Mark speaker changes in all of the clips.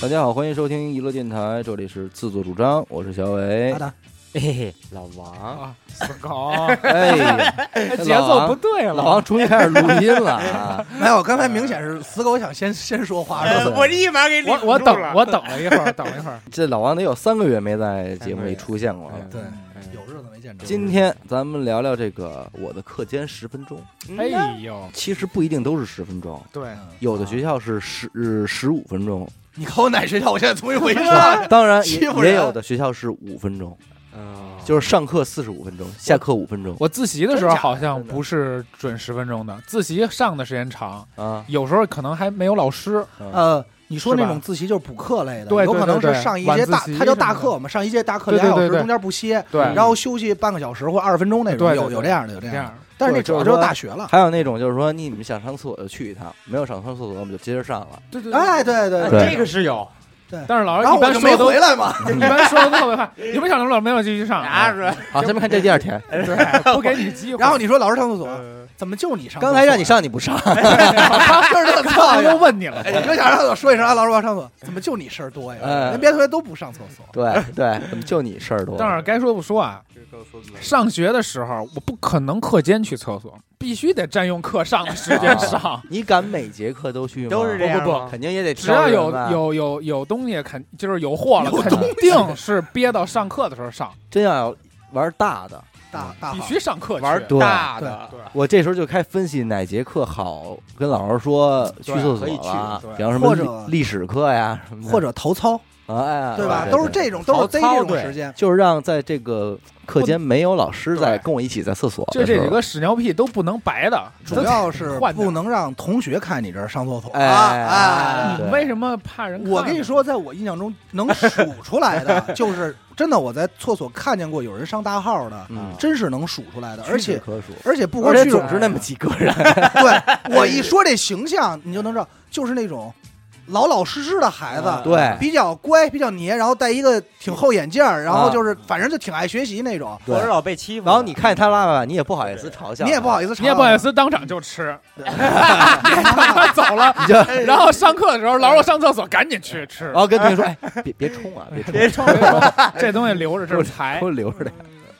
Speaker 1: 大家好，欢迎收听娱乐电台，这里是自作主张，我是小伟
Speaker 2: 好。的，
Speaker 3: 嘿嘿，老王，
Speaker 4: 啊，死狗，
Speaker 1: 哎呀，
Speaker 4: 节奏不对了。
Speaker 1: 老王重新开始录音了啊！
Speaker 2: 没 有，刚才明显是死狗想先先说话，
Speaker 1: 哎
Speaker 2: 是吧
Speaker 3: 我立马给
Speaker 4: 我我等我等了一会儿，等了一会儿。
Speaker 1: 这老王得有三个月没在节目里出现过了。
Speaker 2: 对，
Speaker 3: 嗯
Speaker 2: 有日子没见着。
Speaker 1: 今天咱们聊聊这个我的课间十分钟，
Speaker 4: 哎呦，
Speaker 1: 其实不一定都是十分钟，
Speaker 4: 对，
Speaker 1: 有的学校是十十五分钟，
Speaker 2: 你考我哪学校？我现在重新回去了。
Speaker 1: 当然也
Speaker 2: 欺负人
Speaker 1: 也有的学校是五分钟，
Speaker 3: 嗯，
Speaker 1: 就是上课四十五分钟，下课五分钟
Speaker 4: 我自习的时候
Speaker 2: 假的
Speaker 4: 好像不是准十分钟的，自习上的时间长，
Speaker 1: 啊。
Speaker 4: 有时候可能还没有老师。
Speaker 1: 嗯
Speaker 2: 呃，你说那
Speaker 4: 是吧
Speaker 2: 种自习就是补课类的，
Speaker 4: 对
Speaker 2: 有可能
Speaker 4: 对对对
Speaker 2: 是上一节大
Speaker 4: 晚自，习
Speaker 2: 它叫大课嘛，上一节大课
Speaker 4: 对对
Speaker 2: 俩小时，中间不歇，
Speaker 4: 对，
Speaker 2: 然后休息半个小时或二十分钟那种，
Speaker 4: 对对对
Speaker 2: 有有这样的，有这样的。但是那主要就是大学了。
Speaker 1: 还有那种就是说，你们想上厕所就去一趟，没有上上厕所我们就接着上了。
Speaker 4: 对对，
Speaker 2: 哎，对对
Speaker 1: 对
Speaker 3: 这个是有，
Speaker 4: 但是老师一
Speaker 2: 然后我就没
Speaker 4: 般说的都
Speaker 2: 回来嘛。
Speaker 4: 一般说的都特别快，你们想老师没有继续上，
Speaker 3: 啊是，
Speaker 1: 好，咱们看这第二天，
Speaker 4: 对，不给你机会。
Speaker 2: 然后你说老师上厕所，
Speaker 4: 呃
Speaker 2: 怎么就你上？
Speaker 1: 刚才让你，上你不上，
Speaker 2: 就是这么
Speaker 4: 他
Speaker 2: 操
Speaker 4: 们都
Speaker 2: 呀。
Speaker 4: 问你了，
Speaker 2: 哎，你就想上厕所说一声啊，老师我要上厕所，怎么就你事儿多呀？
Speaker 1: 哎
Speaker 2: 人别的同学都不上厕所。
Speaker 1: 对对，怎么就你事儿多？
Speaker 4: 但是该说不说啊，上学的时候我不可能课间去厕所，必须得占用课上的时间上。
Speaker 1: 你敢每节课都去吗？
Speaker 3: 都是这样
Speaker 4: 不不不
Speaker 1: 肯定也得
Speaker 4: 只要有有有有东西，肯就是有货了，
Speaker 2: 有
Speaker 4: 肯定是憋到上课的时候上，
Speaker 1: 真要玩大的，
Speaker 4: 必
Speaker 2: 大大必
Speaker 4: 须上课去。
Speaker 3: 玩大的，
Speaker 1: 我这时候就开分析哪节课好，跟老师说去厕所
Speaker 3: 可以去
Speaker 1: 了
Speaker 4: 对，
Speaker 1: 比方什么
Speaker 2: 或者
Speaker 1: 历历史课呀，什么
Speaker 2: 或者头操，
Speaker 1: 啊哎，
Speaker 2: 对吧？都是这种，都是逮这种时间。
Speaker 1: 就是让在这个课间没有老师在跟我一起在厕所
Speaker 4: 就这几个屎尿屁都不能白的，
Speaker 2: 主要是不能让同学看你这儿上厕所。
Speaker 1: 哎
Speaker 2: 哎
Speaker 4: 你为什么怕人看？
Speaker 2: 我跟你说，在我印象中能数出来的，就是真的，我在厕所看见过有人上大号的，
Speaker 1: 嗯，
Speaker 2: 真是能数出来的。而且而且不
Speaker 1: 而且
Speaker 2: 光屈指
Speaker 1: 总是那么几个人，
Speaker 2: 对我一说这形象，你就能知道，就是那种老老实实的孩子，
Speaker 1: 对。
Speaker 2: 比较乖，比较黏，然后戴一个挺厚眼镜儿，然后就是反正就挺爱学习那种。
Speaker 1: 对。
Speaker 3: 或者老被欺负，
Speaker 1: 然后你看他爸爸，你也不好意思嘲笑，
Speaker 2: 你也不好意思，
Speaker 4: 你也不好意
Speaker 2: 思，
Speaker 4: 当场就吃，他走了，然后上课的时候，老师我上厕所，赶紧去吃。
Speaker 1: 然。后跟同学说，哎，别别冲啊，别冲，
Speaker 3: 别冲
Speaker 4: 这东西留着，这是 财。
Speaker 1: 留着点。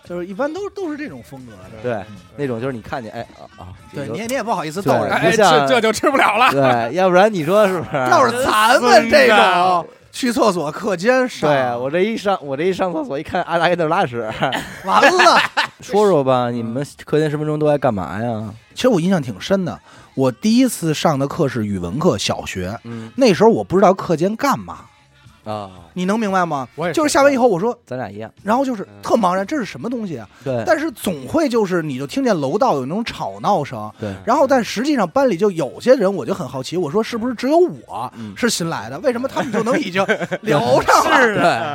Speaker 2: 就是一般都都是这种风格的。
Speaker 1: 对，那种就是你看见，哎啊啊，
Speaker 2: 对，你也你也不好意思逗人，
Speaker 4: 这这就吃不了了。
Speaker 1: 对，要不然你说是不是？
Speaker 2: 要是咱们这种去厕所课间上，
Speaker 1: 对我这一上，我这一上厕所一看阿达跟那拉屎，
Speaker 2: 完了。
Speaker 1: 说说吧，你们课间十分钟都爱干嘛呀？
Speaker 2: 其实我印象挺深的，我第一次上的课是语文课，小学。
Speaker 1: 嗯
Speaker 2: 那时候我不知道课间干嘛，
Speaker 1: 啊，
Speaker 2: 你能明白吗？
Speaker 4: 我也
Speaker 2: 就是下完以后，我说，
Speaker 1: 咱俩一样，
Speaker 2: 然后就是特茫然，这是什么东西啊？
Speaker 1: 对
Speaker 2: 但是总会就是你就听见楼道有那种吵闹声，
Speaker 1: 对，
Speaker 2: 然后但实际上班里就有些人，我就很好奇，我说是不是只有我
Speaker 1: 嗯
Speaker 2: 是新来的？为什么他们就能已经 聊上了？
Speaker 3: 是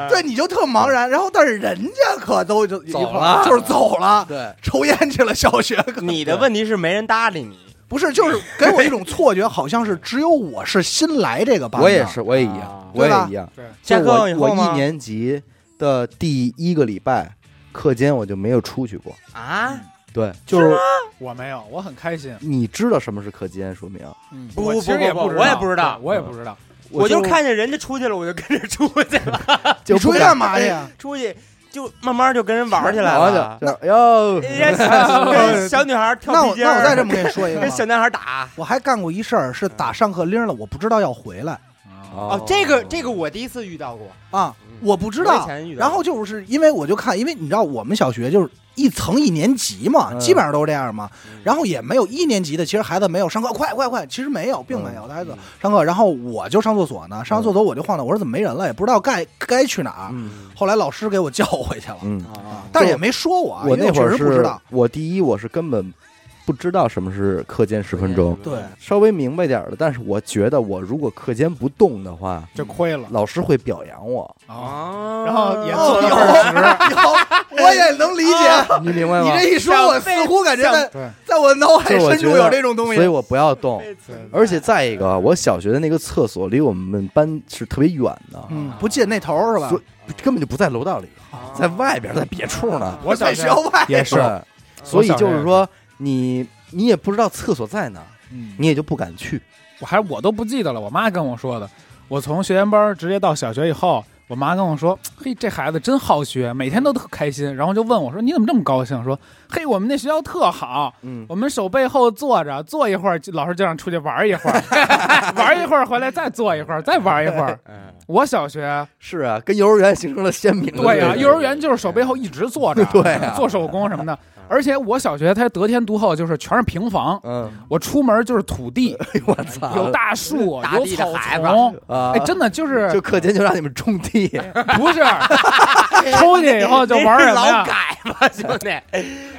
Speaker 2: 对，你就特茫然。然后但是人家可都就
Speaker 1: 走了
Speaker 2: 就是走了，
Speaker 1: 对，
Speaker 2: 抽烟去了。小学
Speaker 3: 你的问题是没人搭理你，
Speaker 2: 不是，就是给我一种错觉，好像是只有我是新来这个班的。
Speaker 1: 我也是，我也一样
Speaker 3: 啊，
Speaker 1: 我也一样。
Speaker 4: 对，
Speaker 1: 就
Speaker 3: 下课
Speaker 1: 我我一年级的第一个礼拜课间我就没有出去过，
Speaker 3: 啊？
Speaker 1: 对，就是
Speaker 4: 我没有，我很开心。
Speaker 1: 你知道什么是课间，说明
Speaker 2: 嗯，
Speaker 3: 不
Speaker 4: 我其实
Speaker 3: 不不不
Speaker 4: 也知道，
Speaker 3: 我也不知道
Speaker 4: 我也不知道。
Speaker 3: 我就看见人家出去了，我就跟着出去了，
Speaker 1: 就
Speaker 2: 你出去干嘛去呀？
Speaker 3: 出去就慢慢就跟人玩起来了。
Speaker 1: 去，就哟，
Speaker 3: 人家小跟 小女孩跳
Speaker 2: 那我
Speaker 3: 皮筋儿。
Speaker 2: 那我再这么跟你说一个，
Speaker 3: 跟小男孩打。
Speaker 2: 我还干过一事儿，是打上课铃了，我不知道要回来。
Speaker 3: 哦，这个这个我第一次遇到过，
Speaker 2: 啊，我不知道。
Speaker 3: 前遇到过。
Speaker 2: 然后就是因为我就看，因为你知道我们小学就是一层一年级嘛，
Speaker 1: 嗯
Speaker 2: 基本上都是这样嘛。
Speaker 3: 嗯
Speaker 2: 然后也没有一年级的，其实孩子没有上课，快快快，其实没有，并没有，孩子
Speaker 3: 嗯
Speaker 2: 上课。然后我就上厕所呢，上完厕所我就晃荡，我说怎么没人了，也不知道该该去哪儿。
Speaker 1: 嗯
Speaker 2: 后来老师给我叫回去了，
Speaker 1: 嗯，
Speaker 3: 啊
Speaker 2: 但是也没说我啊，
Speaker 1: 我
Speaker 2: 因为确
Speaker 1: 那会儿是
Speaker 2: 实不知道。
Speaker 1: 我第一我是根本不知道什么是课间十分钟，
Speaker 2: 对，
Speaker 1: 稍微明白点儿的，但是我觉得我如果课间不动的话，
Speaker 4: 就亏了。
Speaker 1: 老师会表扬我，
Speaker 4: 啊。
Speaker 3: 啊
Speaker 4: 然后也
Speaker 2: 哦
Speaker 4: 做到
Speaker 2: 有有，我也能理解。
Speaker 1: 你明白吗？
Speaker 2: 你这一说，我似乎感觉在在我脑海深处有这种东西。
Speaker 1: 所以我不要动。而且再一个，我小学的那个厕所离我们班是特别远的，
Speaker 2: 嗯，不进那头儿是吧？
Speaker 1: 所？根本就不在楼道里，
Speaker 3: 啊
Speaker 1: 在外边，在别处呢。
Speaker 4: 我小学
Speaker 2: 学校外。
Speaker 4: 也是，
Speaker 1: 所以就是说，你你也不知道厕所在哪儿，
Speaker 4: 嗯，
Speaker 1: 你也就不敢去。
Speaker 4: 我还我都不记得了，我妈跟我说的。我从学前班直接到小学以后，我妈跟我说：“嘿，这孩子真好学，每天都特开心。”然后就问我说：“你怎么这么高兴？”说：“嘿，我们那学校特好，
Speaker 1: 嗯，
Speaker 4: 我们手背后坐着，坐一会儿，老师就让出去玩一会儿，玩一会儿回来再坐一会儿，再玩一会儿。
Speaker 3: 嗯，
Speaker 4: 我小学
Speaker 1: 是啊，跟幼儿园形成了鲜明的
Speaker 4: 对呀、
Speaker 1: 对比
Speaker 4: 幼儿园就是手背后一直坐着，
Speaker 1: 对啊
Speaker 4: 做手工什么的。而且我小学它得天独厚，就是全是平房，
Speaker 1: 嗯，
Speaker 4: 我出门就是土地，
Speaker 1: 哎呦我操，
Speaker 4: 有大树，有草丛，
Speaker 1: 啊，
Speaker 4: 哎，真的就是
Speaker 1: 就课间就让你们种地，
Speaker 4: 不是 出去以后就玩什么呀？老？
Speaker 3: 改吧，兄弟，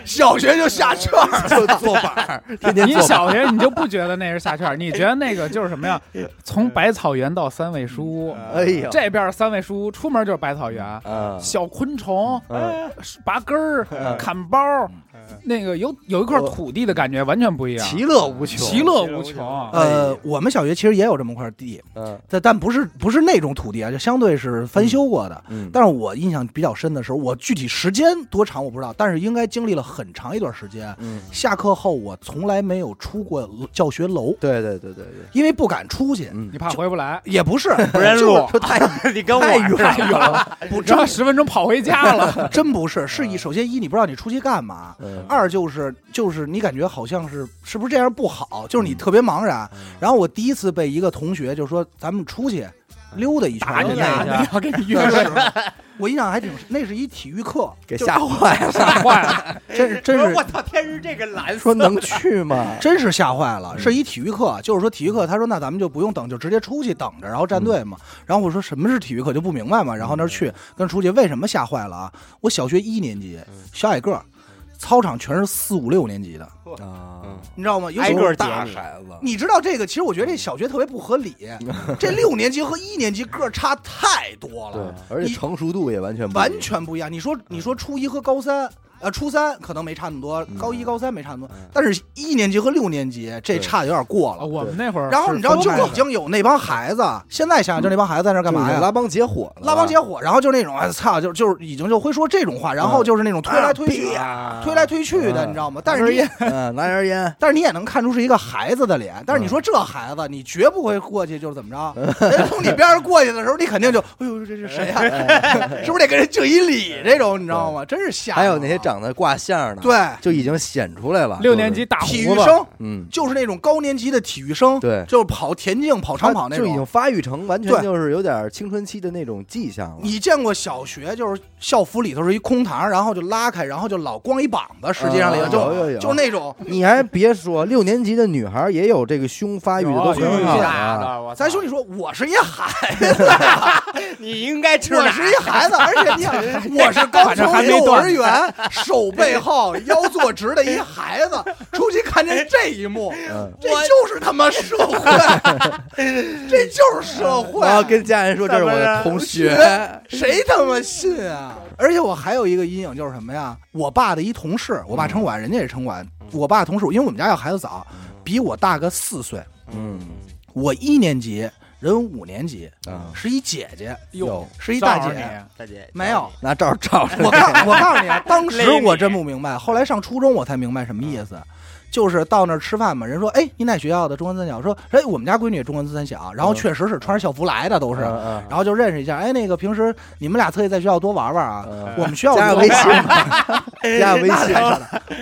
Speaker 2: 小学就下圈儿，
Speaker 1: 就坐板儿，天天
Speaker 4: 你小学你就不觉得那是下圈儿，你觉得那个就是什么呀？从百草园到三味书屋，
Speaker 1: 哎呀，
Speaker 4: 这边三味书屋，出门就是百草园，
Speaker 1: 啊，
Speaker 4: 小昆虫、
Speaker 1: 嗯。
Speaker 4: 拔根儿、
Speaker 1: 嗯。
Speaker 4: 砍包，那个有有一块土地的感觉完全不一样，
Speaker 1: 其乐无穷，
Speaker 4: 其乐无穷。
Speaker 2: 呃，我们小学其实也有这么块地，
Speaker 1: 嗯。
Speaker 2: 但但不是不是那种土地啊，就相对是翻修过的。
Speaker 1: 嗯，
Speaker 2: 但是我印象比较深的时候，我具体时间多长我不知道，但是应该经历了很长一段时间。
Speaker 1: 嗯，
Speaker 2: 下课后我从来没有出过教学楼，
Speaker 1: 对对对对对，
Speaker 2: 因为不敢出去。
Speaker 1: 嗯。
Speaker 4: 你，怕回不来，
Speaker 2: 也不是
Speaker 3: 不认
Speaker 2: 就是
Speaker 3: 路，
Speaker 1: 太
Speaker 3: 你跟我。
Speaker 1: 太远了，
Speaker 2: 不
Speaker 4: 然后
Speaker 2: 真
Speaker 4: 十分钟跑回家了。
Speaker 2: 真不是，是一首先一你不知道你出去干嘛，
Speaker 1: 嗯
Speaker 2: 二就是就是你感觉好像是是不是这样不好，就是你特别茫然。
Speaker 1: 嗯
Speaker 2: 然后我第一次被一个同学就说咱们出去溜达一圈我印象还挺深，那是一体育课，
Speaker 1: 给吓坏了，
Speaker 4: 吓坏了，
Speaker 2: 真是真是
Speaker 3: 我操，天是这个蓝色，
Speaker 1: 说能去吗？
Speaker 2: 真是吓坏
Speaker 1: 嗯
Speaker 2: 了，是一体育课，就是说体育课，他说那咱们就不用等，就直接出去等着，然后站队嘛。
Speaker 1: 嗯
Speaker 2: 然后我说什么是体育课就不明白嘛，然后那儿去跟出去，为什么吓坏了啊？我小学一年级，
Speaker 1: 嗯
Speaker 2: 小矮个儿，操场全是四五六年级的，
Speaker 1: 啊，
Speaker 2: 你知道吗？尤
Speaker 3: 挨个儿
Speaker 2: 其是
Speaker 1: 大孩子，
Speaker 2: 你知道这个，其实我觉得这小学特别不合理，这六年级和一年级个儿差太多
Speaker 1: 对
Speaker 2: 了，，
Speaker 1: 而且
Speaker 2: 你
Speaker 1: 成熟度也完全不一样。
Speaker 2: 完全不一样。你说你说初一和高三。呃，初三可能没差那么多，高一、高三没差那么多，
Speaker 1: 嗯
Speaker 2: 但是一年级和六年级这差的有点过了。
Speaker 4: 我们那会儿
Speaker 2: 然后你知道，就已经有那帮孩子，现在想想，就那帮孩子在那干嘛呀？
Speaker 1: 拉帮结伙，
Speaker 2: 拉帮结伙，然后就那种，哎操，就就是已经就会说这种话，然后就是那种推来推去，
Speaker 3: 啊
Speaker 2: 推来推去的，
Speaker 1: 嗯
Speaker 2: 你知道吗？但是你，
Speaker 1: 嗯，拿根烟，
Speaker 2: 但是你也能看出是一个孩子的脸，但是你说这孩子，你绝不会过去就是怎么着，人从你边上过去的时候，你肯定就，哎呦，这是谁呀？是不是得跟人敬一礼？这种你知道吗？真是吓人了。
Speaker 1: 还有那些长得挂相呢，，
Speaker 2: 对
Speaker 1: 就已经显出来了。
Speaker 4: 六年级大
Speaker 2: 体育生，
Speaker 1: 嗯，
Speaker 2: 就是那种高年级的体育生，
Speaker 1: 对
Speaker 2: 就是跑田径、跑长跑那种
Speaker 1: 就已经。发育成完全就是有点青春期的那种迹象了。
Speaker 2: 你见过小学就是校服里头是一空堂，然后就拉开，然后就老光一膀子，实际上里头
Speaker 1: 啊
Speaker 2: 就、
Speaker 1: 有有有
Speaker 2: 就那种。
Speaker 1: 你还别说，六年级的女孩也有这个胸发育的都很好
Speaker 2: 咱兄弟说，我是一孩子，
Speaker 3: 你应该吃
Speaker 2: 我
Speaker 3: 奶
Speaker 2: 是一孩子，而且你想，我是刚从幼儿园手背后腰坐直的一孩子，出去看见这一幕，
Speaker 1: 嗯，
Speaker 2: 这就是他妈社会，这就是社会。
Speaker 1: 然后跟家人说这是我的同学，
Speaker 2: 谁他妈信啊？而且我还有一个阴影就是什么呀？我爸的一同事，我爸城管，人家也城管。我爸同事，因为我们家要孩子早，比我大个四岁。
Speaker 1: 嗯
Speaker 2: 我一年级，人五年级，
Speaker 1: 啊，
Speaker 2: 是一姐姐，
Speaker 1: 哟
Speaker 2: 是一大姐。
Speaker 3: 大姐
Speaker 2: 没有，
Speaker 1: 拿照照着
Speaker 2: 我告我告诉你啊，当时 我真不明白，后来上初中我才明白什么意思。就是到那儿吃饭嘛，人说，哎，你哪学校的？中文三小。说，哎，我们家闺女也中文三小。然后
Speaker 1: 嗯
Speaker 2: 确实是穿着校服来的，都是。
Speaker 1: 嗯
Speaker 2: 然后就认识一下，哎，那个平时你们俩特意在学校多玩玩啊。
Speaker 1: 嗯
Speaker 2: 我们学校
Speaker 1: 加个微信吧，加个微信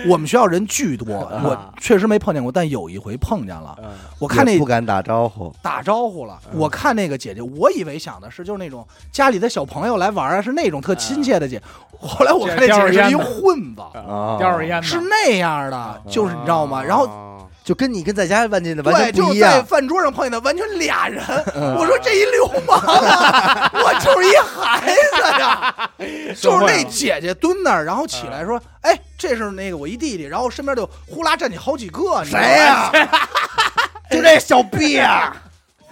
Speaker 2: 我们学校人巨多，
Speaker 1: 啊
Speaker 2: 我确实没碰见过，但有一回碰见了。
Speaker 3: 嗯
Speaker 2: 我看那
Speaker 1: 也不敢打招呼，
Speaker 2: 打招呼了，
Speaker 1: 嗯
Speaker 2: 我看那个姐姐，我以为想的是就是那种家里的小朋友来玩啊，是那种特亲切的姐。后来我看那姐姐是一混子，
Speaker 1: 啊，
Speaker 4: 叼着烟，
Speaker 2: 是那样的，就是你知道吗？然后
Speaker 3: 后
Speaker 1: 就跟你跟在家问见的完
Speaker 2: 对，
Speaker 1: 全
Speaker 2: 就是在
Speaker 1: 不一样。
Speaker 2: 饭桌上碰见的完全俩人。
Speaker 1: 嗯
Speaker 2: 我说这一流氓啊，我就是一孩子呀。就是那姐姐蹲那儿，然后起来说：“哎，这是那个我一弟弟。”然后身边就呼啦站起好几个，
Speaker 1: 谁呀？就这小逼呀！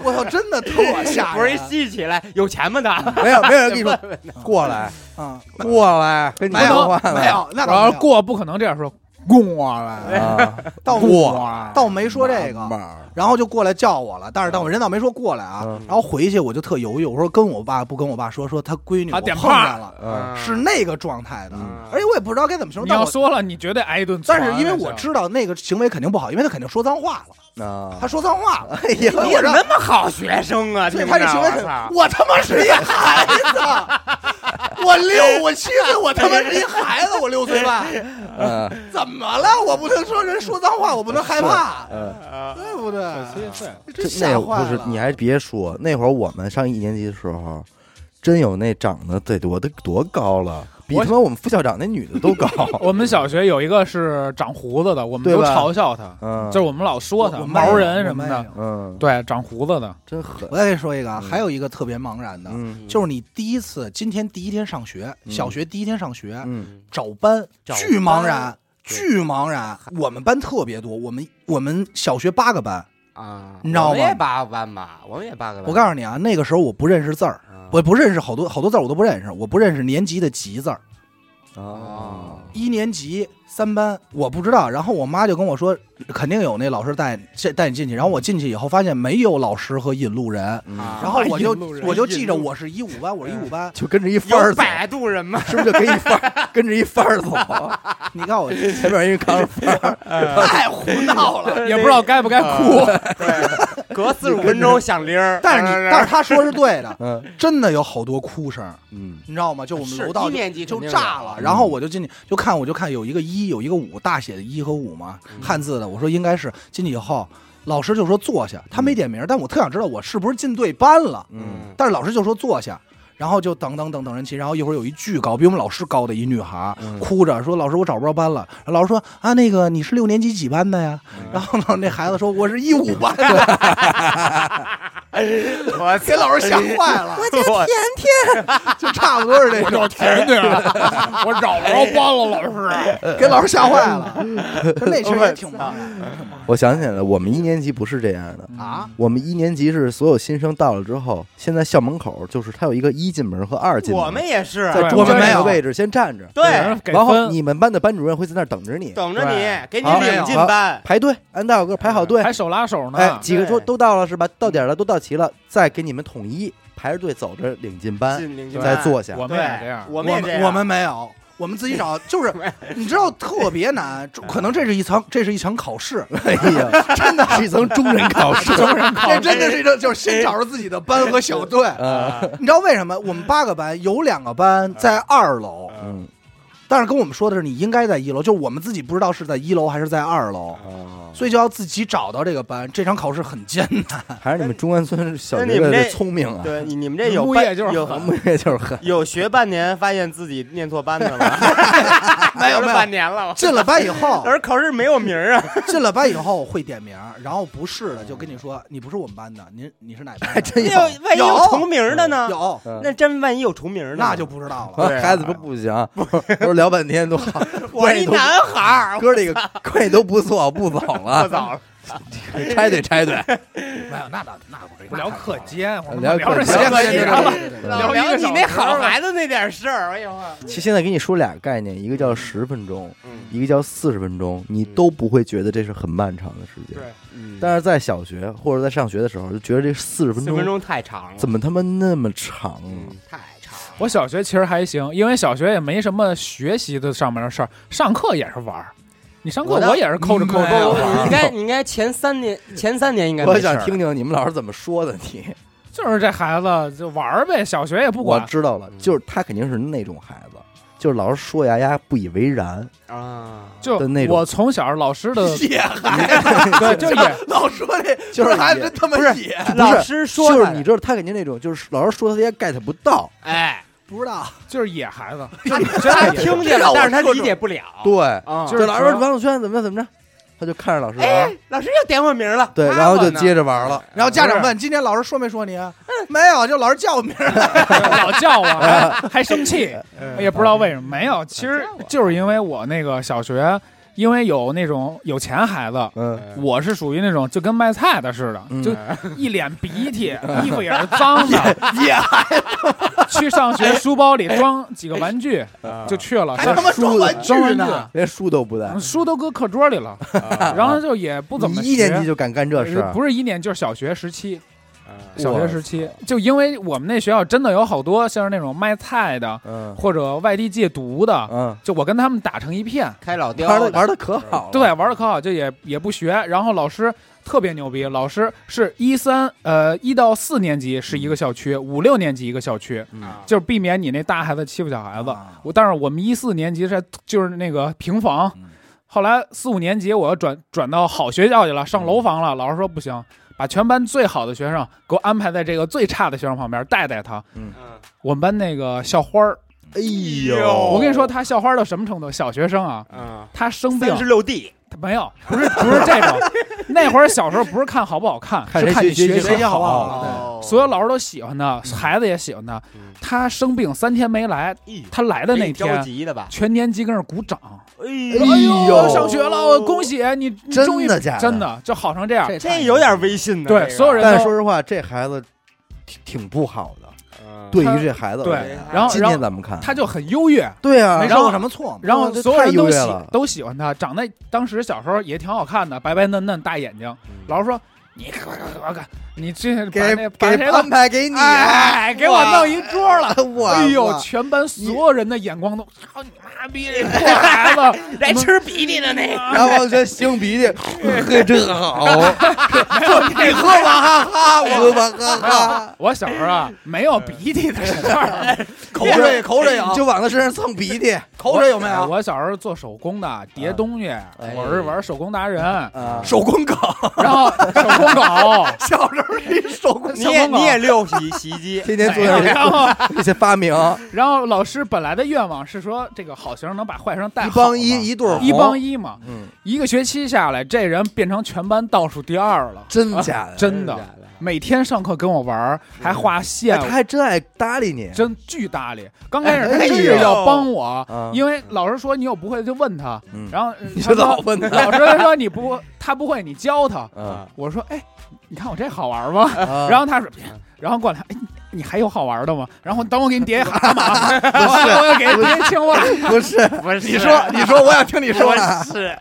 Speaker 2: 我操，真的特吓人。
Speaker 3: 不是一吸起来有钱吗？他
Speaker 1: 没有没有人跟你说过来
Speaker 2: 啊，
Speaker 1: 过来跟你
Speaker 2: 没有
Speaker 1: 说话了
Speaker 2: 没有，那倒没有
Speaker 4: 然后过不可能这样说，过来，
Speaker 1: 啊，
Speaker 2: 倒
Speaker 4: 过，
Speaker 2: 倒没说这个，然后就过来叫我了，但是但我人倒没说过来啊
Speaker 1: 嗯，
Speaker 2: 然后回去我就特犹豫，我说跟我爸不跟我爸说，说他闺女
Speaker 4: 啊
Speaker 2: 我碰
Speaker 4: 点炮
Speaker 2: 见了，
Speaker 1: 嗯。
Speaker 2: 是那个状态的。
Speaker 1: 嗯，
Speaker 2: 而且我也不知道该怎么形容，
Speaker 4: 你
Speaker 2: 但我
Speaker 4: 要说了，你绝对挨一顿传。
Speaker 2: 但是因为我知道那个行为肯定不好，因为他肯定说脏话了，
Speaker 1: 啊，
Speaker 2: 他说脏话了，
Speaker 1: 哎呀，
Speaker 3: 你怎么那么好学生啊？
Speaker 2: 所以
Speaker 3: 听
Speaker 2: 他这行为很
Speaker 3: 我操，
Speaker 2: 我他妈是一孩子，我六 我七岁，我他妈是一孩子，我六岁半，
Speaker 1: 嗯。
Speaker 2: 怎么了？我不能说人说脏话，我不能害怕，
Speaker 1: 嗯，
Speaker 2: 对不对？
Speaker 4: 对，
Speaker 2: 真
Speaker 1: 这
Speaker 2: 吓
Speaker 1: 那不是。你还别说，那会儿我们上一年级的时候，真有那长得得多得多高了，比
Speaker 4: 我
Speaker 1: 他妈我们副校长那女的都高。
Speaker 4: 我们小学有一个是长胡子的，我们都嘲笑他，
Speaker 1: 嗯，
Speaker 4: 就是我们老说他
Speaker 2: 我
Speaker 4: 毛人什么的，，
Speaker 1: 嗯，
Speaker 4: 对，长胡子的，
Speaker 1: 真狠。
Speaker 2: 我再跟你说一个啊，
Speaker 1: 嗯
Speaker 2: 还有一个特别茫然的，
Speaker 1: 嗯
Speaker 2: 就是你第一次今天第一天上学，
Speaker 1: 嗯
Speaker 2: 小学第一天上学，
Speaker 1: 嗯
Speaker 2: 找班巨茫然，巨茫然。我们班特别多，我们我们小学八个班，
Speaker 3: 啊，
Speaker 2: 你知道吗
Speaker 3: 我们也八个班吧，我们也八个班。
Speaker 2: 我告诉你啊，那个时候我不认识字儿，
Speaker 3: 啊
Speaker 2: 我不认识好多好多字儿我都不认识，我不认识年级的级字儿。
Speaker 1: 哦，
Speaker 2: 一年级三班我不知道，然后我妈就跟我说，肯定有那老师带这带你进去。然后我进去以后发现没有老师和引路人，然后我就我就记着我是一五班，我是一五班。
Speaker 1: 就跟着一范儿走，
Speaker 3: 有摆渡人吗？
Speaker 1: 是不是就跟一范儿跟着一范儿走？
Speaker 2: 你看我
Speaker 1: 前面一个扛着范儿，
Speaker 2: 太胡闹了。
Speaker 4: 也不知道该不该哭。
Speaker 3: 对，隔四十五分钟响铃儿。
Speaker 2: 但是你，但是他说是对的，
Speaker 1: 嗯
Speaker 2: 真的有好多哭声，
Speaker 1: 嗯
Speaker 2: 你知道吗？就我们楼道就
Speaker 3: 一年级
Speaker 2: 就
Speaker 3: 肯定有
Speaker 2: 炸了，然后我就进去就看，我就看有一个一，有一个五，大写的一和五嘛，汉字的。我说应该是进去以后，老师就说坐下，他没点名，但我特想知道我是不是进对班了。
Speaker 1: 嗯
Speaker 2: 但是老师就说坐下，然后就等等等等人齐，然后一会儿有一巨高，比我们老师高的一女孩，
Speaker 1: 嗯
Speaker 2: 哭着说：“老师，我找不着班了。”老师说：“啊，那个你是六年级几班的呀？”然后呢，那孩子说：“我是一五班的。
Speaker 3: 我”
Speaker 2: 给老师吓坏了，
Speaker 3: 我叫甜甜
Speaker 2: 就差不多是这
Speaker 4: 我叫
Speaker 2: 种，
Speaker 4: 甜甜，我找不着班了，老师。
Speaker 2: 给老师吓坏了。那其实也挺忙
Speaker 1: 我想起来了，我们一年级不是这样的。
Speaker 2: 啊，
Speaker 1: 我们一年级是所有新生到了之后，现在校门口就是他有一个一进门和二进门，
Speaker 3: 我们也是，
Speaker 1: 在
Speaker 4: 对
Speaker 1: 中间那个
Speaker 2: 我们没有。
Speaker 1: 位置先站着，
Speaker 3: 对，
Speaker 1: 然后，你们班的班主任会在那儿等着你，
Speaker 3: 等着你，给你领进班。
Speaker 1: 排队，按大小个排好队，
Speaker 4: 还手拉手呢。
Speaker 1: 哎，几个
Speaker 3: 桌
Speaker 1: 都到了是吧？到点了，都到齐了，再给你们统一排着队走着领进班，再坐下。
Speaker 4: 我们也这样。
Speaker 3: 我们
Speaker 2: 我们没有。我们自己找，就是你知道特别难，可能这是一层，这是一场考试，
Speaker 1: 哎呀，真的是一层中人考试。中人
Speaker 2: 这真的是一个，就是先找着自己的班和小队。
Speaker 1: 呃，
Speaker 2: 你知道为什么？我们八个班有两个班在二楼，
Speaker 1: 嗯，
Speaker 2: 但是跟我们说的是你应该在一楼，就是我们自己不知道是在一楼还是在二楼，
Speaker 1: 哦，
Speaker 2: 所以就要自己找到这个班。这场考试很艰难，
Speaker 1: 还是你们中关村小学的聪明啊，
Speaker 3: 对你你们这有
Speaker 4: 木
Speaker 3: 半
Speaker 4: 业就是
Speaker 3: 有
Speaker 1: 木业就是狠。
Speaker 3: 有学半年，发现自己念错班的了，
Speaker 2: 没有没有。
Speaker 3: 半年了。
Speaker 2: 进了班以后，
Speaker 3: 而考试没有名儿啊，
Speaker 2: 进了班以后会点名，然后不是的就跟你说你不是我们班的，您你是哪班的？
Speaker 1: 还真有。
Speaker 3: 那万一有
Speaker 2: 有。
Speaker 3: 重名的呢？
Speaker 2: 有，
Speaker 1: 嗯。
Speaker 3: 那真万一有重名的呢，
Speaker 2: 那就不知道了。
Speaker 1: 孩子说不行，说聊半天都好，
Speaker 3: 我是一男孩儿，
Speaker 1: 哥这个关系都不错，不走
Speaker 3: 我
Speaker 1: 了，
Speaker 3: 早了，
Speaker 1: 拆对拆对，
Speaker 2: 没有，那倒那不
Speaker 4: 聊课间，我们
Speaker 1: 聊
Speaker 4: 聊着
Speaker 1: 课间
Speaker 4: 聊聊
Speaker 3: 你那好孩子那点事儿，哎呦，
Speaker 1: 其实现在给你说俩概念，一个叫十分钟，
Speaker 3: 嗯
Speaker 1: 一个叫四十分钟，你都不会觉得这是很漫长的时间。但是在小学或者在上学的时候，就觉得这四十分钟
Speaker 3: 四分钟太长了，
Speaker 1: 怎么他妈那么长
Speaker 3: 太？
Speaker 4: 我小学其实还行，因为小学也没什么学习的上面的事儿，上课也是玩儿。你上课
Speaker 3: 我
Speaker 4: 也是抠着抠着玩儿
Speaker 3: 你应该 你应该前三年前三年应该
Speaker 1: 我想听听你们老师怎么说的你。
Speaker 4: 就是这孩子就玩儿呗，小学也不管我。
Speaker 1: 知道了，就是他肯定是那种孩子，就是老师说呀呀不以为然
Speaker 3: 啊，
Speaker 4: 就
Speaker 1: 的那种
Speaker 4: 我从小老师的
Speaker 2: 野孩子，
Speaker 4: 对，就也
Speaker 2: 老说这
Speaker 1: 就是
Speaker 2: 孩子真他妈野，
Speaker 3: 老师说他
Speaker 1: 就是你知道他肯定那种，就是老师说他也 get 不到，
Speaker 3: 哎，
Speaker 2: 不知道。
Speaker 4: 就是野孩子，
Speaker 3: 他听见了，但是他理解不了。
Speaker 1: 对，
Speaker 3: 啊，
Speaker 4: 就
Speaker 1: 就是老师说王子轩怎么着怎么着，他就看着老师玩
Speaker 3: 哎，，老师又点我名了，
Speaker 1: 对，然后就接着玩了。
Speaker 2: 然后家长问今天老师说没说你啊？没有，就老师叫我名儿。
Speaker 4: 老叫我，还 还生气，也不知道为什么。没有，其实就是因为我那个小学因为有那种有钱孩子，
Speaker 1: 嗯，
Speaker 4: 我是属于那种就跟卖菜的似的，
Speaker 1: 嗯。
Speaker 4: 就一脸鼻涕，衣服也是脏的，
Speaker 2: 也
Speaker 4: 去上学书包里装几个玩具就去了，
Speaker 2: 还他妈装玩具呢，
Speaker 1: 连书都不带。
Speaker 4: 嗯，书都搁课桌里了，然后就也不怎么
Speaker 1: 一年级
Speaker 4: 学。
Speaker 1: 就敢干这事？
Speaker 4: 不是一年就是小学时期，
Speaker 3: 嗯
Speaker 4: 小学时期就因为我们那学校真的有好多像是那种卖菜的
Speaker 1: 嗯。
Speaker 4: 或者外地借读的，
Speaker 1: 嗯，
Speaker 4: 就我跟他们打成一片，
Speaker 3: 开老雕
Speaker 1: 玩的玩的可好了，
Speaker 4: 对，玩的可好，就也也不学，然后老师特别牛逼，老师是一三呃一到四年级是一个校区，五六年级一个校区，
Speaker 1: 嗯。
Speaker 4: 就是避免你那大孩子欺负小孩子。
Speaker 2: 啊。
Speaker 4: 我但是我们一四年级是就是那个平房。
Speaker 1: 嗯，
Speaker 4: 后来四五年级我要转转到好学校去了，上楼房了，老师说不行。把全班最好的学生给我安排在这个最差的学生旁边带带他。
Speaker 3: 嗯
Speaker 4: 我们班那个校花儿，
Speaker 1: 哎呦，
Speaker 4: 我跟你说，他校花到什么程度？小学生啊，
Speaker 3: 嗯，
Speaker 4: 他生病
Speaker 3: 三十六 D，
Speaker 4: 他没有，不是不是这种。那会儿小时候不是看好不好看，
Speaker 1: 看
Speaker 4: 是看你
Speaker 1: 谁学习
Speaker 4: 习
Speaker 2: 学习好不好
Speaker 4: 所有老师都喜欢他，孩子也喜欢他。
Speaker 3: 嗯
Speaker 4: 他生病三天没来，
Speaker 3: 咦
Speaker 4: 他来的那天？全年级跟那儿鼓掌。
Speaker 3: 哎
Speaker 1: 哎呦
Speaker 4: 上学了，恭喜你！你
Speaker 1: 真
Speaker 4: 终于
Speaker 1: 的假的
Speaker 4: 真的就好成这样。
Speaker 2: 这
Speaker 3: 这有点微信呢。
Speaker 4: 对所有人
Speaker 1: 但是说实话，这孩子挺挺不好的，
Speaker 3: 嗯
Speaker 1: 对于这孩子
Speaker 4: 对然后然后
Speaker 1: 天咱们看，
Speaker 4: 他就很优越，
Speaker 1: 对啊
Speaker 2: 没，受过什么错嘛。
Speaker 4: 然后
Speaker 1: 这
Speaker 4: 所有人都喜
Speaker 1: 了
Speaker 4: 都喜欢他，长得当时小时候也挺好看的，白白嫩嫩大眼睛。
Speaker 3: 嗯
Speaker 4: 老师说：“你看看看看，你这
Speaker 1: 给
Speaker 4: 那
Speaker 1: 给
Speaker 4: 谁
Speaker 1: 安排给你啊，
Speaker 4: 哎，给我弄一桌了。
Speaker 1: 我
Speaker 4: 哎呦，全班所有人的眼光都，操你妈逼，这破孩子
Speaker 3: 来吃鼻涕的那个，
Speaker 1: 然后这擤鼻涕，嘿，这好，
Speaker 2: 你喝吧，哈哈，我
Speaker 1: 喝吧哈哈，
Speaker 4: 我小时候啊，没有鼻涕的事儿。
Speaker 2: 口水口水有，
Speaker 1: 就往他身上蹭鼻涕
Speaker 2: 口水有没有？
Speaker 4: 我小时候做手工的，叠东西，
Speaker 1: 哎
Speaker 4: 我是玩手工达人，
Speaker 1: 啊，
Speaker 2: 手工狗，
Speaker 4: 然后手工狗，
Speaker 2: 小时候是一手工
Speaker 3: 你也你也溜洗洗衣机，
Speaker 1: 天天做
Speaker 4: 哎然后
Speaker 1: 这些发明，
Speaker 4: 然后老师本来的愿望是说，这个好学生能把坏学生带
Speaker 1: 一
Speaker 4: 好一
Speaker 1: 帮一一对
Speaker 4: 一帮一嘛，
Speaker 1: 嗯，
Speaker 4: 一个学期下来，这人变成全班倒数第二了，
Speaker 1: 真假的？
Speaker 4: 真的，每天上课跟我玩，还画线。
Speaker 1: 哎，他，还真爱搭理你，
Speaker 4: 真巨搭理。刚开始他
Speaker 1: 哎
Speaker 4: 真是要帮我
Speaker 1: 啊，
Speaker 4: 因为老师说你有不会的就问他，
Speaker 1: 嗯。
Speaker 4: 然后呃
Speaker 1: 你老问他。
Speaker 4: 老师说你不他不会你教他，
Speaker 1: 嗯，
Speaker 4: 我说哎，你看我这好玩吗？
Speaker 1: 啊
Speaker 4: 然后他说，然后过来，哎，你还有好玩的吗？然后等我给你叠一蛤蟆，我要给叠一青蛙。
Speaker 1: 不是，
Speaker 3: 不是
Speaker 2: 你说你说，我想听你说。
Speaker 3: 是，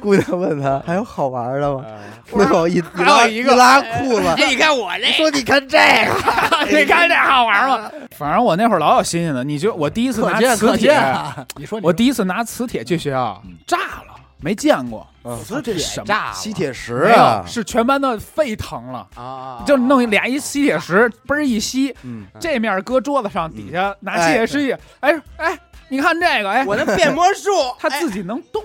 Speaker 1: 姑娘问他还有好玩的吗？
Speaker 3: 嗯
Speaker 1: 最后一一
Speaker 4: 还有一个
Speaker 1: 拉裤子，
Speaker 3: 哎，你看我这
Speaker 1: 说你看这个，
Speaker 4: 你看这好玩吗？反正我那会儿老有新鲜的。你就我第一次
Speaker 2: 可见可
Speaker 4: 拿磁铁
Speaker 2: 见，啊！你说你
Speaker 4: 我第一次拿磁铁去学校炸了，没见过。
Speaker 1: 嗯。
Speaker 3: 磁铁
Speaker 4: 什么？
Speaker 1: 吸铁石啊，
Speaker 4: 是全班的沸腾了，
Speaker 3: 啊，
Speaker 4: 就弄俩一吸铁石，嘣儿一吸，
Speaker 1: 嗯，
Speaker 4: 这面搁桌子上，底下拿吸铁石一，哎哎，你看这个，哎，
Speaker 3: 我能变魔术，
Speaker 4: 它自己能动，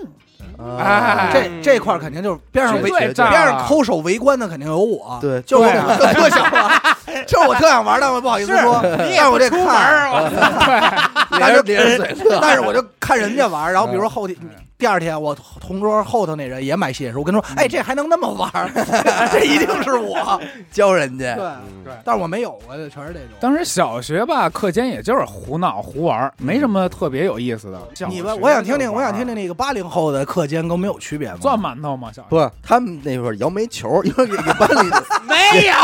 Speaker 1: 啊
Speaker 4: 哎。
Speaker 2: 这这块儿肯定就是边上围边上抠手围观的肯定有我，
Speaker 1: 对
Speaker 2: 就是我特想玩，就是我特想玩，但我不好意思说，
Speaker 3: 你
Speaker 2: 但我这看，
Speaker 3: 儿，我
Speaker 4: 对，
Speaker 1: 咧着咧着嘴，
Speaker 2: 但是我就看人家玩，然后比如说后天。第二天，我同桌后头那人也买吸铁石，我跟他说：“哎，这还能那么玩儿？这一定是我。
Speaker 1: 教人”家，
Speaker 2: 对，
Speaker 4: 对
Speaker 2: 但是我没有过，全是这种。
Speaker 4: 当时小学吧，课间也就是胡闹胡玩儿，没什么特别有意思的。
Speaker 2: 你
Speaker 4: 们
Speaker 2: 们，我想听听，我想听听那个八零后的课间跟我们有区别吗？
Speaker 4: 攥馒头吗？小学
Speaker 1: 不是他们那会儿摇煤球，因为给给班里
Speaker 3: 没有，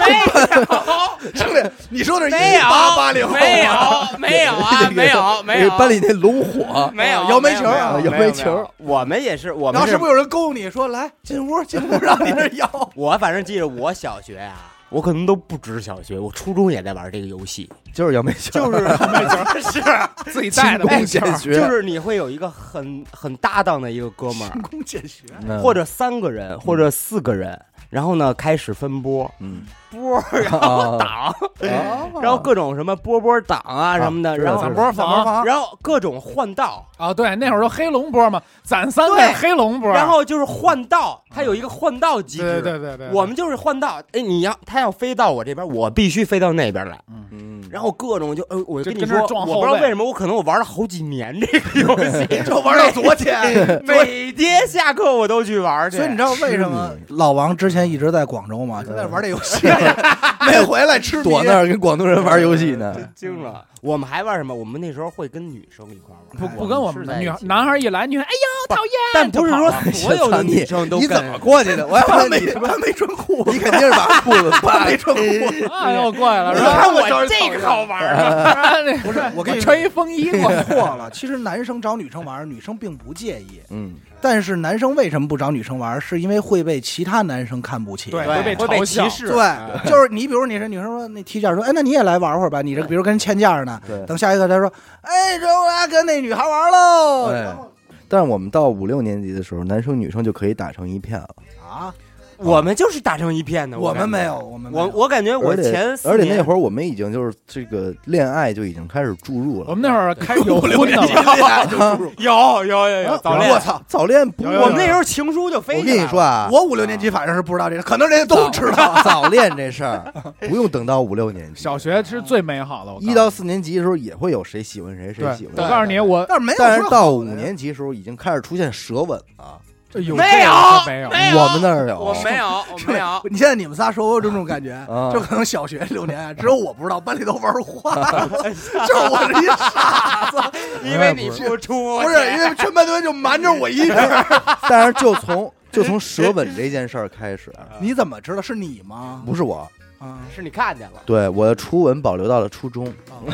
Speaker 1: 没有
Speaker 2: 兄弟，你说的是
Speaker 3: 没有，
Speaker 2: 八八零后
Speaker 3: 没有，没有啊，没有，没
Speaker 1: 给
Speaker 3: 有，
Speaker 1: 班里那龙火，
Speaker 3: 没有
Speaker 2: 摇煤球
Speaker 1: 啊摇煤球，
Speaker 3: 我们也是，我们
Speaker 2: 然后是不是有人勾你说来进屋 进屋让你这摇？
Speaker 3: 我反正记得我小学啊，我可能都不止小学，我初中也在玩这个游戏，
Speaker 1: 就是摇煤球，
Speaker 3: 就是 是。
Speaker 4: 自己带的。
Speaker 1: 勤工
Speaker 4: 煤球
Speaker 1: 俭学，
Speaker 3: 就是你会有一个很很搭档的一个哥们儿，
Speaker 2: 勤工俭学，
Speaker 1: 嗯。
Speaker 3: 或者三个人或者四个人，然后呢开始分波。
Speaker 1: 嗯，
Speaker 3: 波，然后挡，然后各种什么波波挡啊什么的，然后
Speaker 4: 波房
Speaker 2: 房
Speaker 3: 然后各种换道，
Speaker 4: 啊，对，那会儿都黑龙波嘛，攒三个
Speaker 3: 对
Speaker 4: 黑龙波，
Speaker 3: 然后就是换道，它有一个换道机制。
Speaker 4: 对对对，
Speaker 3: 我们就是换道，哎，你要他要飞到我这边，我必须飞到那边来，
Speaker 1: 嗯，
Speaker 3: 然后各种就，呃，我
Speaker 4: 跟
Speaker 3: 你说，我不知道为什么，我可能我玩了好几年这个游戏，
Speaker 2: 就玩到昨天。
Speaker 3: 每天下课我都去玩去。
Speaker 2: 所以你知道为什么老王之前一直在广州吗？就在玩这游戏。没回来吃
Speaker 1: 躲那儿跟广东人玩游戏呢。
Speaker 3: 惊了。我们还玩什么？我们那时候会跟女生一块玩，
Speaker 4: 不不跟我们女孩男孩一来，女孩哎呦讨厌，
Speaker 3: 但不是说所有的女生都
Speaker 1: 你怎么过去的？我还
Speaker 2: 他没
Speaker 1: 问你，
Speaker 2: 他没穿裤子
Speaker 1: 你肯定是把裤子扒
Speaker 2: 没穿裤子。
Speaker 4: 哎呦过来了，
Speaker 2: 你？看我招
Speaker 4: 这个好玩啊！不是
Speaker 2: 我给你
Speaker 4: 穿一风衣
Speaker 2: 我，错了，其实男生找女生玩，女生并不介意，
Speaker 1: 嗯，
Speaker 2: 但是男生为什么不找女生玩？是因为会被其他男生看不起。
Speaker 4: 对
Speaker 3: 对
Speaker 4: 会被
Speaker 3: 会被
Speaker 4: 嘲笑
Speaker 3: 歧视，
Speaker 2: 对，就是你，比如你是女生说那踢毽说，哎，那你也来玩会儿吧。你这比如跟人欠架呢，
Speaker 1: 对。
Speaker 2: 等下一个他说，哎，这我来跟那女孩玩喽。
Speaker 1: 哎
Speaker 2: 然后
Speaker 1: 但是我们到五六年级的时候，男生女生就可以打成一片了，
Speaker 2: 啊，
Speaker 3: 我们就是打成一片的。
Speaker 2: 我们没有，，我们没
Speaker 3: 我
Speaker 2: 有
Speaker 3: 我感觉我前四
Speaker 1: 而且那会儿我们已经就是这个恋爱就已经开始注入了。
Speaker 4: 我们那会儿开始有 婚的了，
Speaker 3: 有有有有早恋
Speaker 2: 我，操！
Speaker 1: 早恋
Speaker 3: 我们那时候情书就飞。
Speaker 1: 我跟你说，啊，
Speaker 2: 我五六年级反正是不知道这个，可能人家都知道。
Speaker 1: 早恋这事儿不用等到五六年级，
Speaker 4: 小学是最美好的。
Speaker 1: 一到四年级的时候也会有谁喜欢谁，谁喜，欢谁。
Speaker 4: 我告诉你，我
Speaker 2: 但是没有
Speaker 1: 但是到五年级的时候，已经开始出现舌吻了。
Speaker 4: 有
Speaker 3: 没有
Speaker 4: 没有？
Speaker 1: 我们那儿有，
Speaker 3: 我没有，我没有。
Speaker 2: 你现在你们仨说我有这种感觉，
Speaker 1: 啊
Speaker 2: 就可能小学六年，只有我不知道，班里都玩花了，就是我是一傻子，
Speaker 3: 因为你付出，
Speaker 2: 不是因为全班同学就瞒着我一人。
Speaker 1: 但是就从就从舌吻这件事儿开始，
Speaker 2: 你怎么知道是你吗？
Speaker 1: 不是我，
Speaker 2: 啊，
Speaker 3: 是你看见了。
Speaker 1: 对我的初吻保留到了初中，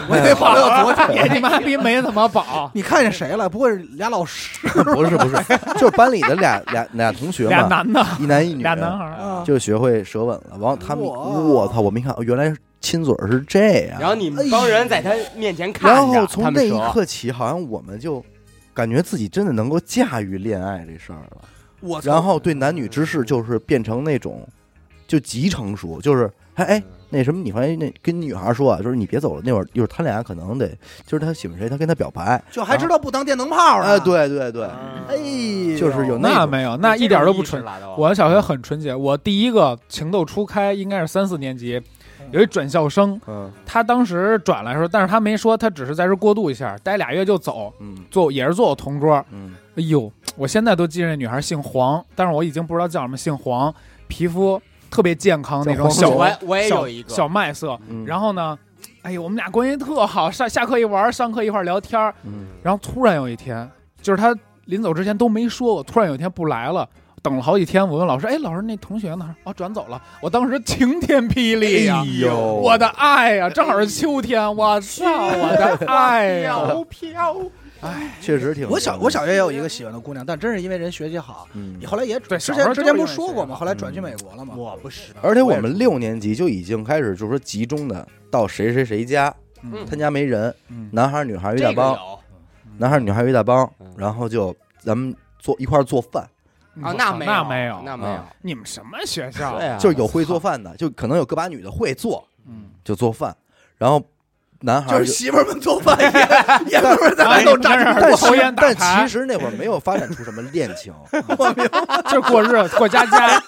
Speaker 2: 我以为保留到昨天。
Speaker 4: 也你妈逼没怎么保，
Speaker 2: 你看见谁了？不会是俩老师
Speaker 1: 不 是不是，就是班里的俩俩俩同学嘛，
Speaker 4: 俩男的，
Speaker 1: 一男一女，
Speaker 4: 俩男孩？
Speaker 1: 就学会舌吻了。完，他们我操，我没看，哦原来亲嘴儿是这样。
Speaker 3: 然后你们帮人在他面前看
Speaker 1: 然，后从那一刻起，好像我们就感觉自己真的能够驾驭恋爱这事儿了。
Speaker 2: 我
Speaker 1: 然后对男女之事就是变成那种就极成熟，就是哎哎那什么，你发现那跟女孩说啊，就是你别走了，那会儿一会儿他俩可能得就是他喜欢谁，他跟他表白。
Speaker 2: 就还知道不当电灯泡呢。
Speaker 1: 哎，，对对对，
Speaker 2: 哎，
Speaker 1: 就是有
Speaker 4: 那没有，那一点都不纯。我小学很纯洁，我第一个情窦初开应该是三四年级，有一转校生，
Speaker 1: 嗯
Speaker 4: 他当时转来的时候，但是他没说，他只是在这过渡一下，待俩月就走，
Speaker 1: 嗯
Speaker 4: 坐也是坐我同桌。
Speaker 1: 嗯
Speaker 4: 哎呦，我现在都记着那女孩姓黄，但是我已经不知道叫什么，姓黄，皮肤特别健康那种小
Speaker 1: 叫黄种
Speaker 3: 我我也
Speaker 4: 小
Speaker 3: 有一个
Speaker 4: 小麦色。
Speaker 1: 嗯，
Speaker 4: 然后呢，哎呦，我们俩关系特好，上下课一玩，上课一块儿聊天然后突然有一天，就是他临走之前都没说我，突然有一天不来了。等了好几天，我问老师：“哎，老师，那同学呢？”哦，转走了。我当时晴天霹雳呀、
Speaker 1: 哎呦，
Speaker 4: 我的爱呀、正好是秋天，我操，我的 爱呀、
Speaker 3: 飘飘，
Speaker 1: 确实挺
Speaker 2: 我小我小学也有一个喜欢的姑娘，但真是因为人学习好，
Speaker 1: 嗯。
Speaker 2: 你，后来也
Speaker 4: 对
Speaker 2: 之前之前不是说过吗？后来转去美国了嘛。
Speaker 3: 我不是，
Speaker 1: 而且我们六年级就已经开始就是说集中的到谁谁谁家，
Speaker 4: 嗯。
Speaker 1: 他家没人，
Speaker 4: 嗯。
Speaker 1: 男孩女孩儿一
Speaker 3: 这个
Speaker 1: 大帮，男孩女孩一大帮
Speaker 3: 嗯，
Speaker 1: 然后就咱们做一块做饭，
Speaker 3: 啊，那没
Speaker 4: 那没有，
Speaker 3: 那没有。
Speaker 1: 啊，
Speaker 4: 你们什么学校？
Speaker 3: 对啊，
Speaker 1: 就是有会做饭的，就可能有个把女的会做，
Speaker 4: 嗯，
Speaker 1: 就做饭，然然后男孩儿就。
Speaker 2: 就是媳妇儿们做饭也也不是在外头
Speaker 4: 啊
Speaker 2: 站着
Speaker 1: 但
Speaker 4: 抽烟打
Speaker 1: 但其实那会儿没有发展出什么恋情，
Speaker 4: 就过日子过家家。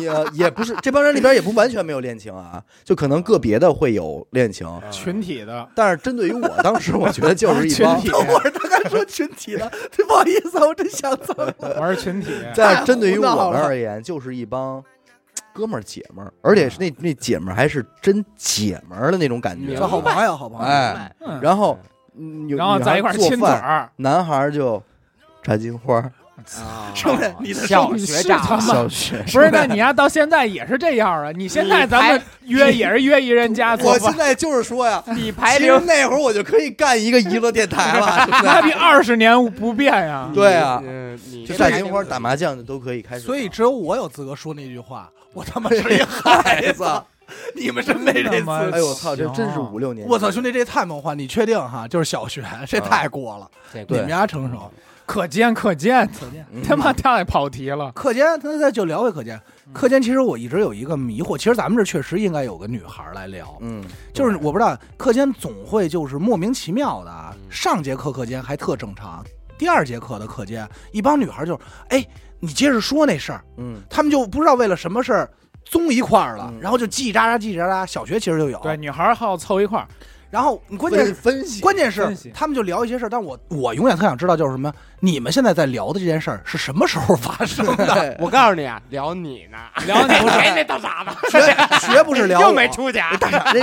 Speaker 1: 也也不是这帮人里边也不完全没有恋情啊，就可能个别的会有恋情，
Speaker 4: 群体的
Speaker 1: 但是针对于我当时，我觉得就是一帮
Speaker 4: 群体，
Speaker 2: 等会儿他刚说群体的，对不好意思啊，我真想走了。
Speaker 4: 玩群体，
Speaker 1: 但是针对于我们而言，就是一帮哥们儿姐们儿，而且是那那姐们儿还是真姐们儿的那种感觉。
Speaker 2: 好朋友，好朋友。
Speaker 1: 哎，
Speaker 4: 嗯。
Speaker 1: 然后
Speaker 4: 然后在一块儿
Speaker 1: 做饭，
Speaker 4: 儿，
Speaker 1: 男孩儿就炸金花
Speaker 2: 兄弟你的
Speaker 3: 小学长
Speaker 4: 是他妈
Speaker 1: 小学
Speaker 4: 不是？那你呀，到现在也是这样啊？你现在咱们约也是约一人家做饭，
Speaker 1: 我现在就是说呀，
Speaker 3: 你排零
Speaker 1: 其实那会儿我就可以干一个娱乐电台了，现
Speaker 4: 那
Speaker 1: 在
Speaker 4: 比二十年不变呀。
Speaker 1: 对啊
Speaker 3: 嗯，你
Speaker 1: 就炸金花、打麻将的都可以开始。
Speaker 2: 所以只有我有资格说那句话，我他妈是一孩子，你们真没这资格。
Speaker 1: 哎呦我操，这真是五六年级。
Speaker 2: 我操，兄弟，这太梦幻！你确定哈？就是小学，这太过了。
Speaker 3: 这
Speaker 1: 对
Speaker 2: 你们家成熟。
Speaker 4: 可见可见，可见。
Speaker 1: 嗯
Speaker 4: 他妈太跑题了。
Speaker 2: 课间，他他就聊回课间。课间其实我一直有一个迷惑，其实咱们这确实应该有个女孩来聊，
Speaker 1: 嗯，
Speaker 2: 就是我不知道课间总会就是莫名其妙的上节课课间还特正常，第二节课的课间一帮女孩就是，哎，你接着说那事儿，
Speaker 1: 嗯。
Speaker 2: 他们就不知道为了什么事儿综一块儿了，
Speaker 1: 嗯。
Speaker 2: 然后就叽叽喳喳叽叽喳喳。小学其实就有，
Speaker 4: 对，女孩好凑一块儿，
Speaker 2: 然后你关键是
Speaker 1: 分析，
Speaker 2: 关键是他们就聊一些事儿，但是我我永远特想知道就是什么，你们现在在聊的这件事儿是什么时候发生的？
Speaker 3: 我告诉你啊，聊你呢，
Speaker 4: 聊你
Speaker 3: 谁 那大傻子。
Speaker 2: 绝绝不是聊
Speaker 3: 又
Speaker 2: 我
Speaker 3: 没出家，
Speaker 1: 大傻这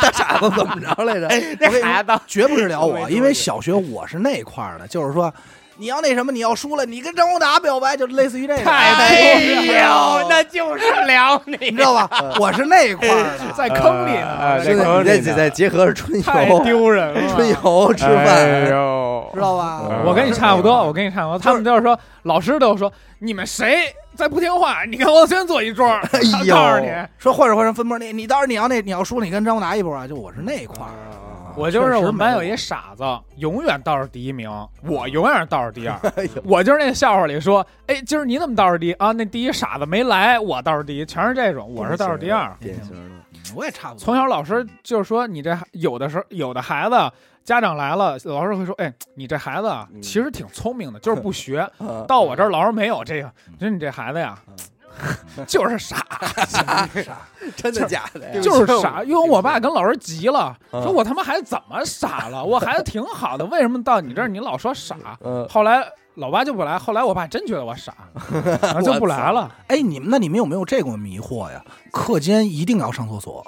Speaker 1: 大傻子怎么着来着？
Speaker 3: 那孩子。
Speaker 2: 绝不是聊我，因为小学我是那块儿的，就是说你要那什么，你要输了，你跟张宏达表白，就类似于这个。
Speaker 4: 太
Speaker 3: 哎
Speaker 4: 丢
Speaker 3: 呦，那就是聊你，
Speaker 2: 你知道吧？我是那块儿的。
Speaker 4: 在坑里
Speaker 3: 呃
Speaker 4: 呢，
Speaker 1: 现在
Speaker 3: 这
Speaker 1: 你再再结合着春
Speaker 4: 太
Speaker 1: 游，
Speaker 4: 丢人了。
Speaker 1: 春游吃
Speaker 3: 哎
Speaker 1: 饭，
Speaker 3: 呦
Speaker 2: 知道吧？
Speaker 4: 我跟你差不多，我跟你差不多。他们都是说，老师都说你们谁再不听话，你跟王轩坐一桌。
Speaker 1: 哎呦
Speaker 4: 告诉你，
Speaker 2: 说换着换着分波，你你到时候你要那你要输了，你跟张宏达一波啊，就我是那块儿的。
Speaker 4: 我就是我们班有一傻子，永远倒数第一名，我永远是倒数第二。我就是那笑话里说，哎，今儿你怎么倒数第一啊？那第一傻子没来，我倒数第一，全是这种，我是倒数第二。
Speaker 1: 典型的，
Speaker 2: 我也差不多。
Speaker 4: 从小老师就是说，你这有的时候有的孩子家长来了，老师会说，哎，你这孩子啊
Speaker 1: 嗯
Speaker 4: 其实挺聪明的，就是不学。
Speaker 1: 啊
Speaker 4: 到我这儿，老师没有这个，说你这孩子呀，就是傻，傻
Speaker 1: 真的 假的呀？
Speaker 4: 就是傻。因为我爸跟老师急了，
Speaker 1: 嗯
Speaker 4: 说我他妈孩子怎么傻了？我孩子挺好的，为什么到你这儿你老说傻？
Speaker 1: 嗯，
Speaker 4: 后来老爸就不来，后来我爸真觉得我傻，然后就不来了。
Speaker 2: 哎，你们那你们有没有这个迷惑呀？课间一定要上厕所，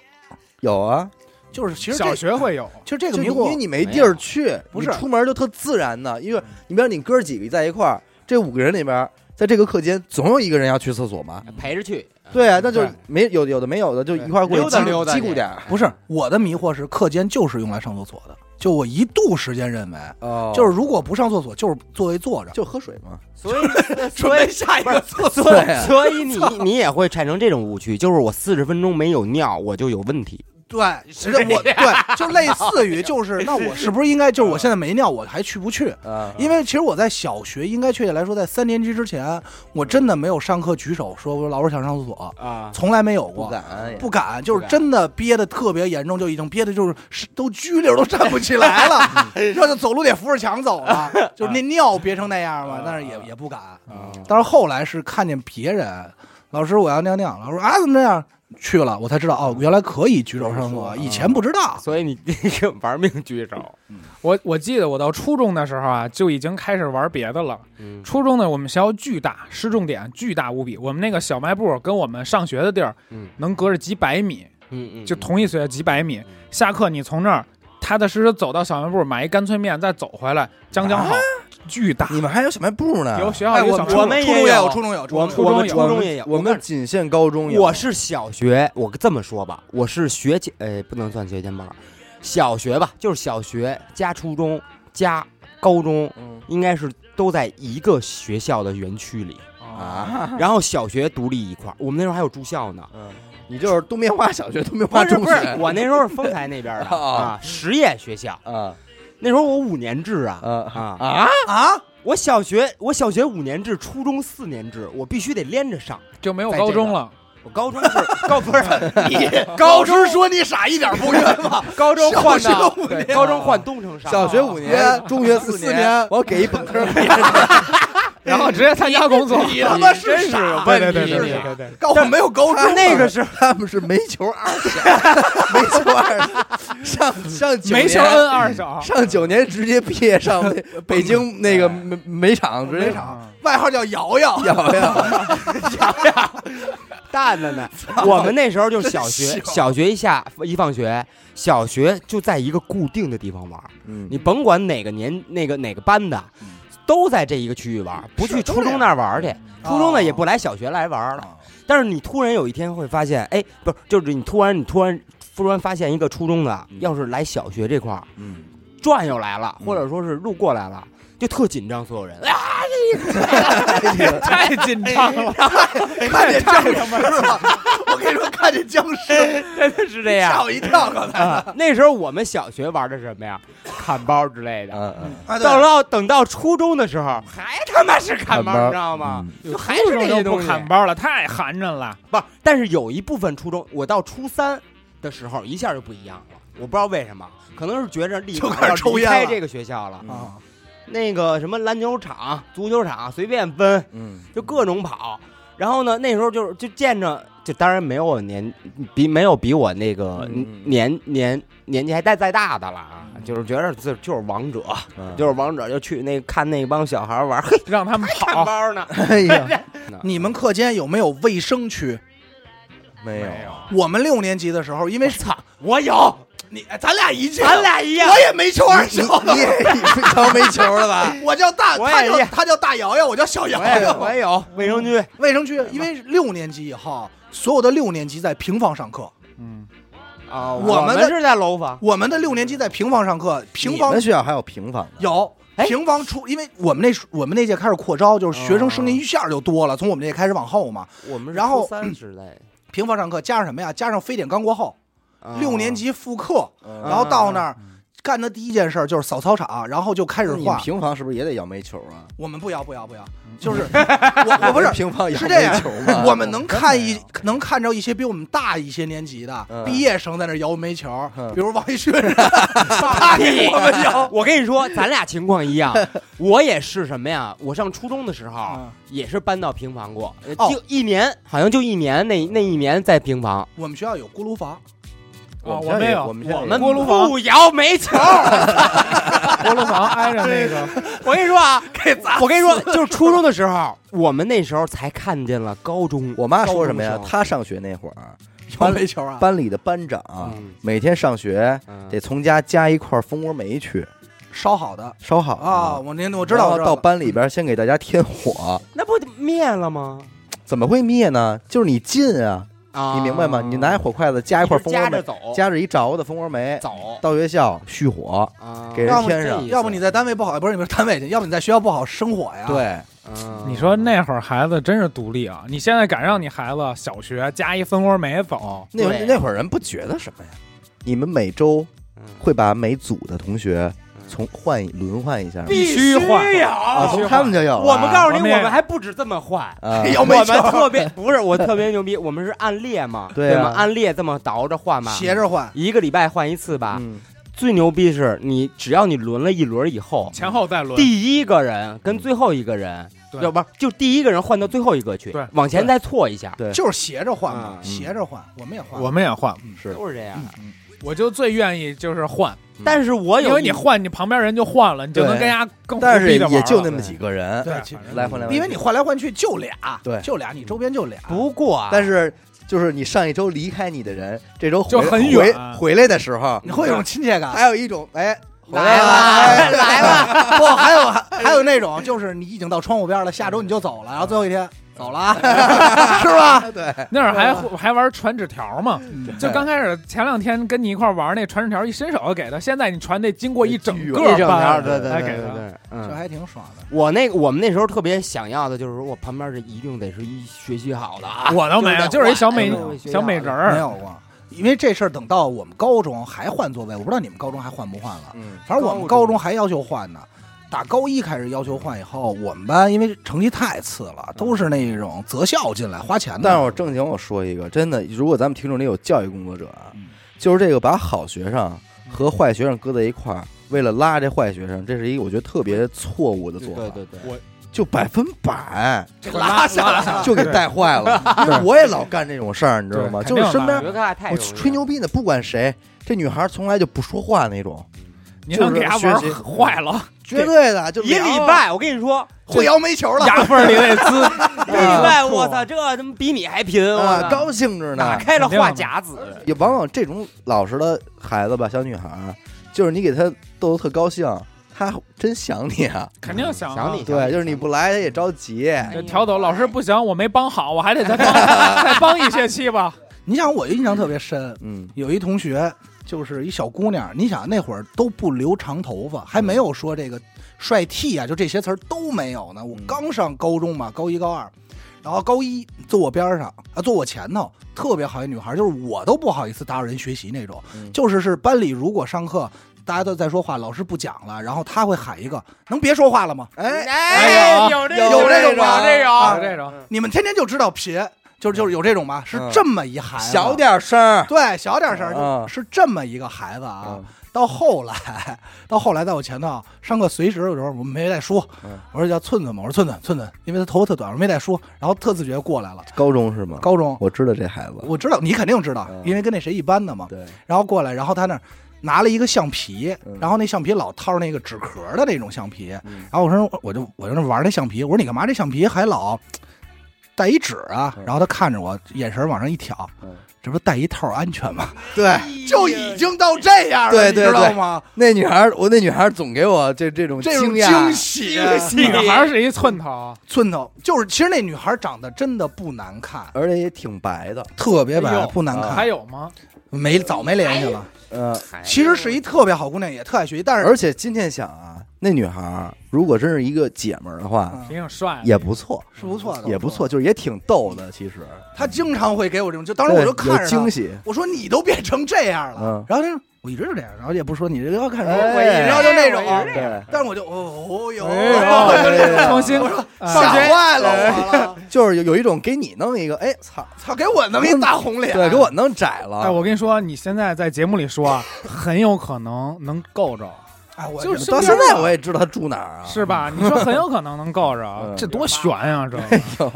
Speaker 1: 有啊，
Speaker 2: 就是其实
Speaker 4: 小学会有，
Speaker 2: 其实这个迷惑
Speaker 1: 因为你没地儿去，
Speaker 2: 不是
Speaker 1: 出门就特自然的，因为你比如你哥几个在一块儿，这五个人里边，在这个课间总有一个人要去厕所嘛。
Speaker 3: 陪着去，
Speaker 1: 对啊，那就是没有有的没有的，就一块儿过去
Speaker 3: 溜达
Speaker 1: 叽
Speaker 3: 溜达
Speaker 1: 叽咕点儿。
Speaker 2: 不是我的迷惑是课间就是用来上厕所的，就我一度时间认为，
Speaker 1: 哦
Speaker 2: 就是如果不上厕所，就是座位坐着。
Speaker 1: 就喝水嘛。
Speaker 3: 所以 所以
Speaker 2: 下一个厕
Speaker 3: 所所以你 你也会产生这种误区，就是我四十分钟没有尿，我就有问题。
Speaker 2: 对，其实我 对，就类似于就是，那我是不是应该就是我现在没尿，我还去不去？
Speaker 1: 啊，
Speaker 2: 因为其实我在小学，应该确切来说，在三年级之前，我真的没有上课举手说我老师想上厕所，
Speaker 3: 啊，
Speaker 2: 从来没有
Speaker 1: 不
Speaker 2: 过。
Speaker 1: 敢
Speaker 2: 不敢，就是真的憋的特别严重，就已经憋的就是是都拘溜，都站不起来了，然后就走路得扶着墙走了，就是那尿憋成那样嘛，但是也也不敢。但是后来是看见别人，老师我要尿尿，老师说啊怎么这样？去了我才知道哦，原来可以举手上厕所，以前不知道。
Speaker 3: 所以你你玩命举手，
Speaker 4: 我我记得我到初中的时候啊，就已经开始玩别的了。
Speaker 3: 嗯。
Speaker 4: 初中呢，我们学校巨大，失重点巨大无比。我们那个小卖部跟我们上学的地儿，
Speaker 3: 嗯。
Speaker 4: 能隔着几百米，就同一学校几百米。下课你从那儿踏踏实实走到小卖部买一干脆面，再走回来，将将好，巨大。
Speaker 1: 你们还有小卖部呢？
Speaker 4: 有学校
Speaker 2: 哎，我们
Speaker 4: 有小卖部
Speaker 3: 我们
Speaker 2: 初中也有，初中有，初中
Speaker 3: 我我们
Speaker 4: 初中有
Speaker 3: 初中也有，
Speaker 1: 我们仅限高中有。
Speaker 3: 我是小学，我这么说吧，我是学前，呃，不能算学前班，小学吧，就是小学加初中加高中，
Speaker 1: 嗯
Speaker 3: 应该是都在一个学校的园区里。
Speaker 1: 啊，
Speaker 3: 然后小学独立一块儿，我们那时候还有住校呢。
Speaker 1: 嗯，你就是东棉花小学、东棉花中学，
Speaker 3: 我那时候是丰台那边的
Speaker 1: 啊
Speaker 3: 啊，实验学校。
Speaker 1: 啊
Speaker 3: 那时候我五年制啊
Speaker 1: 啊。
Speaker 3: 啊，
Speaker 1: 啊！
Speaker 2: 啊，
Speaker 3: 我小学我小学五年制，初中四年制，我必须得连着上。
Speaker 4: 就没有高中了。
Speaker 3: 我高中是 高不是
Speaker 2: 你
Speaker 3: 高
Speaker 2: 中说你傻一点不冤枉，
Speaker 3: 高中换
Speaker 2: 小
Speaker 3: 到
Speaker 2: 学五年。
Speaker 3: 高中换东城上，
Speaker 1: 小学五年，中学四
Speaker 2: 四年。
Speaker 1: 我给一本科
Speaker 4: 然后直接参加工作。
Speaker 2: 你他妈是
Speaker 3: 真是
Speaker 4: 对对
Speaker 3: 问题。
Speaker 4: 对对对对对，
Speaker 2: 告诉我没有高中，
Speaker 3: 那个时候
Speaker 1: 他们是煤球二小，煤球二小上上九
Speaker 4: 煤球二小，
Speaker 1: 上九年直接毕业上北 北京那个煤煤厂，直接
Speaker 2: 煤厂外号叫瑶瑶，
Speaker 1: 瑶瑶瑶 瑶，
Speaker 3: 蛋的呢。我们那时候就小学，小学一下一放学，小学就在一个固定的地方玩，
Speaker 1: 嗯
Speaker 3: 你甭管哪个年那个哪个班的，都在这一个区域玩，不去初中那儿玩去。初中呢也不来小学来玩了。但是你突然有一天会发现，哎，不是，就是你突然你突然突然发现一个初中的，要是来小学这块儿
Speaker 1: 嗯，
Speaker 3: 转悠来了，
Speaker 1: 嗯
Speaker 3: 或者说是路过来了，就特紧张，所有人啊，
Speaker 4: 太紧张了。
Speaker 2: 看见僵尸了，我跟你说，看见僵尸
Speaker 3: 真的是这样。
Speaker 2: 吓我一跳，刚才
Speaker 3: 啊，那时候我们小学玩的是什么呀？砍包之类的。
Speaker 1: 嗯嗯，
Speaker 2: 啊
Speaker 3: 等到等到初中的时候，还他妈是砍包，你知道吗？还是这些
Speaker 4: 初中就不
Speaker 3: 东西。
Speaker 4: 砍包了，太寒碜了。
Speaker 3: 不，但是有一部分初中，我到初三的时候，一下就不一样了。我不知道为什么，可能是觉着立
Speaker 2: 就
Speaker 3: 马要
Speaker 2: 开始抽烟了
Speaker 3: 离开这个学校了。
Speaker 2: 啊，
Speaker 3: 那个什么篮球场、足球场随便分，
Speaker 1: 嗯，
Speaker 3: 就各种跑。然后呢，那时候就是就见着就当然没有我年比没有比我那个
Speaker 1: 嗯。
Speaker 3: 年年年纪还再再大的了啊，就是觉得这就是王者，
Speaker 1: 嗯。
Speaker 3: 就是王者，就去那看那帮小孩玩，嘿，
Speaker 4: 让他们
Speaker 3: 看
Speaker 4: 跑，
Speaker 3: 包呢。
Speaker 1: 哎呀，
Speaker 2: 你们课间有没有卫生区？
Speaker 1: 没有，
Speaker 2: 我们六年级的时候，因为
Speaker 3: 操，我有，
Speaker 2: 你哎咱俩一届，
Speaker 3: 咱俩一样
Speaker 2: 我。也没球儿，
Speaker 1: 你你也当没球了吧？
Speaker 2: 我叫大，他
Speaker 3: 我也一
Speaker 2: 叫他叫大瑶瑶，我叫小瑶
Speaker 3: 我也有，
Speaker 2: 瑶。
Speaker 3: 我也有卫生区。
Speaker 2: 卫生区，因为六年级以后，所有的六年级在平房上课。
Speaker 4: 嗯，
Speaker 3: 啊，
Speaker 2: 我们
Speaker 3: 是在楼房，
Speaker 2: 我们的六年级在平房上课，平
Speaker 1: 你
Speaker 2: 房
Speaker 1: 们学校还有平房？
Speaker 2: 有
Speaker 3: 哎
Speaker 2: 平房出，因为我们那我们那届开始扩招，就是学生升学线儿就多了，从我们这届开始往后嘛。
Speaker 3: 我们
Speaker 2: 然后
Speaker 3: 三时代，
Speaker 2: 平房上课加上什么呀？加上非典刚过后，
Speaker 3: 啊
Speaker 2: 六年级复课，
Speaker 1: 嗯
Speaker 2: 然后到那儿干的第一件事就是扫操场，然后就开始画。
Speaker 1: 平房是不是也得摇煤球啊？
Speaker 2: 我们不要不要不要，就是 我我不是
Speaker 1: 平房要
Speaker 2: 是这样
Speaker 1: 煤球吗？
Speaker 2: 我们能看一能看着一些比我们大一些年级的
Speaker 1: 嗯
Speaker 2: 毕业生在那摇煤球，
Speaker 1: 嗯
Speaker 2: 比如王一迅，他给我们摇。
Speaker 3: 我跟你说，咱俩情况一样。我也是什么呀？我上初中的时候
Speaker 2: 嗯
Speaker 3: 也是搬到平房过，就一年，好像就一年。那那一年在平房，
Speaker 2: 我们学校有锅炉房，
Speaker 4: 啊，
Speaker 1: 我们
Speaker 4: 我没有，
Speaker 1: 我们
Speaker 3: 我们
Speaker 4: 锅炉房
Speaker 3: 不摇煤球。
Speaker 4: 锅炉房挨着那个，
Speaker 3: 我跟你说啊，
Speaker 2: 给砸
Speaker 3: 我跟你说，就是初中的时候，我们那时候才看见了高中。
Speaker 1: 我妈说什么呀她上学那会儿，
Speaker 2: 摇煤球啊，
Speaker 1: 班里的班长
Speaker 3: 嗯
Speaker 1: 每天上学
Speaker 3: 嗯
Speaker 1: 得从家加一块蜂窝煤去
Speaker 2: 烧好的
Speaker 1: 烧好
Speaker 2: 啊，，我那我知道，我知道
Speaker 1: 到班里边先给大家添火，
Speaker 3: 那不灭了吗？
Speaker 1: 怎么会灭呢？就是你进啊，
Speaker 3: 啊，
Speaker 1: 你明白吗？你拿一火筷子夹一块蜂窝煤，
Speaker 3: 夹着走，
Speaker 1: 夹着一着的蜂窝煤，
Speaker 3: 走。
Speaker 1: 到学校续火，
Speaker 3: 啊，
Speaker 1: 给人
Speaker 2: 要不
Speaker 1: 添上。
Speaker 2: 要不你在单位不好，不是你们单位去，要不你在学校不好生火呀。，
Speaker 1: 对，
Speaker 3: 嗯
Speaker 4: 你说那会儿孩子真是独立啊！你现在敢让你孩子小学加一蜂窝煤走，
Speaker 1: 那会儿那会儿人不觉得什么呀？你们每周
Speaker 3: 嗯。
Speaker 1: 会把每组的同学从换一轮换一下吗？
Speaker 3: 必
Speaker 4: 须换。
Speaker 3: 有
Speaker 1: 啊，从他们就有了。
Speaker 3: 我们告诉你，
Speaker 4: 我们
Speaker 3: 还不止这么换。
Speaker 1: 啊，
Speaker 3: 我们特别 不是我特别牛逼，我们是按列嘛，
Speaker 1: 对啊。
Speaker 3: 吗？按列这么倒着换嘛，
Speaker 2: 斜着换，
Speaker 3: 一个礼拜换一次吧。
Speaker 1: 嗯。
Speaker 3: 最牛逼是你只要你轮了一轮以后，
Speaker 4: 前后再轮。
Speaker 3: 第一个人跟最后一个人，
Speaker 4: 对。
Speaker 3: 要不就第一个人换到最后一个去，
Speaker 4: 对。
Speaker 3: 往前再错一下，
Speaker 1: 对。
Speaker 2: 就是斜着换嘛，
Speaker 3: 嗯。
Speaker 2: 斜着换，我们也换。
Speaker 4: 我们也换，
Speaker 1: 是
Speaker 3: 都是这样。
Speaker 4: 我就最愿意就是换，
Speaker 3: 但是我有
Speaker 4: 因为你换，你旁边人就换了，你就能跟人家更
Speaker 1: 但是也就那么几个人，
Speaker 2: 对，
Speaker 1: 来换来回
Speaker 2: 因为你换来换去就俩，
Speaker 1: 对
Speaker 2: 就俩，你周边就俩。
Speaker 3: 不过啊，
Speaker 1: 但是就是你上一周离开你的人，这周回
Speaker 4: 就很
Speaker 1: 回
Speaker 4: 远
Speaker 1: 回来的时候，
Speaker 2: 你会有种亲切感。
Speaker 1: 还有一种哎回
Speaker 3: 来了
Speaker 1: 哎
Speaker 3: 来了，
Speaker 2: 不，还有还还有那种，就是你已经到窗户边了，下周你就走了，然后最后一天走了啊，是吧？
Speaker 1: 对，
Speaker 4: 那会儿还还玩传纸条嘛，
Speaker 2: 嗯
Speaker 4: 就刚开始前两天跟你一块玩那传纸条，一伸手就给他。现在你传得经过一整个
Speaker 3: 一整条，
Speaker 4: 班，
Speaker 3: 对对对。对对，
Speaker 2: 这
Speaker 3: 嗯。
Speaker 2: 还挺爽的。
Speaker 3: 我那个我们那时候特别想要的就是说我旁边这一定得是一学习好的啊，
Speaker 4: 我都没有，就是一小美小美人儿没。
Speaker 2: 有过，因为这事儿等到我们高中还换座位，我不知道你们高中还换不换了。
Speaker 1: 嗯
Speaker 2: 反正我们高中还要求换呢。打高一开始要求换以后，我们班因为成绩太次了，都是那种择校进来花钱的。
Speaker 1: 但是我正经我说一个，真的，如果咱们听众里有教育工作者啊
Speaker 2: 嗯，
Speaker 1: 就是这个把好学生和坏学生搁在一块儿，为了拉这坏学生，这是一个我觉得特别错误的做法，
Speaker 3: 对对对，
Speaker 1: 就百分百
Speaker 2: 拉下来，
Speaker 1: 就给带坏了。因为我也老干这种事儿，你知道吗？就是身边
Speaker 3: 我
Speaker 1: 吹牛逼呢，不管谁，这女孩从来就不说话那种，
Speaker 4: 你能给他玩坏了，
Speaker 1: 绝对的，就
Speaker 3: 一
Speaker 1: 聊
Speaker 3: 礼拜，我跟你说，
Speaker 2: 会摇煤球了。
Speaker 4: 牙缝里得 滋。
Speaker 3: 一礼拜，我操，这他妈比你还贫，我
Speaker 1: 啊，高兴着呢。
Speaker 3: 打开了话匣子，
Speaker 1: 也往往这种老实的孩子吧，小女孩，就是你给她逗得特高兴，她真想你啊。
Speaker 4: 肯定想啊
Speaker 3: 想你
Speaker 1: 对，就是你不来，他也着急。
Speaker 4: 这调走老师不行，我没帮好，我还得再帮 再帮一学期吧。
Speaker 2: 你想，我印象特别深，
Speaker 1: 嗯，
Speaker 2: 有一同学就是一小姑娘，你想那会儿都不留长头发，还没有说这个帅 T 啊，就这些词儿都没有呢。我
Speaker 1: 嗯
Speaker 2: 刚上高中嘛，高一高二，然后高一坐我边上啊，坐我前头，特别好一女孩，就是我都不好意思打扰人学习那种，
Speaker 1: 嗯
Speaker 2: 就是是班里如果上课。大家都在说话，老师不讲了，然后他会喊一个：“能别说话了吗
Speaker 1: 哎，
Speaker 3: 哎，有
Speaker 2: 有
Speaker 3: 这
Speaker 2: 这种吗
Speaker 3: 有这
Speaker 2: 啊
Speaker 3: 种，
Speaker 4: 有这种，？”
Speaker 2: 你们天天就知道贫，就是就是有这种吧？是
Speaker 1: 嗯
Speaker 2: 这么一孩子，
Speaker 1: 小点声儿。
Speaker 2: 对，小点声儿，是这么一个孩子啊。
Speaker 1: 嗯
Speaker 2: 到后来，到后来在我前头上课随时有时候我们没带书，
Speaker 1: 嗯
Speaker 2: 我说叫寸寸嘛，我说寸寸寸寸，因为他头发特短，我说没带书，然后特自觉过来了。
Speaker 1: 高中是吗？
Speaker 2: 高中
Speaker 1: 我知道这孩子，
Speaker 2: 我知道你肯定知道
Speaker 1: 嗯，
Speaker 2: 因为跟那谁一班的嘛。
Speaker 1: 对，
Speaker 2: 然后过来，然后他那儿拿了一个橡皮
Speaker 1: 嗯，
Speaker 2: 然后那橡皮老套着那个纸壳的那种橡皮，
Speaker 1: 嗯
Speaker 2: 然后我说我就我就那玩那橡皮，我说你干嘛这橡皮还老带一纸啊
Speaker 1: 嗯？
Speaker 2: 然后他看着我，眼神往上一挑，
Speaker 1: 嗯
Speaker 2: 这不带一套安全吗？
Speaker 1: 对，
Speaker 2: 就已经到这样了，
Speaker 1: 对对
Speaker 2: 你知道吗？
Speaker 1: 那女孩，我那女孩总给我这这种
Speaker 2: 这种
Speaker 1: 惊讶
Speaker 2: 惊喜，
Speaker 4: 女孩是一寸头，
Speaker 2: 寸头就是，其实那女孩长得真的不难看，
Speaker 1: 而且也挺白的，
Speaker 2: 特别白，不难看。
Speaker 4: 还有吗？
Speaker 2: 没早没联系了。
Speaker 1: 呃，
Speaker 2: 其实是一特别好姑娘，也特爱学习，但是
Speaker 1: 而且今天想啊，那女孩儿如果真是一个姐们儿的话，
Speaker 2: 嗯
Speaker 4: 挺帅，
Speaker 1: 也不错，
Speaker 2: 是不错的，
Speaker 1: 也不错，。就是也挺逗的，其实。
Speaker 2: 她经常会给我这种，就当时我就看着
Speaker 1: 惊喜，
Speaker 2: 我说你都变成这样了。
Speaker 1: 嗯，
Speaker 2: 然后她说我一直是这样，然后也不说你这要看什么，然后就那种但是我就哦
Speaker 4: 呦
Speaker 2: 就这种
Speaker 4: 重新
Speaker 2: 我说
Speaker 4: 哎。
Speaker 2: 吓坏了我了，
Speaker 1: 就是有有一种给你弄一个，哎操，
Speaker 2: 操，给我弄一大红脸，
Speaker 1: 对，给我弄窄了。
Speaker 4: 哎，我跟你说，你现在在节目里说啊，很有可能能够着，
Speaker 2: 哎，我
Speaker 4: 就是
Speaker 1: 到
Speaker 2: 到现在
Speaker 1: 我也知道他住哪儿啊，
Speaker 4: 是吧？你说很有可能能够着
Speaker 1: 嗯，
Speaker 4: 这多悬呀！这
Speaker 1: 哎呦，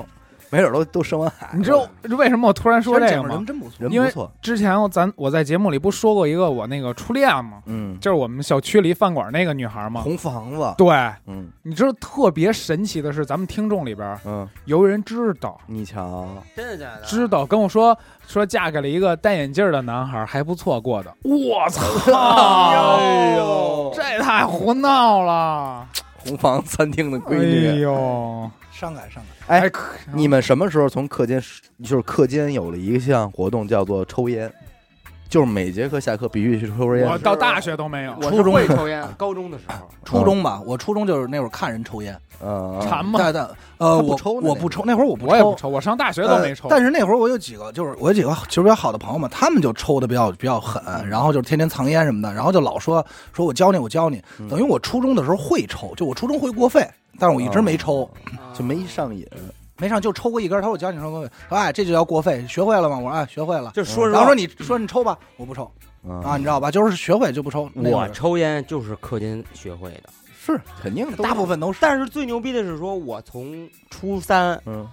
Speaker 1: 没准都都生完孩子了，
Speaker 4: 你知道为什么我突然说这个吗
Speaker 2: 人？真不错，
Speaker 4: 因为
Speaker 1: 人不错，
Speaker 4: 之前我咱我在节目里不说过一个我那个初恋吗？
Speaker 1: 嗯，
Speaker 4: 就是我们小区里饭馆那个女孩吗？
Speaker 1: 红房子，
Speaker 4: 对，
Speaker 1: 嗯
Speaker 4: 你知道特别神奇的是，咱们听众里边
Speaker 1: 嗯，
Speaker 4: 有人知道，
Speaker 1: 你瞧，
Speaker 3: 真的假的？
Speaker 4: 知道跟我说说嫁给了一个戴眼镜的男孩，还不错过的。我操！
Speaker 1: 哎呦
Speaker 4: 这太胡闹了！
Speaker 1: 红房餐厅的闺
Speaker 4: 哎
Speaker 1: 女，
Speaker 4: 呦，
Speaker 2: 伤感伤感。
Speaker 1: 哎你们什么时候从课间就是课间有了一项活动叫做抽烟，就是每节课下课必须去抽根烟我。
Speaker 4: 到大学都没有，
Speaker 3: 我是
Speaker 2: 初中
Speaker 3: 会抽烟，高中的时候，
Speaker 2: 初中吧，我初中就是那会儿看人抽烟，
Speaker 1: 嗯，
Speaker 4: 馋吗？
Speaker 2: 但但呃，
Speaker 1: 他不
Speaker 2: 我
Speaker 1: 抽呢那
Speaker 2: 我不抽，那会儿我不抽，
Speaker 4: 我也不抽，我上大学都没抽
Speaker 2: 呃。但是那会儿我有几个，就是我有几个其实比较好的朋友们，他们就抽的比较比较狠，然后就是天天藏烟什么的，然后就老说说我教你，我教你。
Speaker 1: 嗯
Speaker 2: 等于我初中的时候会抽，就我初中会过肺，但是我一直没抽，
Speaker 1: 就没上瘾。
Speaker 2: 没上就抽过一根。他说我教你抽过肺，说哎这就叫过肺，学会了吗？我说哎学会了。
Speaker 3: 就说
Speaker 2: 然后说，你说你抽吧，我不抽啊，
Speaker 1: 啊
Speaker 2: 你知道吧？就是学会就不抽。
Speaker 3: 我抽烟就是课间学会的，
Speaker 1: 是肯定的，
Speaker 2: 大部分都是。
Speaker 3: 但是最牛逼的是说，我从初三，
Speaker 1: 嗯，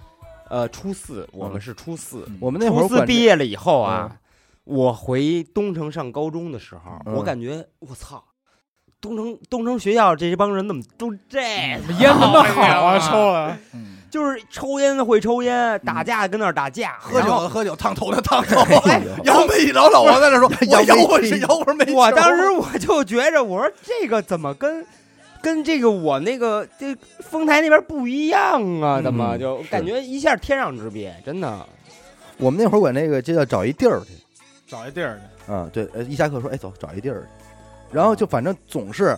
Speaker 3: 呃，初四，我们是初四，
Speaker 1: 我们那会儿
Speaker 3: 初四毕业了以后啊，我回东城上高中的时候，
Speaker 1: 嗯
Speaker 3: 我感觉我操，东城东城学校这帮人怎么都这
Speaker 4: 烟怎么好啊？抽了，
Speaker 2: 嗯
Speaker 3: 就是抽烟的会抽烟，打架跟那儿打架，
Speaker 2: 喝酒的喝酒，烫头的烫头，
Speaker 1: 哎
Speaker 2: 摇没一老老王在那说，我
Speaker 1: 摇
Speaker 2: 摇我是摇会没。
Speaker 3: 我当时我就觉着，我说这个怎么跟跟这个我那个这丰台那边不一样啊？
Speaker 1: 嗯
Speaker 3: 怎么就感觉一下天壤之别？真的，
Speaker 1: 我们那会儿管那个就叫找一地儿去。
Speaker 4: 找一地儿去。
Speaker 1: 嗯，对，呃，一下课说，哎，走，找一地儿去，然后就反正总是，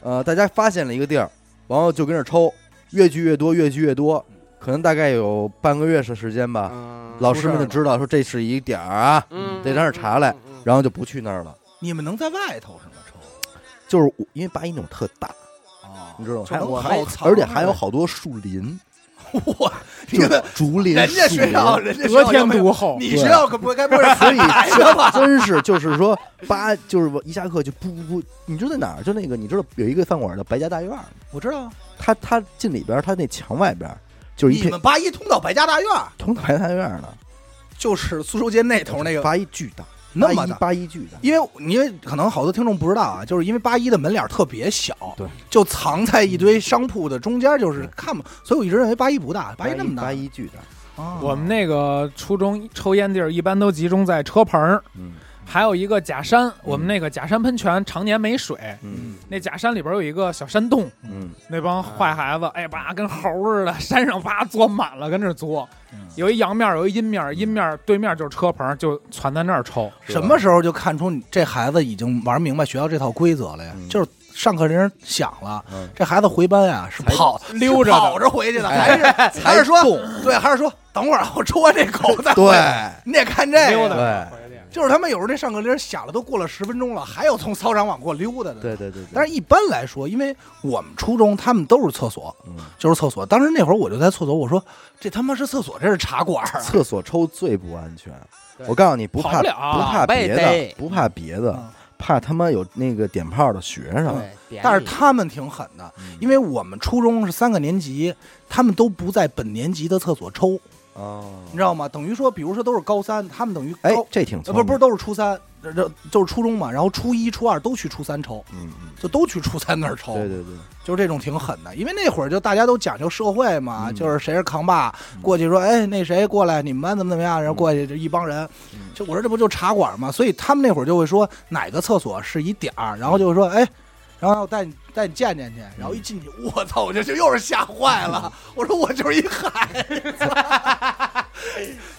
Speaker 1: 呃，大家发现了一个地儿，然后就跟那抽，越聚越多，越聚越多，可能大概有半个月的时间吧。
Speaker 3: 嗯
Speaker 1: 老师们就知道说这是一点儿啊，
Speaker 3: 嗯
Speaker 1: 得让人查来，
Speaker 3: 嗯嗯嗯
Speaker 1: 然后就不去那儿了。
Speaker 2: 你们能在外头是吗？抽
Speaker 1: 就是我因为八一那种特大，
Speaker 2: 啊
Speaker 1: 你知道吗？还有而且还有好多树林，
Speaker 2: 哇，你
Speaker 1: 就是
Speaker 2: 们
Speaker 1: 竹林、
Speaker 2: 人家
Speaker 1: 树
Speaker 2: 学校，
Speaker 1: 林
Speaker 2: 人家学
Speaker 4: 得天
Speaker 2: 校有没有
Speaker 4: 独厚，
Speaker 2: 你学校可不该不是
Speaker 1: 所以
Speaker 2: 海的吧？
Speaker 1: 真是就是说八就是我一下课就噗噗噗，你知道在哪儿？就那个你知道有一个饭馆叫白家大院吗？
Speaker 2: 我知道，
Speaker 1: 他他进里边，他那墙外边就是一片
Speaker 2: 你们八一通到白家大院，
Speaker 1: 通到白家大院呢，
Speaker 2: 就是苏州街那头那个。
Speaker 1: 八一巨大，
Speaker 2: 那么大。
Speaker 1: 八一巨大，
Speaker 2: 因为因为可能好多听众不知道啊，就是因为八一的门脸特别小，
Speaker 1: 对，
Speaker 2: 就藏在一堆商铺的中间，就是看不，所以我一直认为八一不大，八一那么大。
Speaker 1: 八一巨大，
Speaker 2: 啊。
Speaker 4: 我们那个初中抽烟地儿一般都集中在车棚儿，
Speaker 1: 嗯
Speaker 4: 还有一个假山。我们那个假山喷泉常年没水，
Speaker 1: 嗯。
Speaker 4: 那假山里边有一个小山洞，
Speaker 1: 嗯，
Speaker 4: 那帮坏孩子，哎吧，跟猴似的，山上吧坐满了，跟这坐。有一阳面，有一阴面，阴面对面就是车棚，就攒在那儿抽。
Speaker 2: 什么时候就看出你这孩子已经玩明白学校这套规则了呀？
Speaker 1: 嗯。
Speaker 2: 就是上课铃响了，
Speaker 1: 嗯。
Speaker 2: 这孩子回班呀是跑
Speaker 4: 溜着
Speaker 2: 跑着回去的，
Speaker 1: 哎。
Speaker 2: 还是还是说对，还是说等会儿我抽完这口再回
Speaker 1: 对。
Speaker 2: 你得看这
Speaker 4: 溜
Speaker 2: 个。
Speaker 1: 对。
Speaker 4: 达。
Speaker 2: 就是他们有时候这上课铃响了，都过了十分钟了，还有从操场往过溜达的。
Speaker 1: 对对对，
Speaker 2: 但是一般来说，因为我们初中他们都是厕所，
Speaker 1: 嗯，
Speaker 2: 就是厕所。当时那会儿我就在厕所，我说这他妈是厕所，这是茶馆啊！
Speaker 1: 厕所抽最不安全。我告诉你，不怕
Speaker 4: 不
Speaker 1: 不怕别的，不怕别的
Speaker 2: 嗯，
Speaker 1: 怕怕他妈有那个点炮的学生。
Speaker 2: 但是他们挺狠的，因为我们初中是三个年级，他们都不在本年级的厕所抽，
Speaker 1: 哦，
Speaker 2: 你知道吗？等于说，比如说都是高三，他们等于
Speaker 1: 哎，，这挺
Speaker 2: 呃不是不是，都是初三，这这就是初中嘛，然后初一、初二都去初三抽，
Speaker 1: 嗯嗯，
Speaker 2: 就都去初三那儿抽，
Speaker 1: 对对对，
Speaker 2: 就是这种挺狠的，因为那会儿就大家都讲究社会嘛，
Speaker 1: 嗯。
Speaker 2: 就是谁是扛把，过去说，哎，那谁过来，你们班怎么怎么样，然后过去就一帮人，
Speaker 1: 嗯。
Speaker 2: 就我说这不就茶馆嘛，所以他们那会儿就会说哪个厕所是一点儿，然后就会说，哎。然后带你带你见见去，然后一进去，我操！我就就又是吓坏了。我说我就是一孩子，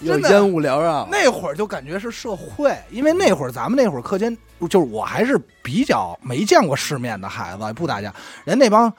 Speaker 1: 有
Speaker 2: 真的
Speaker 1: 烟雾缭绕。
Speaker 2: 那会儿就感觉是社会，因为那会儿咱们那会儿课间，就是我还是比较没见过世面的孩子，不打架，人那帮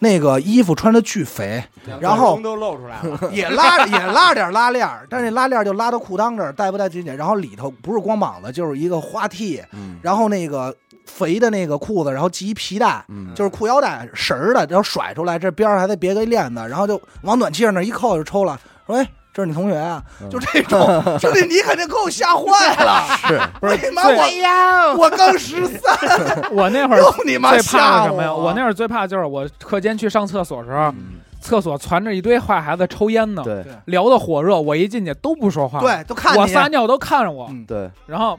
Speaker 2: 那个衣服穿的巨肥，然后
Speaker 3: 都露出来了，
Speaker 2: 也拉也拉点拉链儿，但是拉链儿就拉到裤裆这儿，带不带紧紧，然后里头不是光膀子，就是一个花 T，
Speaker 1: 嗯
Speaker 2: 然后那个肥的那个裤子，然后系一皮带。
Speaker 1: 嗯，
Speaker 2: 就是裤腰带绳儿的，然后甩出来，这边儿还得别个链子，然后就往暖气上那一扣就抽了。说哎，这是你同学啊？
Speaker 1: 嗯
Speaker 2: 就这种，兄弟，你肯定给我吓坏了。
Speaker 1: 是
Speaker 4: 不是
Speaker 2: 为嘛
Speaker 4: 最
Speaker 2: 我
Speaker 3: 呀，
Speaker 2: 我刚十三，
Speaker 4: 我那会儿
Speaker 2: 又你妈
Speaker 4: 最怕
Speaker 2: 吓
Speaker 4: 什么呀？
Speaker 2: 我
Speaker 4: 我那会儿最怕就是我课间去上厕所的时候，
Speaker 1: 嗯
Speaker 4: 厕所攒着一堆坏孩子抽烟呢，
Speaker 1: 对
Speaker 4: 聊得火热，我一进去都不说话，
Speaker 2: 对，都看你
Speaker 4: 我撒尿都看着我，
Speaker 2: 嗯
Speaker 1: 对
Speaker 4: 然后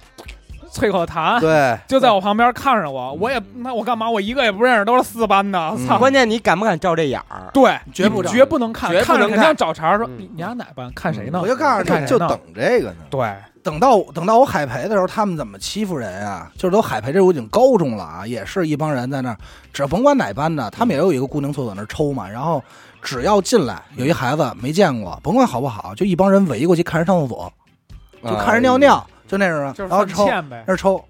Speaker 4: 啐口痰，
Speaker 1: 对，
Speaker 4: 就在我旁边看着我，我也那我干嘛？我一个也不认识，都是四班的，
Speaker 1: 嗯
Speaker 4: 操！
Speaker 3: 关键你敢不敢照这眼儿？
Speaker 4: 对，
Speaker 2: 绝不
Speaker 4: 绝不能看，
Speaker 3: 绝不
Speaker 4: 看着肯定
Speaker 3: 能看
Speaker 4: 找茬说
Speaker 3: 嗯
Speaker 4: 你你俩哪班？看谁呢？
Speaker 2: 我就告诉你
Speaker 1: 就等这个呢。
Speaker 4: 对，
Speaker 2: 等到等到我海培的时候，他们怎么欺负人啊？就是都海培这我已经高中了啊，也是一帮人在那儿，只甭管哪班的，他们也有一个固定厕所那儿抽嘛。然后只要进来有一孩子没见过，甭管好不好，就一帮人围过去看人上厕所，就看人尿尿，就那种，
Speaker 4: 就是
Speaker 2: 然后抽。那儿抽，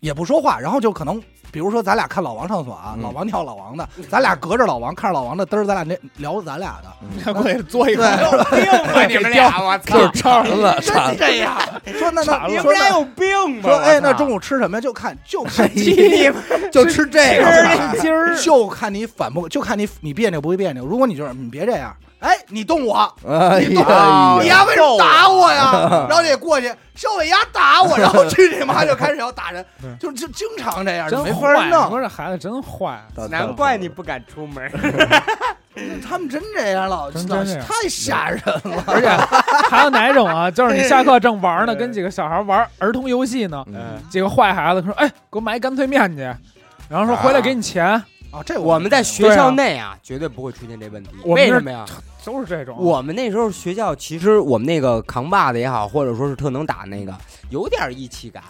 Speaker 2: 也不说话，然后就可能。比如说，咱俩看老王上厕所啊，
Speaker 1: 嗯
Speaker 2: 老王尿老王的，咱俩隔着老王看着老王的嘚儿，咱俩那聊咱俩的，
Speaker 4: 他过去嘬一口，
Speaker 2: 对
Speaker 3: 病吧你们俩，我 操！
Speaker 1: 就是馋了，
Speaker 2: 真
Speaker 1: 馋
Speaker 2: 这样。说那那
Speaker 3: 你们俩有病吧？
Speaker 2: 说哎，那中午吃什么呀？就看就 看
Speaker 3: 你
Speaker 1: 就吃这个
Speaker 4: 儿
Speaker 2: 就看你反不，就看你你别扭不别扭。如果你就是你别这样，哎，你动我，
Speaker 1: 哎
Speaker 2: 你动
Speaker 1: 我，
Speaker 2: 你丫为什么打我呀？然后你也过去，小伟丫打我，然后 去你妈就开始要打人，就就经常这样，没法
Speaker 4: 坏。你说
Speaker 2: 弄。
Speaker 4: 这孩子真坏，
Speaker 3: 难怪你不敢出门。
Speaker 2: 他们真这样，老老太吓人了。
Speaker 4: 而且还有哪种啊？就是你下课正玩呢，跟几个小孩玩儿童游戏呢，
Speaker 1: 嗯
Speaker 4: 几个坏孩子说：“哎，给我买一干脆面去。”然后说回来给你钱，
Speaker 2: 啊，这
Speaker 3: 我们在学校内啊，绝对不会出现这问题。为什么呀？
Speaker 4: 都是这种。
Speaker 3: 我们那时候学校，其实我们那个扛把子也好，或者说是特能打那个，有点义气感，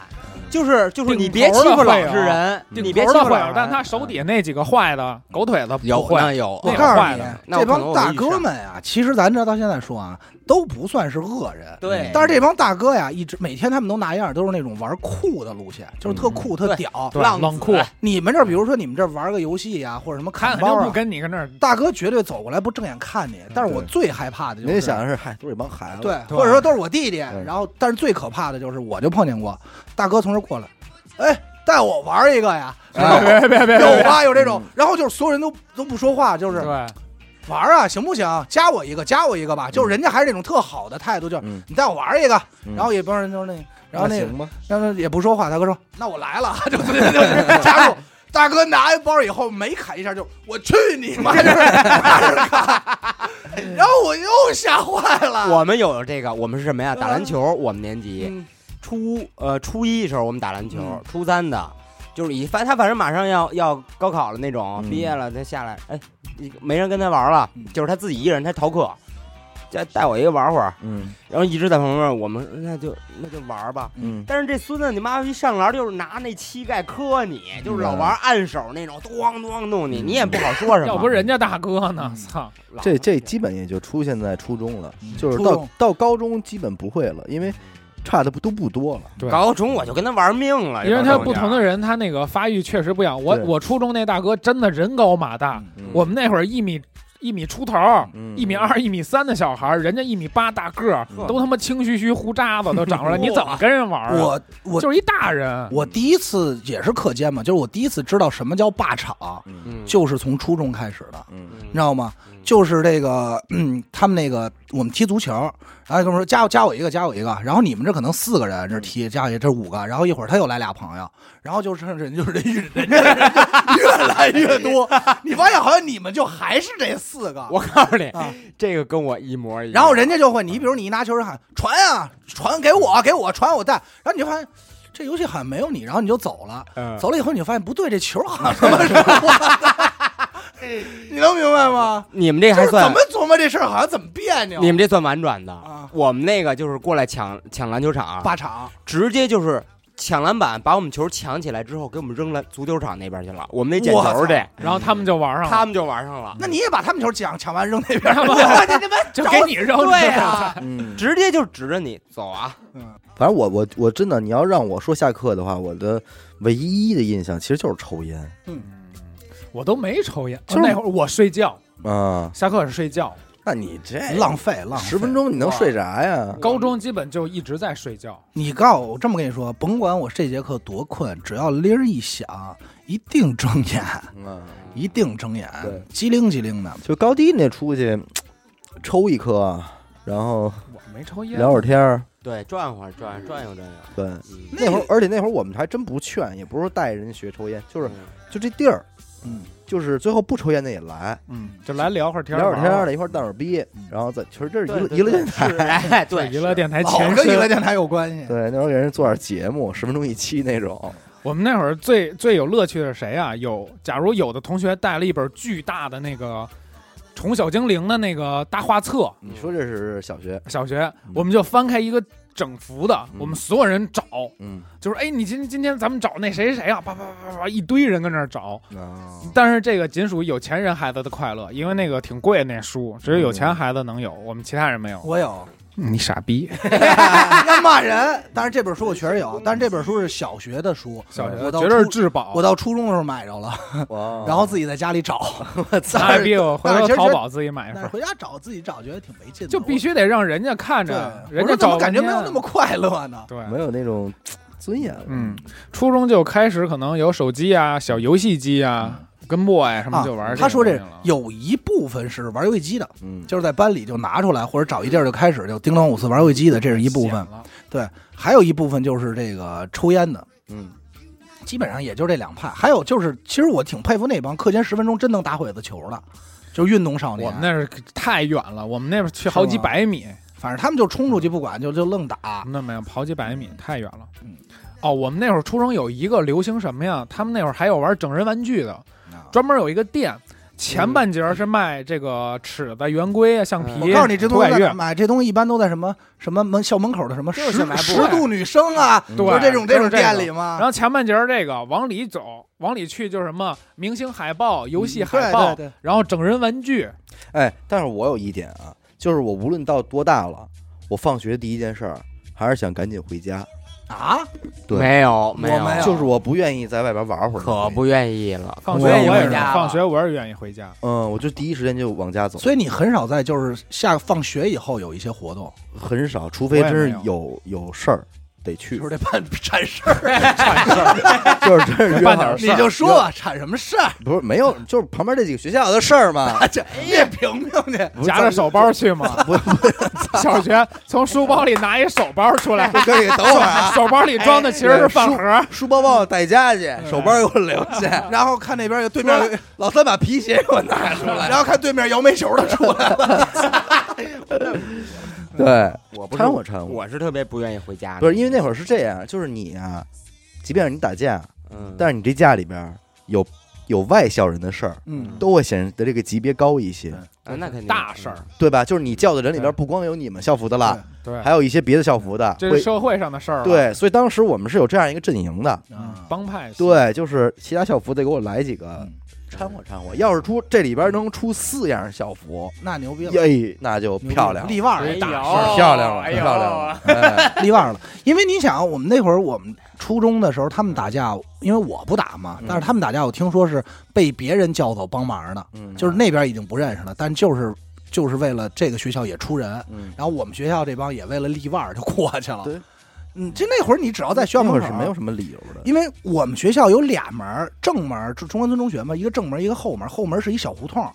Speaker 3: 就是就是你别欺负老实人，你别欺负老实人。
Speaker 4: 但他手底下那几个坏的狗腿子
Speaker 3: 有
Speaker 4: 不会。
Speaker 3: 那有，
Speaker 2: 我告诉你这帮大哥们呀，其实咱这到现在说啊，都不算是恶人。
Speaker 3: 对，
Speaker 2: 但是这帮大哥呀，一直每天他们都那样，都是那种玩酷的路线，就是特酷、特屌。
Speaker 4: 对
Speaker 3: 浪
Speaker 4: 酷，
Speaker 2: 你们这，比如说你们这玩个游戏呀，或者什么
Speaker 4: 他
Speaker 2: 砍包啊，
Speaker 4: 肯定不跟你跟那。
Speaker 2: 大哥绝对走过来不正眼看你。但是我最害怕的就是，
Speaker 1: 您想的是，嗨，都是一帮孩子。
Speaker 4: 对，
Speaker 2: 或者说都是我弟弟。然后，但是最可怕的就是，我就碰见过大哥从这儿过来，哎，带我玩一个呀，
Speaker 1: 啊
Speaker 4: 别别别别，
Speaker 2: 有吧？有这种
Speaker 1: 嗯，
Speaker 2: 然后就是所有人都都不说话，就是
Speaker 4: 对，
Speaker 2: 玩啊，行不行？加我一个，加我一个吧。就是人家还是那种特好的态度，就是
Speaker 1: 嗯，
Speaker 2: 你带我玩一个。
Speaker 1: 嗯
Speaker 2: 然后也帮人就是那，然后那个
Speaker 1: 行吧，
Speaker 2: 然后也不说话，大哥说：“那我来了。”就就直接加入。大哥拿一包以后每砍一下就我去你妈！就 然后我又吓坏了。
Speaker 3: 我们有这个，我们是什么呀？打篮球，我们年级
Speaker 2: 嗯
Speaker 3: 初呃初一的时候我们打篮球
Speaker 2: 嗯，
Speaker 3: 初三的，就是一反他反正马上要要高考了那种，
Speaker 1: 嗯
Speaker 3: 毕业了他下来，哎，没人跟他玩了
Speaker 2: 嗯，
Speaker 3: 就是他自己一个人，他逃课，再带我一个玩会儿，
Speaker 1: 嗯。
Speaker 3: 然后一直在旁边，我们那就那就玩吧。
Speaker 1: 嗯，
Speaker 3: 但是这孙子你妈一上篮就是拿那膝盖磕你，就是老玩暗手那种，咣咣弄你，你也不好说什么。
Speaker 4: 要不人家大哥呢？
Speaker 2: 嗯。
Speaker 4: 操！
Speaker 1: 这这基本也就出现在初中了，就是到
Speaker 2: 中。
Speaker 1: 到高中基本不会了，因为差的不都不多了。
Speaker 4: 对。
Speaker 3: 高中我就跟他玩命了，
Speaker 4: 因为他不同的人，他那个发育确实不一样。我我初中那大哥真的人高马大，
Speaker 1: 嗯
Speaker 4: 我们那会儿一米一米出头，
Speaker 1: 嗯
Speaker 4: 一米二、一米三的小孩儿，人家一米八大个儿，
Speaker 1: 嗯。
Speaker 4: 都他妈清须须胡渣子都长出来，你怎么跟人玩啊？
Speaker 2: 我我
Speaker 4: 就是一大人，
Speaker 2: 我第一次也是课间嘛，就是我第一次知道什么叫霸场，就是从初中开始的，
Speaker 1: 嗯。
Speaker 2: 你知道吗？
Speaker 3: 嗯
Speaker 2: 就是这个，嗯，他们那个我们踢足球，然后跟我说加加我一个，加我一个，然后你们这可能四个人这踢，加我一这五个，然后一会儿他又来俩朋友，然后就是人就是人越人家人 越来越多，你发现好像你们就还是这四个，
Speaker 3: 我告诉你
Speaker 2: 啊，
Speaker 3: 这个跟我一模一样。
Speaker 2: 然后人家就会，你比如你一拿球人喊传啊，传给我，给我传我带，然后你就发现这游戏好像没有你，然后你就走了，
Speaker 3: 嗯。
Speaker 2: 走了以后你就发现不对，这球好像他妈是 你能明白吗？
Speaker 3: 你们这还
Speaker 2: 就是怎么琢磨这事儿，好像怎么别扭。
Speaker 3: 你们这算婉转的。
Speaker 2: 啊。
Speaker 3: 我们那个就是过来抢抢篮球场，
Speaker 2: 八场，
Speaker 3: 直接就是抢篮板，把我们球抢起来之后，给我们扔了足球场那边去了。我们那捡球去，
Speaker 4: 然后他们就玩上了，
Speaker 3: 他们就玩上了，
Speaker 2: 那你也把他们球抢抢完扔那边，
Speaker 4: 他们
Speaker 2: 我这他妈
Speaker 4: 就给你扔
Speaker 3: 对
Speaker 4: 去
Speaker 3: 啊，
Speaker 1: 嗯，
Speaker 3: 直接就指着你走啊！
Speaker 1: 反正我我我真的，你要让我说下课的话，我的唯一的印象其实就是抽烟
Speaker 4: 我都没抽烟，
Speaker 1: 就是
Speaker 4: 那会儿我睡觉，
Speaker 1: 啊。
Speaker 4: 下课是睡觉，
Speaker 1: 那你这
Speaker 2: 浪费浪费
Speaker 1: 十分。钟你能睡啥呀？
Speaker 4: 高中基本就一直在睡觉。
Speaker 2: 你告诉我，这么跟你说，甭管我这节课多困，只要铃儿一响，一定睁眼，
Speaker 1: 嗯，
Speaker 2: 一定睁眼
Speaker 1: 对，
Speaker 2: 机灵机灵的。
Speaker 1: 就高低你得出去抽一颗，然后
Speaker 4: 我没抽烟，
Speaker 1: 聊会儿天儿。
Speaker 3: 对，转会儿转转悠转悠。
Speaker 1: 对，
Speaker 3: 嗯，
Speaker 1: 那会儿，而且那会儿我们还真不劝，也不是说带人学抽烟，就是
Speaker 3: 嗯
Speaker 1: 就这地儿，
Speaker 2: 嗯，
Speaker 1: 就是最后不抽烟的也来
Speaker 4: 嗯，就来聊会儿天，
Speaker 1: 聊会儿天儿的，一块儿当会儿逼，然后再其实这是娱娱乐电台。
Speaker 3: 哎，对，
Speaker 4: 娱乐 电台
Speaker 2: 老
Speaker 4: 前
Speaker 2: 跟娱乐。电台有关系。
Speaker 1: 对，那会儿给人做点节目，十分钟一期那种。
Speaker 4: 我们那会儿最最有乐趣的是谁啊？有，假如有的同学带了一本巨大的那个《宠小精灵》的那个大画册，
Speaker 1: 你说这是小学，
Speaker 4: 小学我们就翻开一个整幅的，
Speaker 1: 嗯。
Speaker 4: 我们所有人找，
Speaker 1: 嗯。
Speaker 4: 就是哎，你今今天咱们找那谁谁啊，啪啪啪啪啪，一堆人跟那儿找。
Speaker 1: 啊，
Speaker 4: 但是这个仅属于有钱人孩子的快乐，因为那个挺贵那书，只有有钱孩子能有，我们其他人没有。
Speaker 2: 我有，
Speaker 4: 你傻逼！
Speaker 2: 要骂人。但是这本书我确实有，但是这本书是小学的书，
Speaker 4: 小学
Speaker 2: 我到
Speaker 4: 绝对是至宝。
Speaker 2: 我到初中的时候买着了，然后自己在家里找。
Speaker 4: 傻逼，我回淘宝自己买一份，
Speaker 2: 回家找自己找，觉得挺没劲的。
Speaker 4: 就必须得让人家看着，，人家
Speaker 2: 怎么感觉没有那么快乐呢？
Speaker 4: 对。
Speaker 1: 没有那种 尊严了。
Speaker 4: 嗯，初中就开始可能有手机啊、小游戏机啊、跟 boy 啊什么
Speaker 2: 啊
Speaker 4: 就玩。
Speaker 2: 他说这有一部分是玩游戏机的，
Speaker 1: 嗯，
Speaker 2: 就是在班里就拿出来，或者找一地儿就开始就叮当五四玩游戏机的，这是一部分。对，还有一部分就是这个抽烟的，
Speaker 1: 嗯，
Speaker 2: 基本上也就这两派。还有就是，其实我挺佩服那帮课间十分钟真能打会子球的，就是运动少年。
Speaker 4: 我们那是太远了，我们那边去好几百米，
Speaker 2: 反正他们就冲出去不管，就就愣打。
Speaker 4: 那没有好几百米，太远了。
Speaker 2: 嗯，
Speaker 4: 哦，我们那会儿初中有一个流行什么呀？他们那会儿还有玩整人玩具的，
Speaker 2: 啊
Speaker 4: 专门有一个店，前半截儿是卖这个尺子、圆规啊、橡皮。
Speaker 2: 我告诉你，这东西买，这东西一般都在什么什么门校门口的什么十十度女生啊，就这种这种店里嘛。
Speaker 4: 然后前半截儿这个往里走，往里去就是什么明星海报、游戏海报，然后整人玩具。
Speaker 1: 哎，但是我有一点啊，就是我无论到多大了，我放学第一件事儿还是想赶紧回家，
Speaker 2: 啊，
Speaker 1: 对。
Speaker 3: 没有没
Speaker 2: 有。
Speaker 1: 就是我不愿意在外边玩会儿。
Speaker 3: 可不愿意了。
Speaker 4: 放学我也是，
Speaker 3: 回家
Speaker 4: 放学我也是愿意回家。
Speaker 1: 嗯，我就第一时间就往家走，
Speaker 2: 所以你很少在就是下放学以后有一些活动，
Speaker 1: 很少，除非真是有有事儿得去
Speaker 2: 就，是得办产事儿。
Speaker 1: 就是真是约好
Speaker 4: 办点事
Speaker 2: 你就说吧，产什么事儿？
Speaker 1: 不是没有，就是旁边这几个学校的事儿嘛。
Speaker 2: 这叶萍萍去，
Speaker 4: 夹着手包去吗？
Speaker 1: 不不，
Speaker 4: 小学从书包里拿一手包出来，
Speaker 1: 哥你等会儿啊，
Speaker 4: 手包里装的其实是饭盒。
Speaker 1: 书包帮我带家去，手包给我留下。
Speaker 2: 然后看那边有对面，
Speaker 1: 老三把皮鞋给我拿出来。
Speaker 2: 然后看对面摇煤球的出来了。
Speaker 1: 对，
Speaker 3: 我不是
Speaker 1: 掺和掺和。
Speaker 3: 我是特别不愿意回家的，
Speaker 1: 不是因为那会儿是这样，就是你啊，即便是你打架，
Speaker 3: 嗯，
Speaker 1: 但是你这架里边有有外校人的事儿，
Speaker 2: 嗯，
Speaker 1: 都会显得这个级别高一些，
Speaker 3: 啊那肯定。
Speaker 4: 大事儿，
Speaker 1: 对吧？就是你叫的人里边不光有你们校服的了，
Speaker 4: 对，
Speaker 1: 还有一些别的校服的，会
Speaker 4: 这是社会上的事儿了。
Speaker 1: 对，所以当时我们是有这样一个阵营的，
Speaker 2: 嗯。
Speaker 4: 帮派，
Speaker 1: 对，就是其他校服得给我来几个
Speaker 2: 嗯
Speaker 1: 掺和掺和，要是出这里边能出四样校服，
Speaker 2: 那牛逼了，
Speaker 1: 耶，那就漂亮了，
Speaker 2: 立腕儿
Speaker 3: 哎呦
Speaker 2: 大事儿
Speaker 1: 漂亮了，
Speaker 3: 哎
Speaker 1: 漂亮了，哎，
Speaker 2: 立腕了。因为你想，我们那会儿我们初中的时候，他们打架，因为我不打嘛
Speaker 1: 嗯，
Speaker 2: 但是他们打架，我听说是被别人叫走帮忙的，
Speaker 1: 嗯。
Speaker 2: 就是那边已经不认识了，但就是就是为了这个学校也出人，
Speaker 1: 嗯，
Speaker 2: 然后我们学校这帮也为了立腕儿就过去了。
Speaker 1: 对，
Speaker 2: 嗯，就那会儿你只要在学校门口
Speaker 1: 是没有什么理由的，
Speaker 2: 因为我们学校有俩门儿，正门儿就中关村中学嘛，一个正门，一个后门。后门是一小胡同，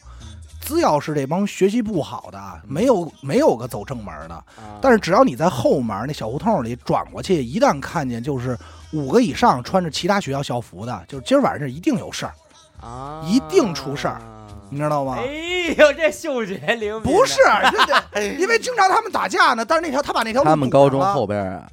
Speaker 2: 只要是这帮学习不好的，没有没有个走正门的。
Speaker 3: 啊。
Speaker 2: 但是只要你在后门那小胡同里转过去，一旦看见就是五个以上穿着其他学校校服的，就是今儿晚上这一定有事儿，
Speaker 3: 啊。
Speaker 2: 一定出事儿你知道吗？
Speaker 3: 哎呦，这嗅觉灵敏
Speaker 2: 不是，因为经常他们打架呢，但是那条他把那条路
Speaker 1: 他们高中后边啊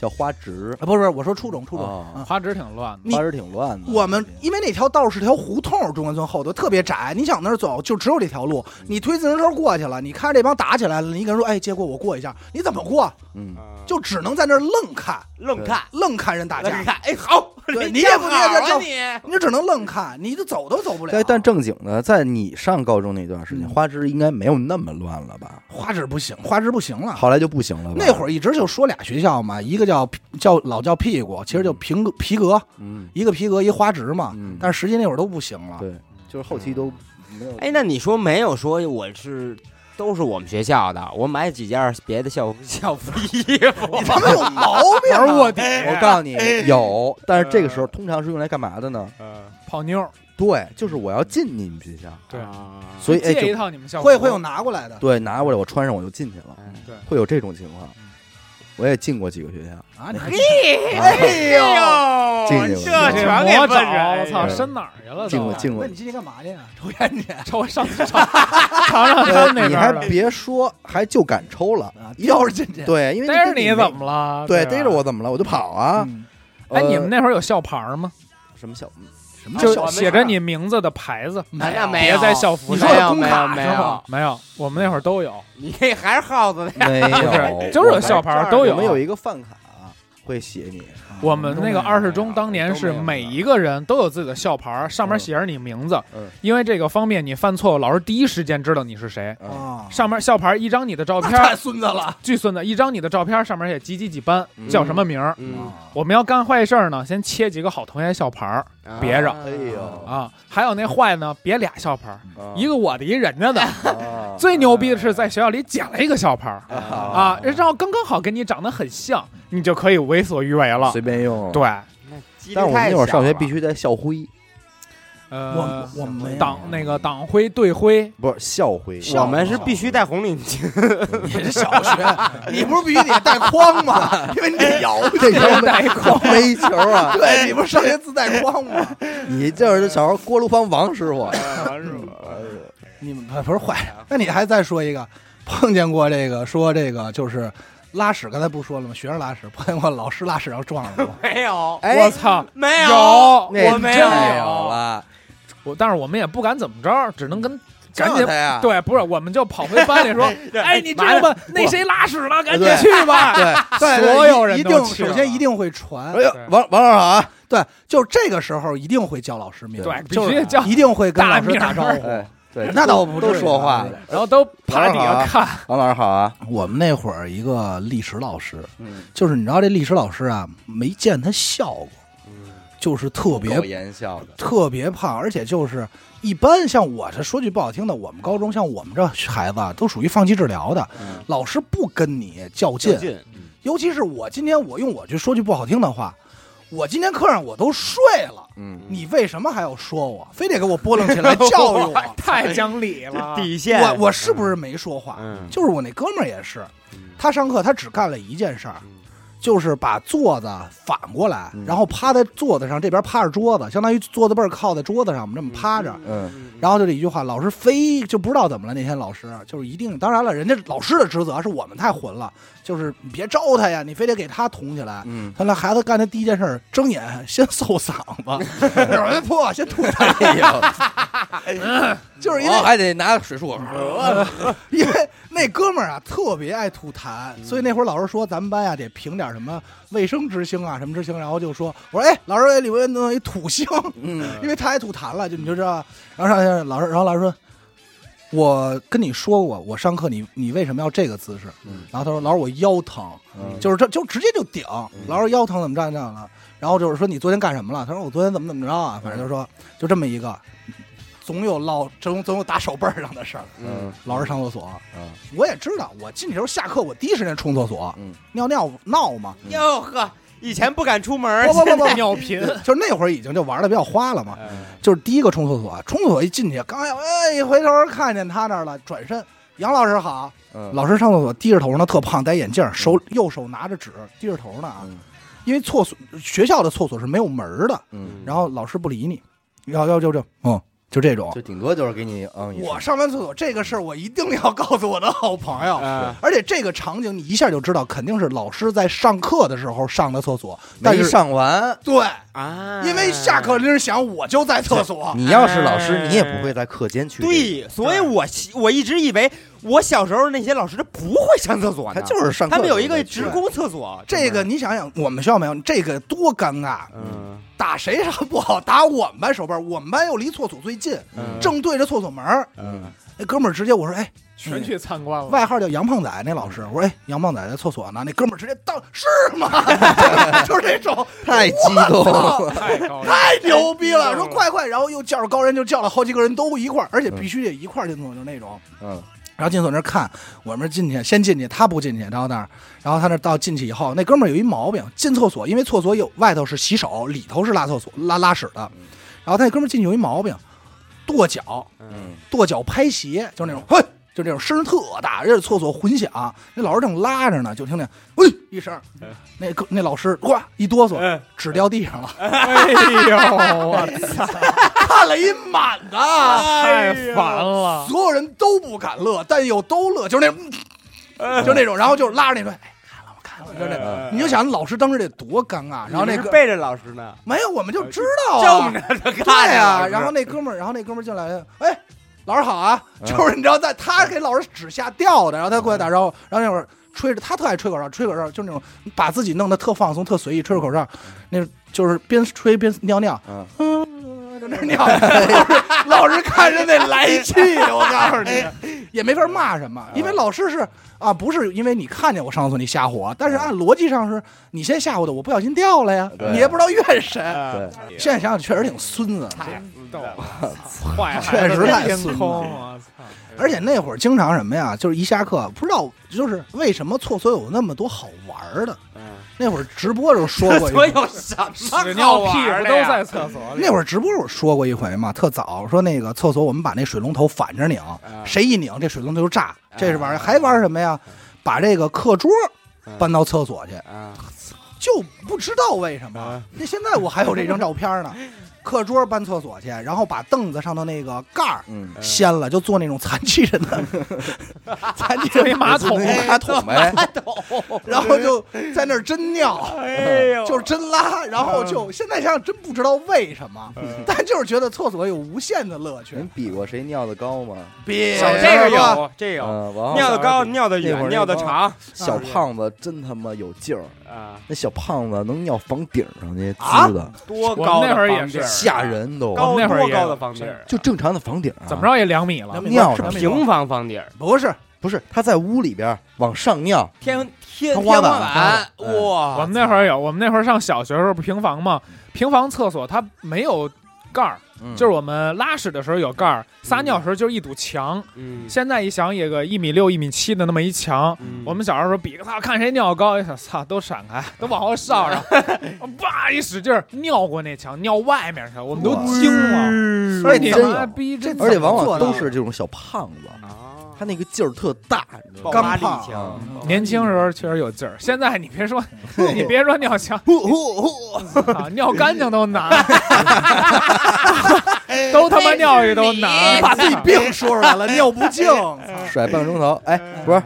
Speaker 1: 叫花直，
Speaker 2: 啊，不是不是，我说初中初中，
Speaker 1: 哦
Speaker 2: 嗯
Speaker 4: 花直挺乱的。
Speaker 2: 你
Speaker 1: 花直挺乱的。
Speaker 2: 我们因为那条道是条胡同，中关村后头特别窄，你想那儿走就只有这条路，你推自行车过去了，你看这帮打起来了，你跟人说，哎，结果我过一下，你怎么过？
Speaker 1: 嗯，
Speaker 2: 就只能在那儿愣看，
Speaker 3: 愣看
Speaker 2: 愣看人打架，
Speaker 3: 你看，哎，好，
Speaker 2: 对
Speaker 3: 你
Speaker 2: 你也不你也叫
Speaker 3: 你
Speaker 2: 你就只能愣看，你就走都走不了
Speaker 1: 但。但正经的，在你上高中那段时间，
Speaker 2: 嗯
Speaker 1: 花枝应该没有那么乱了吧？
Speaker 2: 花枝不行，花枝不行了。
Speaker 1: 后来就不行了吧？
Speaker 2: 那会儿一直就说俩学校嘛，一个叫叫老叫屁股，其实就平格皮革，
Speaker 1: 嗯，
Speaker 2: 一个皮革一花枝嘛。
Speaker 1: 嗯
Speaker 2: 但是实际那会儿都不行了。
Speaker 1: 对，就是后期都没有。
Speaker 3: 哎，那你说没有说我是都是我们学校的，我买几件别的校服校服衣服，
Speaker 2: 你他妈有毛病啊！
Speaker 4: 玩卧底，
Speaker 1: 我告诉你，有，但是这个时候通常是用来干嘛的呢？
Speaker 4: 泡妞，
Speaker 1: 对，就是我要进你们学校，
Speaker 4: 对。
Speaker 3: 啊
Speaker 1: 所以哎，
Speaker 4: 借一套你们校服。
Speaker 2: 会会有拿过来的。
Speaker 1: 对拿过来我穿上我就进去了，会有这种情况。我也进过几个学校，
Speaker 2: 啊！你 还
Speaker 3: 哎呦
Speaker 1: 进去
Speaker 3: 这全给
Speaker 4: 魔
Speaker 3: 问人，
Speaker 4: 我操，
Speaker 1: 对
Speaker 4: 伸哪儿去了？
Speaker 1: 进过进过
Speaker 2: 那你。今天干嘛去啊？抽烟去
Speaker 4: 抽上尝尝尝他们那
Speaker 1: 你还，别说，还就敢抽了。
Speaker 2: 要是进去。
Speaker 1: 对，因为
Speaker 4: 逮着你怎么了？
Speaker 1: 对，逮着我怎么了？我就跑啊！
Speaker 2: 嗯
Speaker 4: 哎，
Speaker 1: 呃
Speaker 4: 你们那会儿有校牌吗？
Speaker 1: 什么小
Speaker 2: 什么
Speaker 4: 就写着你名字的牌子。
Speaker 3: 没有
Speaker 4: 别在校服上
Speaker 3: 没有没有没有
Speaker 4: 没有，我们那会儿都有。
Speaker 3: 你那还是耗子呢？
Speaker 1: 没
Speaker 4: 不
Speaker 1: 有，
Speaker 4: 就是有校牌都有
Speaker 1: 我们有一个饭卡会写你，
Speaker 4: 我们那个二十中当年是每一个人都有自己的校牌，上面写着你名字
Speaker 1: 嗯，
Speaker 4: 因为这个方便你犯错误，老师第一时间知道你是谁。上面校牌一张你的照片
Speaker 2: 太，孙子了。
Speaker 4: 巨孙子，一张你的照片，上面写几几几班，
Speaker 1: 嗯。
Speaker 4: 叫什么名儿。
Speaker 3: 嗯，
Speaker 4: 我们要干坏事儿呢，先切几个好同学校牌儿别着。
Speaker 1: 哎呦。
Speaker 4: 啊，还有那坏呢，别俩校牌一个我的，一人家的。
Speaker 1: 啊。
Speaker 4: 最牛逼的是在学校里捡了一个校牌儿。
Speaker 1: 啊。
Speaker 4: 啊，然后刚刚好跟你长得很像，你就可以为所欲为了。
Speaker 1: 随便用。，
Speaker 4: 对，
Speaker 3: 那几率
Speaker 1: 但是我们那会儿上学必须带校徽，
Speaker 4: 呃，
Speaker 2: 我我们
Speaker 4: 党那个党徽队徽，
Speaker 1: 不是校徽，
Speaker 3: 我们是必须戴红领巾，
Speaker 2: 你是小学，你不是必须得带筐吗？因为你得摇
Speaker 1: 这条
Speaker 4: 带
Speaker 1: 框没球啊！
Speaker 2: 对，你不是上学自带筐吗？
Speaker 1: 你就是小时候锅炉房王师傅，
Speaker 2: 你们不是坏，那你还再说一个，碰见过这个说这个就是拉屎，刚才不说了吗？学生拉屎，碰见过老师拉屎然后撞了吗？
Speaker 3: 没有，
Speaker 1: 哎
Speaker 4: 我操，
Speaker 3: 没
Speaker 4: 有
Speaker 3: 我没有
Speaker 1: 有了，
Speaker 4: 我但是我们也不敢怎么着，只能跟赶紧
Speaker 1: 叫他呀！
Speaker 4: 对，不是，我们就跑回班里说，哎，你知道吗？那谁拉屎了，赶紧
Speaker 1: 对
Speaker 4: 去吧。
Speaker 1: 对，
Speaker 2: 对，
Speaker 4: 所有人
Speaker 2: 一定
Speaker 4: 都去了
Speaker 2: 首先一定会传
Speaker 1: 哎，呦，王王老师好啊！
Speaker 2: 对，就这个时候一定会叫老师名，
Speaker 4: 对必
Speaker 2: 就是
Speaker 4: 须叫
Speaker 2: 一定会跟老师
Speaker 4: 名
Speaker 2: 打招呼。
Speaker 1: 哎，对，
Speaker 2: 那倒不
Speaker 1: 都说话了。
Speaker 4: 然后都趴底下看，
Speaker 1: 王老师好啊！
Speaker 2: 我们那会儿一个历史老师，
Speaker 1: 嗯，
Speaker 2: 就是你知道这历史老师啊，没见他笑过，就是特别
Speaker 1: 苟言笑的，
Speaker 2: 特别胖，而且就是一般像我这说句不好听的，我们高中像我们这孩子啊，都属于放弃治疗的，
Speaker 1: 嗯。
Speaker 2: 老师不跟你较劲，
Speaker 3: 劲，
Speaker 2: 尤其是我今天我用我去说句不好听的话，我今天课上我都睡了，
Speaker 1: 嗯，
Speaker 2: 你为什么还要说我，非得给我拨楞起来教育我？
Speaker 4: 太讲理了。
Speaker 3: 底线，
Speaker 2: 我我是不是没说话？
Speaker 3: 嗯
Speaker 2: 就是我那哥们儿也是，
Speaker 3: 嗯
Speaker 2: 他上课他只干了一件事儿，
Speaker 3: 嗯
Speaker 2: 就是把座子反过来，
Speaker 1: 嗯
Speaker 2: 然后趴在座子上，这边趴着桌子，相当于桌子背儿靠在桌子上，我们这么趴着。
Speaker 1: 嗯
Speaker 2: 然后就这一句话，老师非就不知道怎么了。那天老师就是一定，当然了，人家老师的职责是我们太混了，就是你别招他呀，你非得给他捅起来。
Speaker 1: 嗯，
Speaker 2: 他那孩子干的第一件事儿，睁眼先搜嗓子，有人破先吐痰，
Speaker 1: 哎呦，
Speaker 2: 就是因为
Speaker 1: 我还得拿水漱口，
Speaker 2: 因为那哥们儿啊特别爱吐痰，所以那会儿老师说咱们班呀得评点什么卫生之星啊什么之星，然后就说我说哎老师哎里边弄一土星，
Speaker 1: 嗯
Speaker 2: 因为他爱吐痰了，就你就知道，然后上去老师然后老师说。我跟你说过，我上课你你为什么要这个姿势？
Speaker 1: 嗯
Speaker 2: 然后他说老师我腰疼，
Speaker 1: 嗯
Speaker 2: 就是这就直接就顶，老师腰疼怎么着这样了？然后就是说你昨天干什么了？他说我昨天怎么怎么着啊？反正就说就这么一个，总有落总总有打手背上的事儿。
Speaker 1: 嗯
Speaker 2: 老师上厕所，
Speaker 1: 嗯
Speaker 2: 我也知道，我进去时候下课，我第一时间冲厕所，
Speaker 1: 嗯
Speaker 2: 尿尿闹嘛。
Speaker 3: 哟呵，以前不敢出门，
Speaker 2: 不不不不，
Speaker 4: 尿频，
Speaker 2: 就是那会儿已经就玩的比较花了嘛。
Speaker 3: 嗯。
Speaker 2: 就是第一个冲厕所，冲厕所一进去，刚要哎一回头看见他那儿了，转身，杨老师好，
Speaker 1: 嗯。
Speaker 2: 老师上厕所低着头呢，特胖，戴眼镜，手右手拿着纸，低着头呢啊。
Speaker 1: 嗯。
Speaker 2: 因为厕所学校的厕所是没有门儿的，
Speaker 1: 嗯，
Speaker 2: 然后老师不理你，要要就就嗯就这种
Speaker 1: 就。顶多就是给你嗯，
Speaker 2: 我上完厕所这个事儿，我一定要告诉我的好朋友。
Speaker 3: 嗯
Speaker 2: 而且这个场景你一下就知道，肯定是老师在上课的时候上的厕所，但
Speaker 1: 没
Speaker 2: 是
Speaker 1: 上完。
Speaker 2: 对，
Speaker 3: 啊，
Speaker 2: 因为下课铃响，我就在厕所。
Speaker 1: 你要是老师，你也不会在课间去。，
Speaker 3: 对，所以我希我一直以为我小时候那些老师他不会上厕所呢，
Speaker 1: 他就是上课。
Speaker 3: 他们有一个职。工厕所，
Speaker 2: 这个你想想，我们学校没有，这个多尴尬。
Speaker 3: 嗯
Speaker 2: 打谁上不好，打我们班手背，我们班又离厕所最近，
Speaker 3: 嗯
Speaker 2: 正对着厕所门儿。
Speaker 3: 嗯
Speaker 2: 那哥们儿直接我说，哎，
Speaker 4: 全去参观了。
Speaker 2: 外号叫杨胖仔那老师，我说，哎，杨胖仔在厕所呢。那哥们儿直接当是吗？就是这种，
Speaker 1: 太激动了，
Speaker 4: 太
Speaker 2: 牛逼了！说快快，然后又叫着高人，就叫了好几个人都一块儿，而且必须得一块儿进厕所，就那种。
Speaker 1: 嗯
Speaker 2: 然后进厕所那儿看，我们进去，先进去，他不进去，然后那儿，然后他那儿到进去以后，那哥们儿有一毛病，进厕所，因为厕所有外头是洗手，里头是拉厕所拉拉屎的，然后他那哥们儿进去有一毛病，跺脚，
Speaker 3: 嗯。
Speaker 2: 跺脚拍鞋，就是那种，嘿，就这种声儿特大，而且厕所混响，那老师正拉着呢，就听见，喂一声，那个那老师呱一哆嗦，
Speaker 3: 嗯
Speaker 2: 纸掉地上了，
Speaker 4: 哎呦，我操，
Speaker 2: 看了一满的，
Speaker 4: 太烦了。
Speaker 2: 所有人都不敢乐，但又都乐，就是那种，嗯就那种，然后就拉着那说，哎，看了我看了，就那种，你就想老师当时得多尴尬，然后那个
Speaker 3: 背着老师呢，
Speaker 2: 没有，我们就知道啊，
Speaker 3: 正着就
Speaker 2: 对
Speaker 3: 看
Speaker 2: 呀、
Speaker 3: 呀，
Speaker 2: 然后那哥们儿，然后那哥们儿进来了，哎，老师好啊，
Speaker 1: 嗯。
Speaker 2: 就是你知道，在他给老师指下掉的，然后他过来打招呼，然后那会儿吹着，他特爱吹口哨，吹口哨就那种把自己弄得特放松、特随意，吹着口哨，那就是边吹边尿尿，
Speaker 1: 嗯，
Speaker 2: 嗯，就那尿，老师老师看着那来气，我告诉你，也没法骂什么，因为老师是啊，不是因为你看见我上厕所你吓唬我，但是按逻辑上是你先吓唬的，我不小心掉了呀，你也不知道怨谁。
Speaker 1: 对，
Speaker 2: 现在想想确实挺孙子的，
Speaker 4: 太逗了，坏
Speaker 2: 确实太
Speaker 4: 天
Speaker 2: 孙子
Speaker 4: 空，我操！
Speaker 2: 而且那会儿经常什么呀，就是一下课不知道就是为什么厕所有那么多好玩的。
Speaker 3: 嗯
Speaker 2: 那会儿直播时候说过一回，
Speaker 3: 有什么
Speaker 4: 屎尿屁不都在厕所里？
Speaker 2: 那会儿直播时候说过一回嘛，特早说那个厕所我们把那水龙头反着拧，
Speaker 3: 嗯
Speaker 2: 谁一拧这水龙头就炸，这是玩意儿。还玩什么呀？把这个课桌搬到厕所去，
Speaker 3: 啊？
Speaker 2: 就不知道为什么
Speaker 3: 啊。
Speaker 2: 那现在我还有这张照片呢，课桌搬厕所去，然后把凳子上的那个盖儿
Speaker 1: 嗯，
Speaker 2: 掀了，就坐那种残疾人的 残疾人
Speaker 4: 马桶马桶
Speaker 1: 那马桶。呗，
Speaker 2: 然后就在那儿真尿，
Speaker 3: 哎呦。
Speaker 2: 就是真拉，然后就现在想想真不知道为什么，但就是觉得厕所有无限的乐趣。
Speaker 1: 您。比过谁尿的高吗？
Speaker 2: 比
Speaker 3: 小这个有，这有。尿的高，尿的远，
Speaker 1: 那会儿
Speaker 3: 尿的长。
Speaker 1: 小胖子真他妈有劲儿，
Speaker 3: 啊，
Speaker 1: 那小胖子能尿房顶上去
Speaker 2: 啊
Speaker 1: 滋的，
Speaker 3: 多高
Speaker 4: 那会儿也是。
Speaker 1: 吓人都。
Speaker 3: 高
Speaker 4: 那会儿
Speaker 3: 高的房顶？
Speaker 1: 就正常的房顶啊，
Speaker 4: 怎么着也两米了。
Speaker 1: 尿上
Speaker 2: 是平
Speaker 3: 平房房顶，
Speaker 2: 不是
Speaker 1: 不是他在屋里边往上尿，
Speaker 3: 天天
Speaker 1: 天花板。
Speaker 3: 哇！
Speaker 4: 我们那会儿有，我们那会儿上小学的时候不平房吗，平房厕所它没有盖儿，
Speaker 1: 嗯。
Speaker 4: 就是我们拉屎的时候有盖儿，撒尿的时候就是一堵墙。
Speaker 3: 嗯，
Speaker 4: 现在一想，也个一米六、一米七的那么一墙。
Speaker 3: 嗯。
Speaker 4: 我们小时候比个操，看谁尿高，一想操，都闪开，都往后稍，然后叭一使劲儿尿过那墙，尿外面去，我们都惊了。
Speaker 1: 而且
Speaker 4: 你
Speaker 1: 真有。
Speaker 4: 妈逼真
Speaker 1: 而且往往都是这种小胖子，
Speaker 3: 啊，
Speaker 1: 他那个劲儿特大，你知道吗？
Speaker 3: 爆发力
Speaker 2: 刚
Speaker 3: 强，
Speaker 4: 年轻时候确实有劲儿，现在你别说，你别说尿墙，
Speaker 1: 呼呼呼，
Speaker 4: 啊，尿干净都难，都他妈尿去都难，
Speaker 2: 把自己病说出来了，尿不净。
Speaker 1: 甩半个钟头。哎，不是，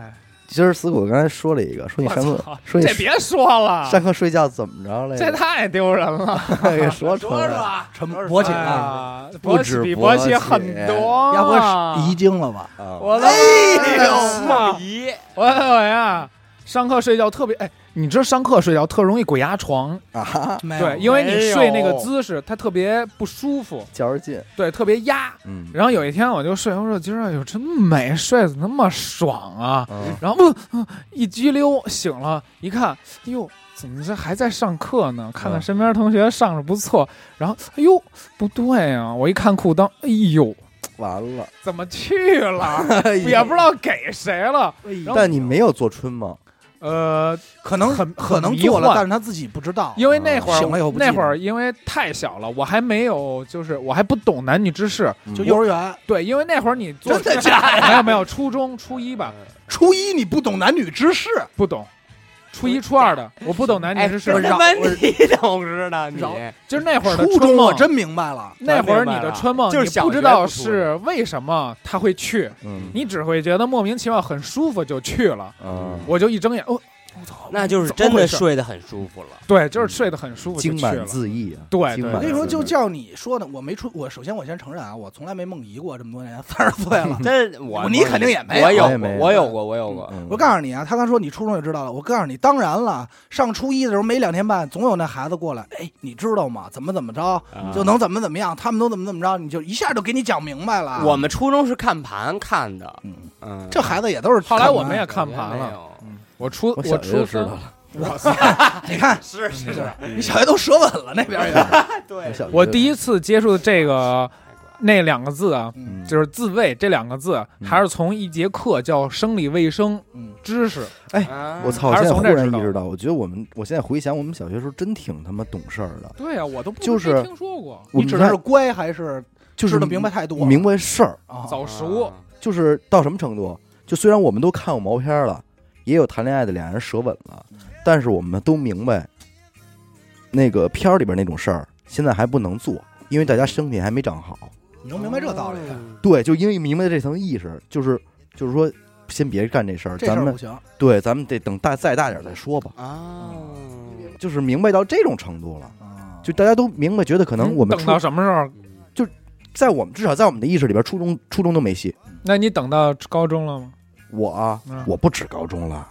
Speaker 1: 今儿死谷刚才说了一个，说你上课，说你
Speaker 4: 这别说了，
Speaker 1: 上课睡觉怎么着来着？
Speaker 4: 这太丢人了。
Speaker 1: 给说出来了。
Speaker 3: 吧，
Speaker 2: 什么勃起啊？
Speaker 4: 啊，
Speaker 1: 不
Speaker 4: 勃起比
Speaker 1: 止博起
Speaker 4: 勃起很多
Speaker 2: 要
Speaker 4: 啊，
Speaker 2: 不遗精了吧？
Speaker 1: 啊
Speaker 4: 我的
Speaker 2: 哎呦
Speaker 4: 妈！
Speaker 3: 姨，
Speaker 4: 我我呀，上课睡觉特别哎，你知道上课睡觉特容易鬼压床，
Speaker 1: 啊，
Speaker 4: 对，因为你睡那个姿势，它特别不舒服，
Speaker 1: 较着劲，
Speaker 4: 对，特别压。
Speaker 1: 嗯，
Speaker 4: 然后有一天我就睡，我说今儿哎呦真美，睡得那么爽啊！
Speaker 1: 嗯
Speaker 4: 然后一激溜醒了，一看，哎呦，怎么这还在上课呢？看看
Speaker 1: 嗯
Speaker 4: 身边同学上着不错，然后哎呦不对呀、我一看裤裆，哎呦，
Speaker 1: 完了。
Speaker 4: 怎么去了？
Speaker 1: 哎
Speaker 4: 也不知道给谁了。
Speaker 1: 但你没有做春吗？
Speaker 4: 呃，
Speaker 2: 可能
Speaker 4: 很
Speaker 2: 可能做了，但是他自己不知道。
Speaker 4: 因为那会儿
Speaker 2: 醒了以后不
Speaker 4: 那会儿因为太小了，我还没有，就是我还不懂男女之事。
Speaker 1: 嗯
Speaker 2: 就幼儿园
Speaker 4: 对，因为那会儿你做
Speaker 2: 真的假的？
Speaker 4: 没有没有，初中初一吧，
Speaker 2: 初一你不懂男女之事，
Speaker 4: 不懂。初一初二的，我不懂男女
Speaker 3: 哎，
Speaker 4: 之事
Speaker 3: 这。他妈你懂知道你
Speaker 2: 绕
Speaker 4: 就是那会儿的
Speaker 2: 初
Speaker 4: 春梦，
Speaker 2: 中我真明白了。
Speaker 4: 那会儿你的春梦，
Speaker 3: 就是
Speaker 4: 不知道是为什么他会去，
Speaker 1: 嗯
Speaker 4: 你只会觉得莫名其妙很舒服就去了。
Speaker 1: 嗯，
Speaker 4: 我就一睁眼，哦，
Speaker 3: 那就是真的睡得很舒服了。
Speaker 4: 对，就是睡得很舒服就
Speaker 1: 经满。自溢啊，
Speaker 4: 对
Speaker 2: 我跟你说，就叫你说的，我没出，我首先我先承认啊，我从来没梦遗过这么多年，三十岁了。
Speaker 3: 这我
Speaker 2: 你肯定也没有
Speaker 3: 我有过，
Speaker 1: 我有
Speaker 3: 过，我有过。
Speaker 1: 嗯
Speaker 2: 我告诉你啊，他刚说你初中就知道了。我告诉你，当然了，上初一的时候没两天半，总有那孩子过来，哎，你知道吗？怎么怎么着，
Speaker 3: 啊
Speaker 2: 就能怎么怎么样，他们都怎么怎么着，你就一下就给你讲明白了。
Speaker 3: 我们初中是看盘看的，
Speaker 2: 嗯
Speaker 3: 嗯，
Speaker 2: 这孩子也都是
Speaker 4: 后来我们也看盘了。我初
Speaker 1: 我小学就
Speaker 4: 初
Speaker 1: 知道了，
Speaker 4: 哇塞！
Speaker 2: 你看，
Speaker 3: 是是是，
Speaker 2: 你小学都舌吻了，那边也，
Speaker 3: 对
Speaker 4: 我第一次接触的这个那两个字啊，就是自卫这两个字，
Speaker 1: 嗯
Speaker 4: 还是从一节课叫生理卫生
Speaker 2: 嗯，
Speaker 4: 知识。
Speaker 3: 哎
Speaker 1: 我操！我
Speaker 4: 还是
Speaker 1: 现在忽
Speaker 4: 从这知道
Speaker 1: 然意识到，我觉得我们，我现在回想，我们小学时候真挺他妈懂事儿的，
Speaker 4: 对呀，我都不
Speaker 1: 就是
Speaker 4: 没听说过
Speaker 1: 我们家
Speaker 2: 你指的是乖还是
Speaker 1: 就是
Speaker 2: 知道明白太多？
Speaker 1: 明白事儿，
Speaker 2: 啊，
Speaker 4: 早熟。
Speaker 1: 就是到什么程度？就虽然我们都看过毛片了，也有谈恋爱的俩人舌吻了，但是我们都明白，那个片儿里边那种事儿，现在还不能做，因为大家身体还没长好。
Speaker 2: 你能明白这道理？
Speaker 1: 对，就因为明白这层意识，就是就是说，先别干这事儿，咱们
Speaker 2: 这事儿不行。
Speaker 1: 对，咱们得等大再大点再说吧。
Speaker 3: 啊，
Speaker 1: 就是明白到这种程度了，
Speaker 2: 啊
Speaker 1: 就大家都明白，觉得可能我们
Speaker 4: 嗯等到什么时候？
Speaker 1: 就在我们至少在我们的意识里边，初中初中都没戏。
Speaker 4: 那你等到高中了吗？
Speaker 1: 我啊
Speaker 4: 嗯，
Speaker 1: 我不止高中了，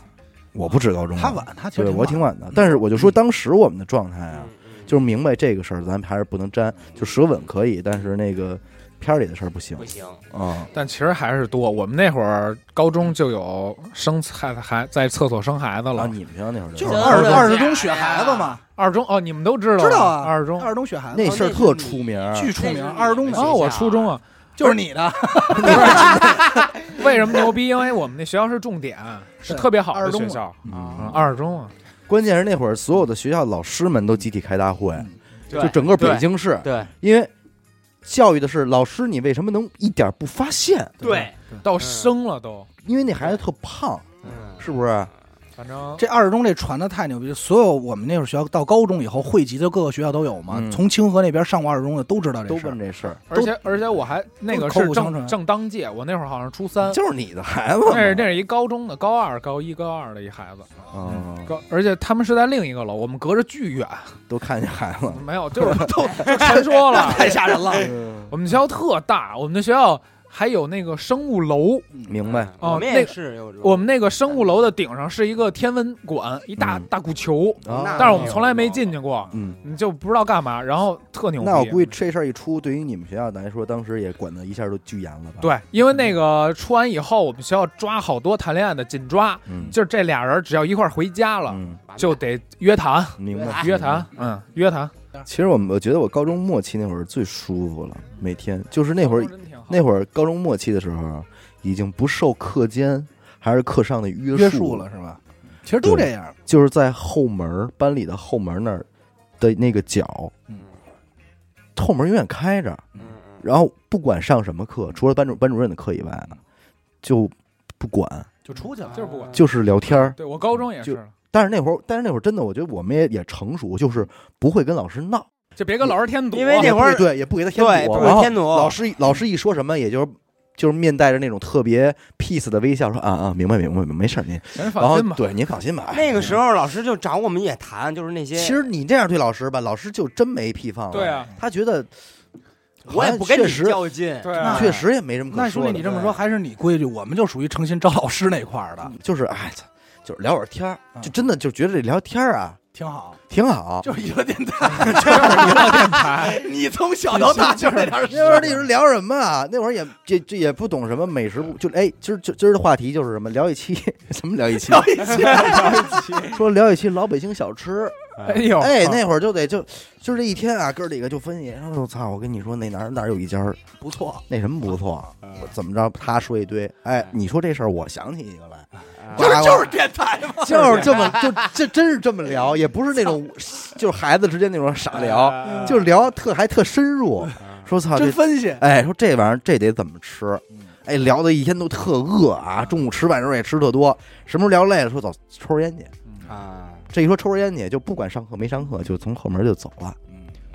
Speaker 1: 我不止高中了，
Speaker 2: 他晚，他其实
Speaker 1: 对我挺
Speaker 2: 晚。
Speaker 1: 晚的。但是我就说当时我们的状态啊，
Speaker 3: 嗯
Speaker 1: 就是明白这个事儿，咱还是不能沾。就舌吻可以，但是那个片儿里的事儿不行
Speaker 3: 不行，
Speaker 1: 啊。
Speaker 4: 但其实还是多。我们那会儿高中就有生孩子还在厕所生孩子
Speaker 1: 啊，
Speaker 4: 了。
Speaker 1: 你们学校那会儿
Speaker 2: 就是二
Speaker 3: 的
Speaker 2: 二十中雪孩子嘛，
Speaker 4: 二中哦，你们都知道
Speaker 2: 知道啊
Speaker 4: 二中
Speaker 2: 二十中雪孩子
Speaker 1: 那事儿特出名儿，
Speaker 2: 巨出名，二十中的
Speaker 4: 哦，我初中啊，
Speaker 2: 就是你的，
Speaker 4: 为什么牛逼？因为我们那学校是重点，是。特别好
Speaker 2: 二中嘛
Speaker 4: 的学校。嗯，
Speaker 1: 啊。
Speaker 4: 二中啊，
Speaker 1: 关键是那会儿所有的学校老师们都集体开大会，
Speaker 2: 嗯。
Speaker 1: 就整个北京市，
Speaker 3: 对。
Speaker 1: 因为教育的是老师，你为什么能一点不发现？
Speaker 3: 对，
Speaker 4: 到生了都，
Speaker 1: 因为那孩子特胖，
Speaker 3: 嗯。
Speaker 1: 是不是？
Speaker 4: 反正
Speaker 2: 这二十中这传的太牛逼，所有我们那会儿学校到高中以后汇集的各个学校都有嘛，
Speaker 1: 嗯
Speaker 2: 从清河那边上过二十中的都知道
Speaker 1: 都
Speaker 2: 这事儿
Speaker 1: 问这事儿，
Speaker 4: 而且而且我还那个
Speaker 2: 口
Speaker 4: 是正
Speaker 2: 口相传
Speaker 4: 正当届，我那会儿好像初三，
Speaker 1: 就是你的孩子嘛。
Speaker 4: 那是那是一高中的高二、高一、高二的一孩子，
Speaker 1: 啊，
Speaker 4: 高而且他们是在另一个楼，我们隔着巨远，
Speaker 1: 都看见孩子了。
Speaker 4: 没有，就是 都就传说了，
Speaker 2: 太吓人了。
Speaker 1: 嗯
Speaker 4: 我们学校特大，我们的学校还有那个生物楼，
Speaker 1: 明白。
Speaker 4: 哦
Speaker 3: 我们
Speaker 4: 那
Speaker 3: 也是有
Speaker 4: 我们那个生物楼的顶上是一个天文馆，一大
Speaker 1: 嗯。
Speaker 4: 大鼓球，
Speaker 1: 啊
Speaker 4: 但是我们从来没进去过，
Speaker 1: 嗯，
Speaker 4: 你就不知道干嘛，然后特牛逼。
Speaker 1: 那我估计这事儿一出，对于你们学校来说，当时也管的一下都巨严了吧？，
Speaker 4: 对，因为那个出完以后，我们学校抓好多谈恋爱的，紧抓，
Speaker 1: 嗯，
Speaker 4: 就是这俩人只要一块回家了，
Speaker 1: 嗯，
Speaker 4: 就得约谈，
Speaker 1: 明白。
Speaker 4: 约谈，嗯，约谈。
Speaker 1: 其实我们我觉得我高中末期那会儿最舒服了，每天就是那会儿
Speaker 4: 好。
Speaker 1: 那会儿高中末期的时候，已经不受课间还是课上的约
Speaker 2: 约
Speaker 1: 束
Speaker 2: 束了是吧？其实都这样，
Speaker 1: 就是在后门班里的后门那儿的那个角，
Speaker 3: 嗯。
Speaker 1: 后门永远开着，
Speaker 3: 嗯
Speaker 1: 然后不管上什么课，除了班主班主任的课以外呢，就不管，
Speaker 2: 就出去了，
Speaker 4: 就是不管。
Speaker 1: 就是聊天儿。
Speaker 4: 对我高中也，
Speaker 1: 是但是那会儿，但是那会儿真的，我觉得我们也也成熟，就是不会跟老师闹，
Speaker 4: 就别跟老师添堵，
Speaker 3: 因为那会儿
Speaker 1: 也不会对，也不给他添
Speaker 3: 对，
Speaker 1: 堵，
Speaker 3: 不
Speaker 1: 然后
Speaker 3: 是天奴
Speaker 1: 老师老师一说什么，也就是就是面带着那种特别 peace 的微笑，说啊啊，明白明白，没事儿您，然后
Speaker 4: 放心吧。
Speaker 1: 对您放心吧。哎
Speaker 3: 那个时候老师就找我们也谈，就是那些，
Speaker 1: 其实你这样对老师吧，老师就真没屁放了。
Speaker 4: 对啊，
Speaker 1: 他觉得
Speaker 3: 我也不跟你较劲，
Speaker 4: 对啊，
Speaker 1: 确实也没什么可
Speaker 2: 那兄
Speaker 1: 说的。
Speaker 2: 弟你这么说还是你规矩，我们就属于诚心招老师那块儿的，
Speaker 1: 就是哎，操就是聊会儿天儿，
Speaker 2: 嗯
Speaker 1: 就真的就觉得这聊天儿啊
Speaker 2: 挺好。
Speaker 1: 挺好。
Speaker 2: 就是娱乐电台，
Speaker 4: 就是娱乐电台，
Speaker 2: 你从小到大就是那点儿 事
Speaker 1: 那会儿。那时候聊什么啊？那会儿也这这也不懂什么美食部，就哎，今儿今今儿的话题就是什么聊一期什么聊一期，
Speaker 2: 聊一期，
Speaker 1: 说聊一期老北京小吃。
Speaker 4: 哎呦，
Speaker 1: 哎，那会儿就得就就这一天啊，哥儿几个就分析，我操，我跟你说那哪儿哪儿有一家儿
Speaker 2: 不错，
Speaker 1: 那什么不错，我怎么着？他说一堆，哎，你说这事儿，我想起一个来，
Speaker 2: 就是就是电台嘛，
Speaker 1: 就是这么就这真是这么聊，也不是那种就是孩子之间那种傻聊，
Speaker 3: 嗯
Speaker 1: 就是聊特还特深入，说操这
Speaker 2: 真分析。
Speaker 1: 哎说这玩意儿这得怎么吃，哎聊的一天都特饿啊，中午吃饭的时候也吃特多，什么时候聊累了说走抽根烟去，
Speaker 3: 啊，
Speaker 1: 这一说抽根烟去就不管上课没上课就从后门就走了，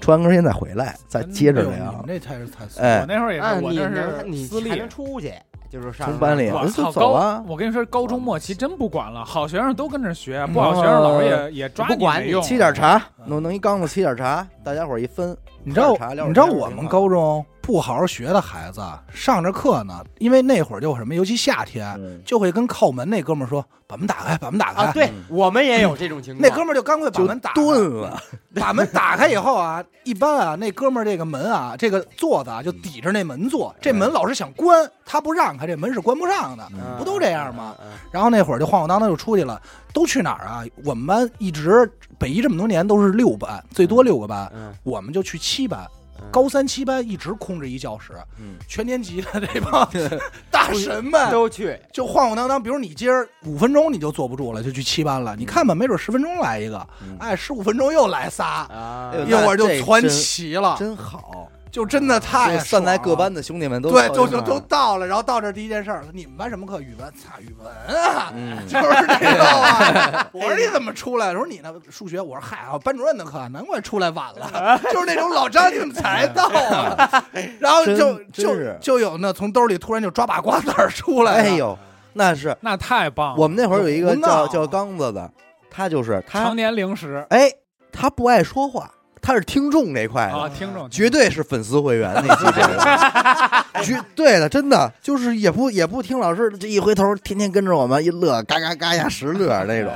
Speaker 1: 抽完根烟再回来再接着聊
Speaker 2: 们，这才是才
Speaker 1: 哎
Speaker 4: 我那会儿也
Speaker 3: 啊
Speaker 4: 是，我是私立。
Speaker 3: 出去，就是上
Speaker 1: 从班里
Speaker 4: 我
Speaker 1: 就走啊！
Speaker 4: 我跟你说，高中末期真不管了，好学生都跟着学，不好学生老师也也抓
Speaker 3: 不管你
Speaker 4: 没用。
Speaker 1: 沏点茶，弄弄一缸子沏点茶，大家伙儿一分，
Speaker 2: 你知道你知道我们高中不好好学的孩子上着课呢，因为那会儿就什么，尤其夏天，
Speaker 1: 嗯
Speaker 2: 就会跟靠门那哥们儿说：“把门打开，把门打开。
Speaker 3: 啊，对我们也有这种情况。
Speaker 2: 那哥们儿就赶快把门打开，
Speaker 1: 顿了，
Speaker 2: 把门打开以后啊，一般啊，那哥们儿这个门啊，这个座子啊，就抵着那门坐，这门老是想关，他不让开，这门是关不上的，
Speaker 3: 嗯
Speaker 2: 不都这样吗？
Speaker 3: 嗯
Speaker 2: 然后那会儿就晃晃荡荡就出去了，都去哪儿啊？我们班一直北一这么多年都是六班，最多六个班，
Speaker 3: 嗯
Speaker 2: 我们就去七班。
Speaker 3: 嗯。
Speaker 2: 高三七班一直空着一教室，
Speaker 1: 嗯。
Speaker 2: 全年级的这帮 大神们
Speaker 3: 都去，
Speaker 2: 就晃晃荡荡。比如你今儿五分钟你就坐不住了，就去七班了。你看吧，没准十分钟来一个，
Speaker 1: 嗯。
Speaker 2: 哎，十五分钟又来仨，
Speaker 3: 啊
Speaker 1: 哎呦
Speaker 2: 一会儿就
Speaker 1: 这
Speaker 2: 传
Speaker 1: 真
Speaker 2: 齐了，
Speaker 1: 真好，
Speaker 2: 就真的太
Speaker 1: 就散在各班的兄弟们都
Speaker 2: 对，就就都到了，然后到这儿第一件事儿，你们班什么课？语文，操，语文啊，
Speaker 1: 嗯，
Speaker 2: 就是这个啊。我说你怎么出来？我说你呢？数学。我说嗨，啊，班主任的课，难怪出来晚了，就是那种老张你怎么才到啊？然后就就就有那从兜里突然就抓把瓜子儿出来了，
Speaker 1: 哎呦，那是
Speaker 4: 那太棒了！
Speaker 1: 我们那会儿有一个叫叫刚子的，他就是他
Speaker 4: 常，年零食
Speaker 1: 哎，他不爱说话，他是听众这块
Speaker 4: 啊，
Speaker 1: 的，
Speaker 4: 听众
Speaker 1: 绝对是粉丝会员那级别的，绝对的，真的就是也不也不听老师，这一回头天天跟着我们一乐，嘎嘎嘎呀十乐那种，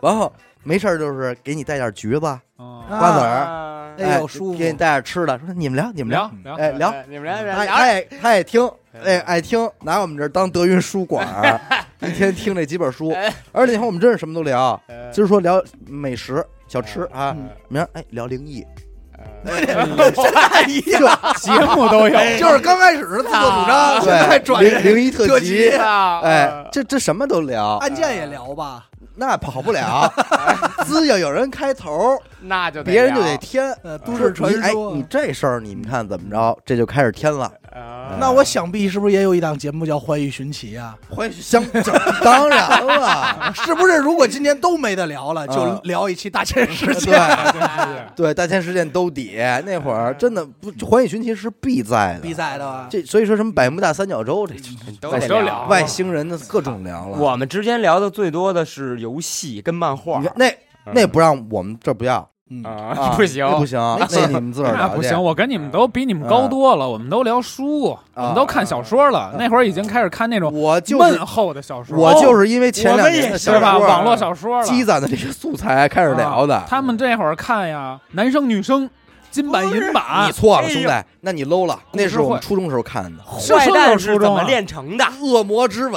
Speaker 1: 然后没事儿就是给你带点橘子、瓜子儿，
Speaker 3: 儿
Speaker 2: 哎呦舒服。
Speaker 1: 给你带点吃的，说你们聊你们聊
Speaker 4: 聊，聊。
Speaker 1: 哎聊，
Speaker 3: 你们俩
Speaker 1: 他他也他也听，哎爱听，拿我们这儿当德云书馆儿，一天听这几本书，而且以后我们真是什么都聊，就是说聊美食小吃啊，明儿哎聊灵异，
Speaker 2: 太一样，
Speaker 4: 节目都有，
Speaker 2: 就是刚开始是自作主张，现在
Speaker 1: 对，
Speaker 2: 转
Speaker 1: 灵灵异特
Speaker 2: 特
Speaker 1: 辑
Speaker 2: 啊，
Speaker 1: 哎，这这什么都聊，
Speaker 2: 案件也聊吧，
Speaker 1: 那跑不了，只要有人开头，
Speaker 3: 那就
Speaker 1: 别人就得添。
Speaker 2: 呃，都市传
Speaker 1: 说哎，
Speaker 2: 说
Speaker 1: 你。这事儿你们看怎么着？这就开始添了。
Speaker 2: 那我想必是不是也有一档节目叫《欢愉寻奇》啊？
Speaker 1: 欢相 当然了，
Speaker 2: 是不是？如果今天都没得聊了，就
Speaker 1: 啊
Speaker 2: 聊一期大千世界。
Speaker 1: 对对，大千世界兜底那会儿真的不，环宇寻奇是必在的，
Speaker 2: 必在的吧？
Speaker 1: 这所以说什么百慕大三角洲，这
Speaker 3: 都
Speaker 1: 外
Speaker 3: 得
Speaker 4: 聊
Speaker 1: 外星人的各种聊了。
Speaker 3: 我们之间聊的最多的是游戏跟漫画
Speaker 1: 那那不让我们这不要
Speaker 2: 嗯，
Speaker 3: 啊
Speaker 1: 啊，
Speaker 3: 不行
Speaker 1: 那不行，那你们自个儿
Speaker 4: 那不行，我跟你们都比你们高多了，我们都聊书，我们都看小说了。那会儿已经开始看那种
Speaker 1: 我就是
Speaker 4: 闷厚的小说，
Speaker 1: 我就是因为前两年的小
Speaker 4: 是吧？
Speaker 1: 说
Speaker 4: 网络小说，
Speaker 1: 积攒的这些素材开始聊的。
Speaker 4: 他们这会儿看呀，男生女生，金版银版
Speaker 1: 你，错了，兄弟，那你 low 了。那是我们初中时候看的
Speaker 4: 是
Speaker 3: 坏蛋
Speaker 4: 是
Speaker 3: 怎么炼成的？
Speaker 1: 《恶魔之吻》，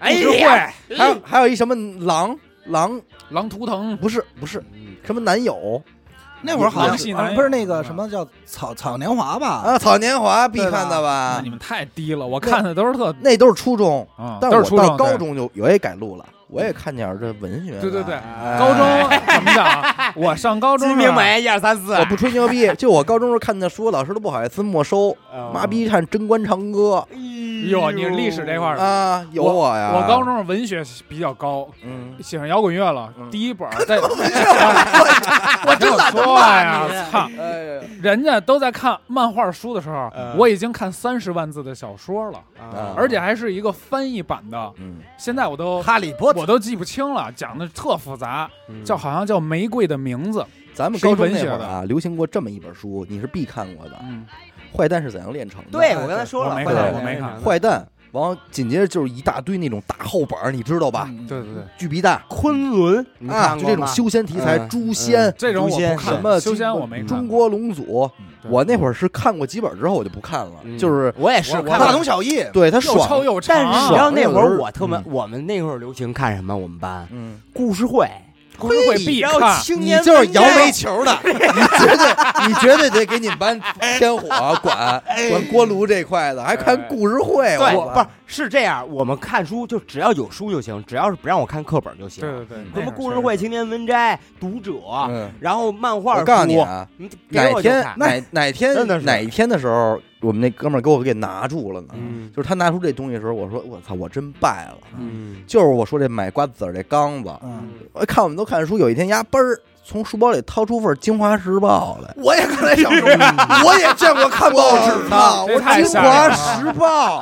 Speaker 3: 哎呀，
Speaker 4: 会，
Speaker 1: 还有还有一什么狼狼，
Speaker 4: 狼图腾，
Speaker 1: 不是不是什么男友？
Speaker 2: 那会儿好像不是那个什么叫草草年华吧？
Speaker 1: 啊，《草年华》必看的
Speaker 4: 那
Speaker 1: 吧？
Speaker 4: 你？们太低了，我看的都是特，
Speaker 1: 那都是初中，
Speaker 4: 嗯，
Speaker 1: 但
Speaker 4: 都是初中，
Speaker 1: 我到高中就有也改路了，我也看点儿这文学。
Speaker 4: 对对对
Speaker 1: 哎
Speaker 4: 高中怎么讲？我上高中
Speaker 3: 金
Speaker 4: 啊
Speaker 3: 瓶梅一二三四，
Speaker 1: 我不吹牛逼，就我高中时候看的书，老师都不好意思没收。妈逼看《贞观长歌
Speaker 4: 哟，你是历史这块》儿的。
Speaker 1: 啊，有我呀。
Speaker 4: 我高中是文学比较高，
Speaker 1: 嗯，
Speaker 4: 喜欢摇滚乐了。
Speaker 1: 嗯
Speaker 4: 第一本在，
Speaker 2: 我真懒得
Speaker 4: 说
Speaker 2: 骂
Speaker 4: 呀，操！人家都在看漫画书的时候
Speaker 3: 嗯，
Speaker 4: 我已经看三十万字的小说了，
Speaker 1: 啊
Speaker 4: 而且还是一个翻译版的。
Speaker 1: 嗯，
Speaker 4: 现在我都
Speaker 2: 哈利波特
Speaker 4: 我都记不清了，讲的特复杂，
Speaker 3: 嗯。
Speaker 4: 叫好像叫《玫瑰的名字》。
Speaker 1: 咱们高中那会儿啊，流行过这么一本书，你是必看过的，
Speaker 4: 嗯，《
Speaker 1: 坏蛋是怎样炼成的》。
Speaker 3: 对我刚才说了，
Speaker 4: 我没
Speaker 3: 坏蛋
Speaker 1: 看
Speaker 4: 我没看
Speaker 1: 坏蛋，完了紧接着就是一大堆那种大厚本儿，你知道吧？
Speaker 2: 嗯。
Speaker 4: 对对对，
Speaker 1: 巨皮蛋。
Speaker 3: 昆仑？
Speaker 1: 啊，就这种修仙题材，
Speaker 3: 嗯。
Speaker 1: 诛仙、
Speaker 4: 这种我
Speaker 3: 诛仙
Speaker 4: 不看。
Speaker 1: 什么
Speaker 4: 修仙我没看
Speaker 1: 中国龙祖，
Speaker 4: 对
Speaker 1: 我那会儿是看过几本之后我就不看了，
Speaker 3: 嗯。
Speaker 1: 就是
Speaker 3: 我也是
Speaker 4: 我
Speaker 2: 大同小异，
Speaker 1: 对他
Speaker 4: 又长，
Speaker 3: 但是你知道那会儿我特别
Speaker 1: 嗯，
Speaker 3: 我们那会儿流行看什么？我们班？
Speaker 1: 嗯，
Speaker 3: 故事会，
Speaker 4: 故事会必
Speaker 3: 然后
Speaker 4: 看。
Speaker 3: 青年
Speaker 1: 你就是摇煤球的，你绝对你绝对得给你们班添火管管锅炉这块的，还看故事会，
Speaker 3: 对，
Speaker 1: 我
Speaker 3: 不是是这样，我们看书就只要有书就行，只要是不让我看课本就行。
Speaker 4: 对对对，
Speaker 3: 什么故事会、青年文摘、读者，
Speaker 1: 嗯
Speaker 3: 然后漫画书。
Speaker 1: 我告诉你啊，哪天哪 哪天哪一天的时候，我们那哥们儿给我给拿住了呢。
Speaker 3: 嗯
Speaker 1: 就是他拿出这东西的时候，我说我操，我真败了。
Speaker 3: 嗯
Speaker 1: 就是我说这买瓜子儿这缸子，看我们都看书，有一天压嘣儿从书包里掏出份《京华时报》来，
Speaker 2: 我也刚才想说，我也见过看报纸的，我
Speaker 1: 京华时报》，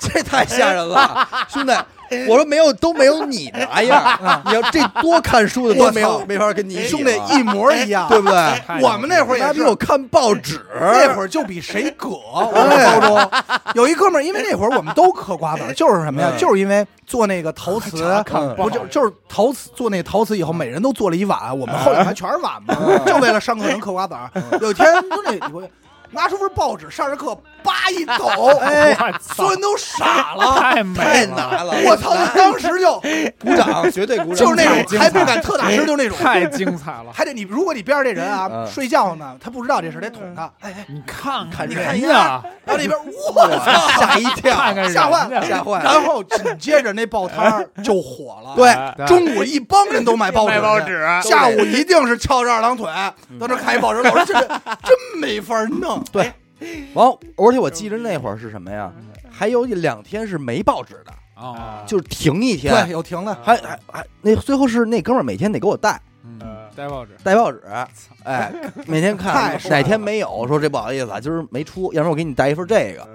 Speaker 1: 这太吓人了，兄弟。我说没有都没有你那样，你要这多看书的都没有。没法跟你
Speaker 2: 兄弟一模一样，
Speaker 1: 对不对？
Speaker 2: 我们那会儿也是。
Speaker 1: 他比我看报纸，
Speaker 2: 那会儿就比谁葛。我们高中。有一哥们儿，因为那会儿我们都嗑瓜子，就是什么呀？
Speaker 1: 嗯。
Speaker 2: 就是因为做那个陶瓷，不就就是陶瓷做那陶瓷以后，每人都做了一碗，我们后来还全是碗嘛，就为了上课能嗑瓜子儿。有一天就那我拿出份报纸，上着课叭一抖，
Speaker 1: 哎
Speaker 2: 所有人都傻了。
Speaker 4: 太美
Speaker 1: 太，难了，
Speaker 2: 我操！当时就
Speaker 1: 鼓掌，绝对鼓掌，
Speaker 2: 就是那种还不敢特大声，就那种。
Speaker 4: 太精彩了。
Speaker 2: 还得你，如果你边上这人啊
Speaker 1: 嗯
Speaker 2: 睡觉呢，他不知道这事，得捅他。哎哎，
Speaker 4: 你看
Speaker 1: 看这
Speaker 4: 人
Speaker 2: 人
Speaker 4: 呀，
Speaker 2: 然后那边 我操，
Speaker 1: 吓一跳，
Speaker 4: 看看
Speaker 2: 吓坏
Speaker 4: 家
Speaker 1: 吓坏了。
Speaker 2: 然后紧接着那报摊就火了。
Speaker 1: 对
Speaker 4: 对
Speaker 2: 中午一帮人都买报纸，
Speaker 4: 卖报纸
Speaker 2: 下午一定是翘着二郎腿，到那看一报纸。老师这真没法弄。
Speaker 1: 对，完，而且我记着那会儿是什么呀？还有两天是没报纸的，
Speaker 4: 啊，
Speaker 1: 就是停一天
Speaker 2: 对，
Speaker 1: 天，
Speaker 2: 有停的。
Speaker 1: 还还还那最后是那哥们儿每天得给我带
Speaker 4: 嗯带报纸，
Speaker 1: 带报纸，哎，每天看哪天没有，说这不好意思啊，今儿没出，要不然我给你带一份这个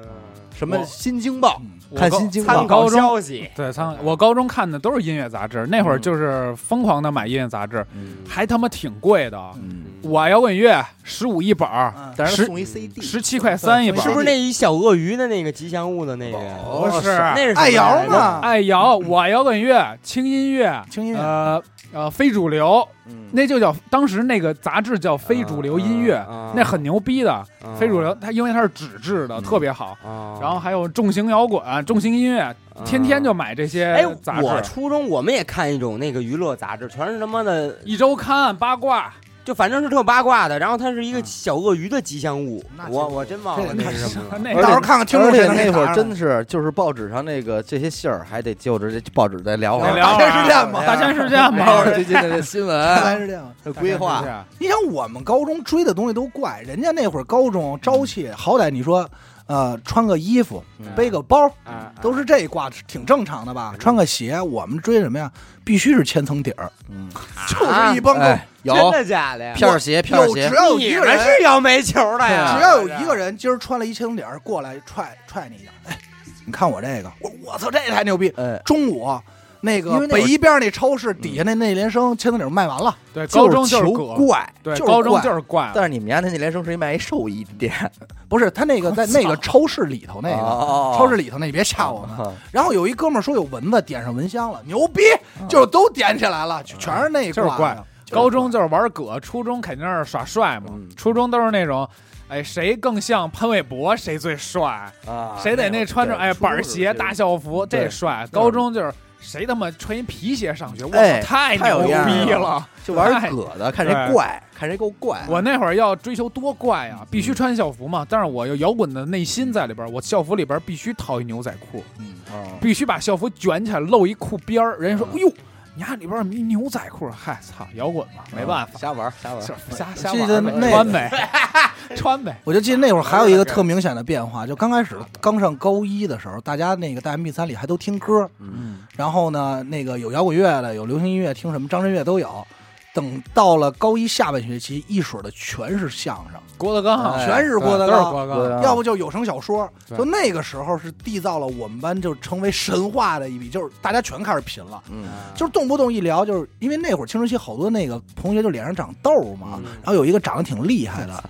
Speaker 1: 什么《新京报》，看新京报
Speaker 3: 参考
Speaker 4: 高中
Speaker 3: 消息。
Speaker 4: 对，参我高中看的都是音乐杂志，那会儿就是疯狂的买音乐杂志，
Speaker 1: 嗯。
Speaker 4: 还他妈挺贵的。
Speaker 1: 嗯，
Speaker 4: 我摇滚乐十五一本儿，
Speaker 2: 嗯。
Speaker 4: 十
Speaker 1: 但是送一 CD，
Speaker 4: 十七块三一本儿，
Speaker 3: 是不是那一小鳄鱼的那个吉祥物的那个？
Speaker 1: 哦
Speaker 4: 不是
Speaker 3: 那是
Speaker 2: 爱摇
Speaker 3: 来着
Speaker 2: 嘛，
Speaker 4: 爱摇，我摇滚乐，轻音乐，
Speaker 2: 轻音乐
Speaker 4: 呃呃，非主流，
Speaker 1: 嗯
Speaker 4: 那就叫当时那个杂志叫非主流音乐，
Speaker 3: 啊
Speaker 4: 那很牛逼的。
Speaker 3: 啊
Speaker 4: 非主流，它因为它是纸质的，
Speaker 1: 嗯
Speaker 4: 特别好。
Speaker 3: 啊
Speaker 4: 然后还有重型摇滚、重型音乐，天天就买这些
Speaker 3: 哎，
Speaker 4: 杂
Speaker 3: 我
Speaker 4: 志。
Speaker 3: 初中我们也看一种那个娱乐杂志，全是他妈的，
Speaker 4: 一周刊八卦，
Speaker 3: 就反正是特八卦的。然后它是一个小鳄鱼的吉祥物
Speaker 2: 那，
Speaker 3: 我我真忘了
Speaker 2: 这
Speaker 3: 那是什么了。
Speaker 2: 到时候看看听众
Speaker 1: 那会儿真是就是报纸上那个这些信儿，还得就着这报纸再聊会儿。
Speaker 2: 大千世界嘛
Speaker 4: 大千世界嘛，
Speaker 1: 最近的这新闻、
Speaker 2: 是这样。
Speaker 1: 这 规划，
Speaker 2: 你想我们高中追的东西都怪，人家那会儿高中朝气，好歹你说，呃，穿个衣服，
Speaker 1: 嗯。
Speaker 2: 背个包，
Speaker 3: 啊，
Speaker 2: 都是这挂，挺正常的吧？穿个鞋，我们追什么呀？必须是千层底儿，
Speaker 1: 嗯，
Speaker 2: 就是一帮都
Speaker 1: 哎，有。
Speaker 3: 真的假的呀？
Speaker 1: 片儿鞋，片儿鞋。
Speaker 2: 有只，要有一个人，
Speaker 3: 是要煤球的呀？
Speaker 2: 只要有一个人今儿穿了一千层底儿过来踹踹你一脚，哎，你看我这个，我我操，这太牛逼！
Speaker 1: 哎，
Speaker 2: 中午那个北一边那超市底下那内联升千层底卖完了，
Speaker 4: 对，高中
Speaker 1: 就是，怪，
Speaker 4: 对，
Speaker 2: 就是
Speaker 4: 高中
Speaker 2: 怪
Speaker 4: 就是怪。
Speaker 1: 但是你们家那内联升是一卖一寿衣店，
Speaker 2: 不是他那个在那个超市里头那个。
Speaker 1: 哦
Speaker 2: 超市里头那，你别吓我们。
Speaker 1: 啊
Speaker 2: 然后有一哥们儿说有蚊子，点上蚊香了，牛逼，就都点起来了，全是那
Speaker 4: 就是怪。高中就是玩葛，初中肯定是耍帅嘛
Speaker 1: 嗯。
Speaker 4: 初中都是那种，哎，谁更像潘玮柏，谁最帅，
Speaker 1: 啊，
Speaker 4: 谁得那穿着哎板鞋、大校服，这帅。高中就是谁他妈穿一皮鞋上学，我
Speaker 1: 哎
Speaker 4: 操，太牛逼了！
Speaker 1: 就玩
Speaker 4: 太
Speaker 1: 葛的，看谁
Speaker 4: 对
Speaker 1: 怪，看谁够怪。
Speaker 4: 我那会儿要追求多怪啊，必须穿校服嘛。但是我有摇滚的内心在里边儿，我校服里边儿必须套一牛仔裤，
Speaker 1: 嗯
Speaker 4: 必须把校服卷起来露一裤边儿。人家说：“哎呦，你看里边儿牛仔裤。”嗨，操，摇滚嘛，没办法，
Speaker 1: 瞎玩瞎玩
Speaker 4: 是瞎瞎
Speaker 2: 记
Speaker 4: 玩穿呗，穿呗。
Speaker 2: 我就记得那会儿还有一个 特明显的变化，就刚开始刚上高一的时候，大家那个大 MP 三里还都听歌，
Speaker 1: 嗯，
Speaker 2: 然后呢，那个有摇滚乐的，有流行音乐，听什么张震岳都有。等到了高一下半学期，一水儿的全是相声，
Speaker 4: 郭德纲
Speaker 1: 哎
Speaker 2: 全是郭德纲，
Speaker 4: 都是郭德纲。
Speaker 2: 要不就有声小说。就那个时候是缔造了我们班就成为神话的一笔，就是大家全开始贫了，
Speaker 1: 嗯
Speaker 2: 就是动不动一聊，就是因为那会儿青春期好多那个同学就脸上长痘嘛，
Speaker 1: 嗯
Speaker 2: 然后有一个长得挺厉害的，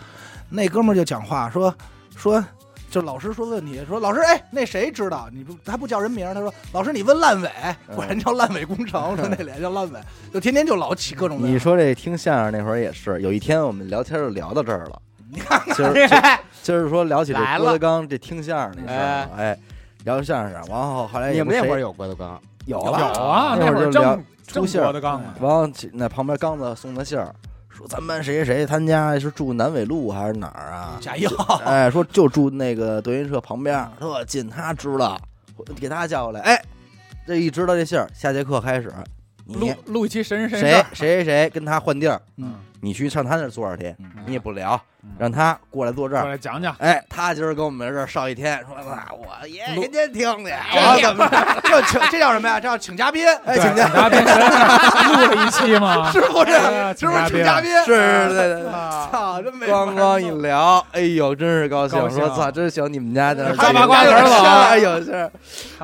Speaker 2: 那哥们儿就讲话说说。就老师说问题，说老师，哎，那谁知道？你不还不叫人名儿？他说老师，你问烂尾，果然叫烂尾工程，说那脸叫烂尾，就天天就老起各种。
Speaker 1: 你说这听相声那会儿也是，有一天我们聊天就聊到这儿了。
Speaker 2: 你看
Speaker 1: 今儿今儿说聊起这郭德纲这听相声那事儿了，哎，聊相声，完后后来
Speaker 3: 你们那会儿有郭德纲，
Speaker 1: 有
Speaker 4: 有，啊，
Speaker 1: 那
Speaker 4: 那会儿
Speaker 1: 就聊
Speaker 4: 正正
Speaker 1: 出信儿
Speaker 4: 国的杠呢。
Speaker 1: 完后那旁边刚子送的信儿，说咱们班谁谁谁，他家是住南纬路还是哪儿啊？
Speaker 2: 假一号，
Speaker 1: 哎，说就住那个德云社旁边，特近，他知道，给他叫过来。哎，这一知道这信儿，下节课开始，
Speaker 4: 录录一期神人
Speaker 1: 谁，谁谁谁跟他换地儿，
Speaker 2: 嗯，
Speaker 1: 你去上他那儿坐着去，
Speaker 2: 嗯
Speaker 1: 你也不聊
Speaker 4: 嗯，
Speaker 1: 让他过来坐这
Speaker 4: 过
Speaker 1: 儿。
Speaker 4: 来讲讲。
Speaker 1: 哎，他今儿跟我们这儿上一天，说那我也天天听去，
Speaker 2: 这
Speaker 1: 我怎么着？
Speaker 2: 这请这叫什么呀？这叫请嘉宾，
Speaker 1: 哎，请
Speaker 4: 嘉宾录了一期吗？
Speaker 2: 是不是？
Speaker 4: 哎
Speaker 2: 是不是请嘉宾？
Speaker 1: 是是对对对。
Speaker 2: 啊操，真没法
Speaker 1: 咣咣一聊，哎呦，真是高兴！
Speaker 4: 我
Speaker 1: 说操，真行，你们家在那儿
Speaker 4: 抓八瓜子儿了啊
Speaker 1: 哎呦，是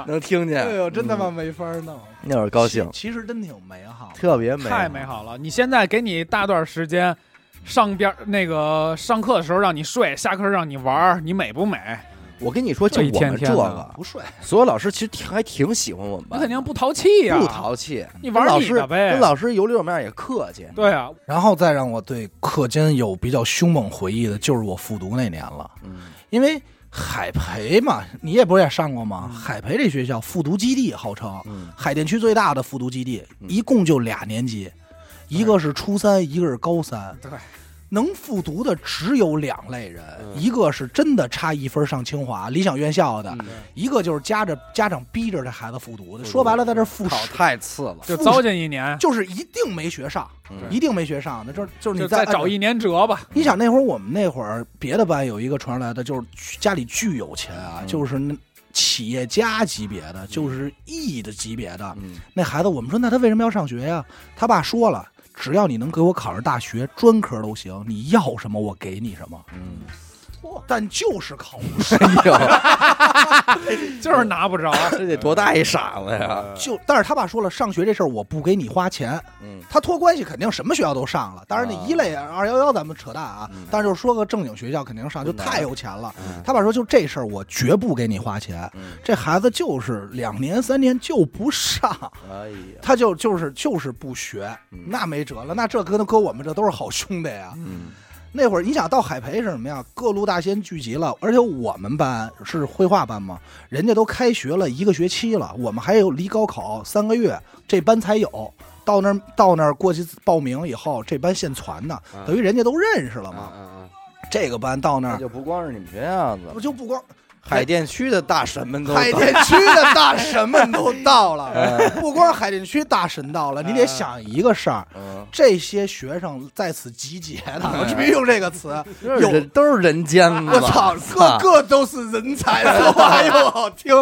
Speaker 1: 能听见
Speaker 2: 哎
Speaker 1: 见，
Speaker 2: 呦，真他妈没法弄。
Speaker 1: 那会儿高兴，
Speaker 2: 其其实真挺美好。
Speaker 1: 特别美，
Speaker 4: 太美。好了！你现在给你大段时间上边那个上课的时候让你睡，下课让你玩，你美不美？
Speaker 1: 我跟你说，就
Speaker 4: 一天
Speaker 1: 我们这个，
Speaker 2: 不睡，
Speaker 1: 所有老师其实挺还挺喜欢我们班，
Speaker 4: 你肯定不淘气呀，
Speaker 1: 不淘气，
Speaker 4: 你玩
Speaker 1: 跟老师
Speaker 4: 呗
Speaker 1: 跟老师有里有面也客气。
Speaker 4: 对啊，
Speaker 2: 然后再让我对课间有比较凶猛回忆的，就是我复读那年了。
Speaker 1: 嗯，
Speaker 2: 因为海培嘛，你也不是也上过吗？海培这学校复读基地号称
Speaker 1: 嗯
Speaker 2: 海淀区最大的复读基地，
Speaker 1: 嗯
Speaker 2: 一共就俩年级，一个是初三，一个是高三。
Speaker 4: 对，
Speaker 2: 能复读的只有两类人，
Speaker 1: 嗯
Speaker 2: 一个是真的差一分上清华理想院校的，
Speaker 3: 嗯
Speaker 2: 一个就是家着家长逼着这孩子复读的。说白了，在这复
Speaker 1: 考太次了，
Speaker 4: 就糟践一年，
Speaker 2: 就是一定没学上，
Speaker 1: 嗯
Speaker 2: 一定没学上的，就是就是你再
Speaker 4: 再找一年辙吧。
Speaker 2: 你想那会儿我们那会儿别的班有一个传出来的，就是家里巨有钱啊，
Speaker 1: 嗯
Speaker 2: 就是那企业家级别的，就是亿的级别的
Speaker 1: 嗯
Speaker 2: 那孩子。我们说那他为什么要上学呀？他爸说了，只要你能给我考上大学，专科都行，你要什么我给你什么。
Speaker 1: 嗯，
Speaker 2: 但就是考不上，
Speaker 4: 就是拿不着。
Speaker 1: 这得多大一傻子呀？
Speaker 2: 就但是他爸说了，上学这事儿我不给你花钱。
Speaker 1: 嗯。
Speaker 2: 他托关系肯定什么学校都上了，当然那
Speaker 1: 啊
Speaker 2: 一类二幺幺咱们扯淡啊
Speaker 1: 嗯，
Speaker 2: 但是就说个正经学校肯定上，就太有钱了。
Speaker 1: 嗯。
Speaker 2: 他爸说就这事儿我绝不给你花钱，
Speaker 1: 嗯，
Speaker 2: 这孩子就是两年三年就不上，
Speaker 1: 哎呀，
Speaker 2: 他就就是就是不学，
Speaker 1: 嗯。
Speaker 2: 那没辙了。那这搁搁我们这都是好兄弟呀。
Speaker 1: 嗯
Speaker 2: 那会儿你想到海培是什么呀？各路大仙聚集了，而且我们班是绘画班嘛，人家都开学了一个学期了，我们还有离高考三个月，这班才有。到那儿到那儿过去报名以后，这班现传的，
Speaker 3: 嗯
Speaker 2: 等于人家都认识了嘛。这个班到那儿
Speaker 1: 就不光是你们学校
Speaker 2: 不，就不光
Speaker 1: 海淀区的大神们都
Speaker 2: 海淀区的大神们都到了，
Speaker 1: 嗯
Speaker 2: 不光海淀区大神到了，你得想一个事儿，
Speaker 1: 嗯，
Speaker 2: 这些学生在此集结的，我必须用这个词。
Speaker 1: 有都是人间子，
Speaker 2: 我操，个个都是人才，说话又好听。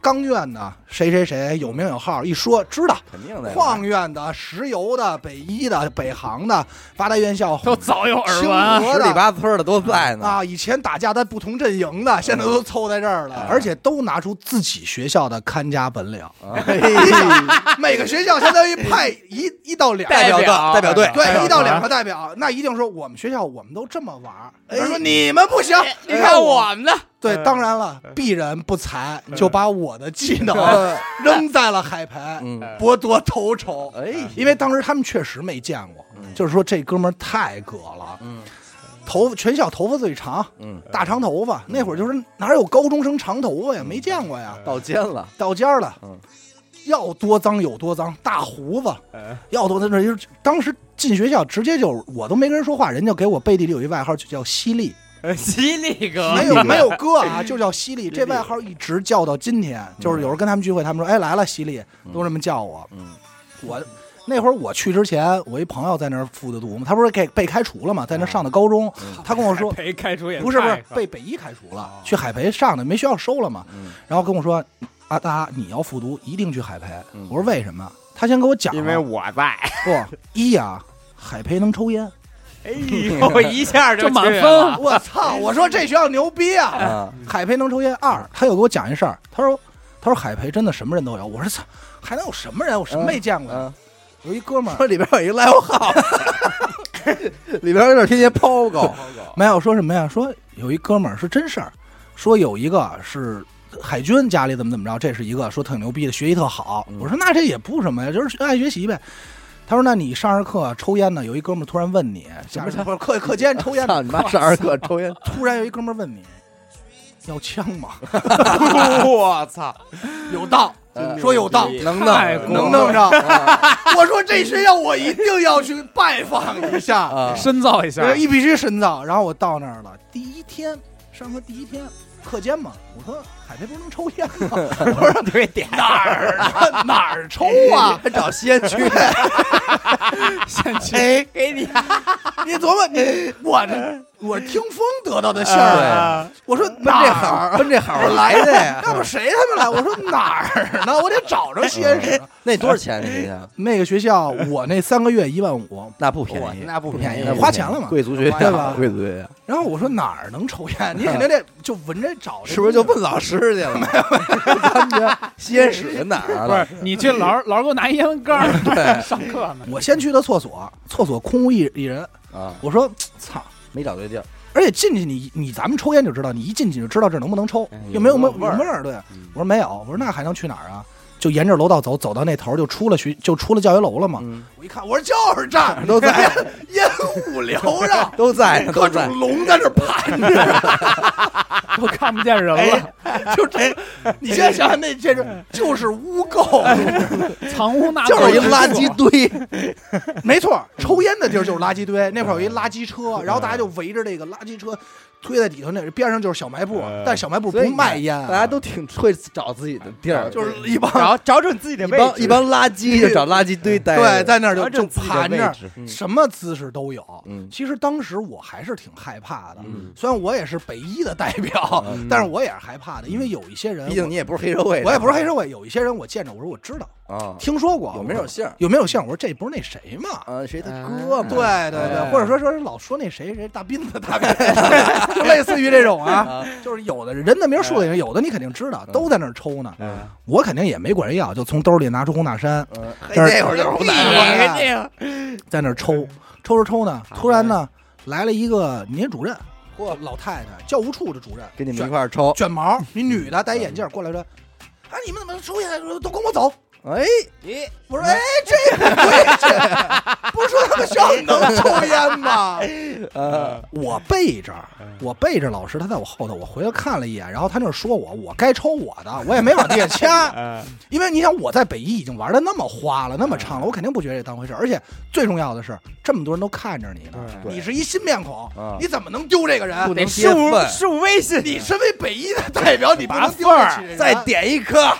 Speaker 2: 钢院的谁谁谁有名有号，一说知道。
Speaker 1: 肯定的。
Speaker 2: 矿院的、石油的、北医的、北航的、八大院校
Speaker 4: 都早有耳
Speaker 2: 清
Speaker 4: 闻，
Speaker 1: 十里八村的都在呢。
Speaker 2: 啊，以前打架在不同阵营的，现在都凑在这儿了，而且都拿出自己学校的看家本领。每个学校相当于派一一到两个
Speaker 1: 代表队代表队，
Speaker 2: 对，一到两个代表，那一定说我们学校我们都这么玩儿。他说你们不行，
Speaker 3: 你看我们的，
Speaker 2: 对，
Speaker 4: 嗯。
Speaker 2: 当然了，鄙人不才，就把我的技能扔在了海培，
Speaker 1: 嗯，
Speaker 2: 博得头筹。
Speaker 1: 哎，
Speaker 2: 因为当时他们确实没见过，就是说这哥们儿太葛了，
Speaker 1: 嗯
Speaker 2: 头发全校头发最长，
Speaker 1: 嗯，
Speaker 2: 大长头发。那会儿就是哪有高中生长头发呀？没见过呀，
Speaker 1: 到肩了，
Speaker 2: 到尖儿了
Speaker 1: 嗯，
Speaker 2: 要多脏有多脏，大胡子
Speaker 3: 哎
Speaker 2: 要多脏，那就是当时进学校直接就我都没跟人说话，人家给我背地里有一外号就叫犀利。
Speaker 3: 犀利哥，
Speaker 2: 没有没有哥啊，就叫犀利，这外号一直叫到今天。就是有时候跟他们聚会，他们说：“哎，来了，犀利，都这么叫我。
Speaker 1: 嗯”
Speaker 2: 我那会儿我去之前，我一朋友在那儿复的读嘛，他不是给被开除了嘛，在那儿上的高中，他跟我说。
Speaker 4: 被开除也
Speaker 2: 不是不是被北医开除了，去海培上的，没学校收了嘛。
Speaker 1: 嗯
Speaker 2: 然后跟我说：“阿达，你要复读，一定去海培。
Speaker 1: 嗯”
Speaker 2: 我说：“为什么？”他先给我讲，
Speaker 3: 因为我在，
Speaker 2: 不一呀，海培能抽烟。
Speaker 3: 哎呦，一下就
Speaker 4: 就满分
Speaker 2: 我操！我说这学校牛逼啊！
Speaker 1: 啊，
Speaker 2: 海培能抽烟。二，他又给我讲一事儿，他说他说海培真的什么人都有。我说操，还能有什么人？我什么没见过有一哥们儿
Speaker 1: 说里边有一 live house，里边有点天天抛高，
Speaker 2: 没有说什么呀？说有一哥们儿是真事儿，说有一个是。海军家里怎么怎么着，这是一个说特牛逼的，学习特好。
Speaker 1: 嗯
Speaker 2: 我说那这也不什么呀，就是爱学习呗。他说：“那你上着课抽烟呢？有一哥们儿突然问你，什么不是课课间抽烟呢？
Speaker 1: 操你妈！上着课抽烟，
Speaker 2: 突然有一哥们儿问你，要枪吗？
Speaker 3: 我操，
Speaker 2: 有道，
Speaker 1: 嗯
Speaker 2: 说有道，
Speaker 1: 能
Speaker 4: 太
Speaker 1: 弄
Speaker 2: 能弄上。我说这学校我一定要去拜访一下，
Speaker 1: 啊，
Speaker 4: 深造一下。
Speaker 2: 呃，一必须深造。然后我到那儿了，第一天上课第一天课间嘛，我说海边不是能抽烟吗？我说
Speaker 3: 特别点
Speaker 2: 哪儿啊 哪儿抽啊？
Speaker 1: 还找吸烟区，
Speaker 4: 先去
Speaker 3: 哎，给你
Speaker 2: 你琢磨你我这我听风得到的信儿啊。我说哪
Speaker 1: 奔这
Speaker 2: 儿
Speaker 1: 好，奔这好来的呀。
Speaker 2: 要不谁他妈来？我说哪儿呢？我得找着吸烟室。
Speaker 1: 那多少钱？那学校
Speaker 2: 那个学校，我那三个月一万五，
Speaker 1: 那不便宜，
Speaker 3: 那不便宜
Speaker 2: 花钱了嘛
Speaker 1: 贵族学校
Speaker 2: 对吧
Speaker 1: 贵族学校
Speaker 2: 然后我说哪儿能抽烟？你肯定得就闻着找，
Speaker 1: 是不是就问老师去了？咱们这西安市哪儿了？
Speaker 4: 不是你去老师老师给我拿一烟缸儿
Speaker 1: 对
Speaker 4: 上课呢，
Speaker 2: 我先去的厕所，厕所空无一一人。
Speaker 1: 啊，
Speaker 2: 我说操！
Speaker 1: 没找对地儿。
Speaker 2: 而且进去你你咱们抽烟就知道，你一进去就知道这能不能抽
Speaker 3: 嗯，
Speaker 2: 有没有
Speaker 3: 没有味儿
Speaker 2: 味儿？对，我说没有，我说那还能去哪儿啊？就沿着楼道走，走到那头就出了学就出了教学楼了嘛。
Speaker 1: 嗯，
Speaker 2: 我一看，我说就是这儿，
Speaker 1: 都在。
Speaker 2: 烟雾缭绕，
Speaker 1: 都在，
Speaker 2: 各种。龙在这盘着，
Speaker 4: 都看不见人了，
Speaker 2: 就这。你现在想想，那这是就是污垢，
Speaker 4: 藏污纳垢
Speaker 1: 就是一
Speaker 4: 垢
Speaker 1: 垃圾堆，
Speaker 2: 没错，抽烟的地儿就是垃圾堆，那块儿有一垃圾车，然后大家就围着这个垃圾车推在底头，那边上就是小卖部，但小卖部不
Speaker 1: 所以
Speaker 2: 卖烟啊，
Speaker 1: 大家都挺会找自己的地儿，
Speaker 2: 就是一帮
Speaker 3: 找找准自己的
Speaker 1: 一
Speaker 3: 位置，
Speaker 1: 帮一帮垃圾就找垃圾堆待着。
Speaker 2: 对，在那儿就就
Speaker 3: 找准自己的
Speaker 2: 盘着，
Speaker 3: 置。
Speaker 1: 嗯
Speaker 2: 什么姿势都有。
Speaker 1: 嗯
Speaker 2: 其实当时我还是挺害怕的，
Speaker 1: 嗯
Speaker 2: 虽然我也是北一的代表，
Speaker 1: 嗯
Speaker 2: 但是我也是害怕的，因为有一些人，
Speaker 1: 毕竟你也不是黑社会，
Speaker 2: 我也不是黑社会，有一些人我见着，我说我知道，
Speaker 1: 啊，
Speaker 2: 听说过，
Speaker 1: 有没有姓儿？
Speaker 2: 有没有姓？我说这不是那谁吗？
Speaker 1: 啊，谁他
Speaker 3: 啊
Speaker 1: 哥吗？
Speaker 2: 对对对，
Speaker 1: 哎
Speaker 2: 或者说说老说那谁谁大斌子大斌子，就类似于这种啊，
Speaker 1: 啊，
Speaker 2: 就是有的人的名树的人，有的你肯定知道，都在那儿抽呢。
Speaker 3: 嗯，
Speaker 2: 我肯定也没管人要，就从兜里拿出红塔山，
Speaker 1: 嗯，嘿
Speaker 2: 但是
Speaker 1: 那会儿就是红
Speaker 3: 你
Speaker 1: 奶
Speaker 3: 这个
Speaker 2: 在那儿抽，抽着抽呢，突然呢来了一个年主任，
Speaker 1: 嚯
Speaker 2: 老太太，教务处的主任，
Speaker 1: 跟你们一块儿抽，
Speaker 2: 卷毛，一女的戴眼镜过来说：“啊，你们怎么抽烟？都跟我走。”
Speaker 1: 哎，
Speaker 3: 咦，
Speaker 2: 我说：“哎，这不规矩，不是说他们学校能抽烟吗？”
Speaker 1: 呃，
Speaker 2: 我背着，我背着老师，他在我后头，我回头看了一眼，然后他那儿说我，我该抽我的，我也没往地下掐，
Speaker 3: 嗯。
Speaker 2: 因为你想我在北一已经玩的那么花了，那么畅了，我肯定不觉得这当回事，而且最重要的是，这么多人都看着你呢，你是一新面孔
Speaker 1: 啊，
Speaker 2: 你怎么能丢这个人？
Speaker 1: 不能
Speaker 3: 得树
Speaker 1: 泄愤
Speaker 3: 树微信，
Speaker 2: 你身为北一的代表，你不能丢
Speaker 1: 再点一颗，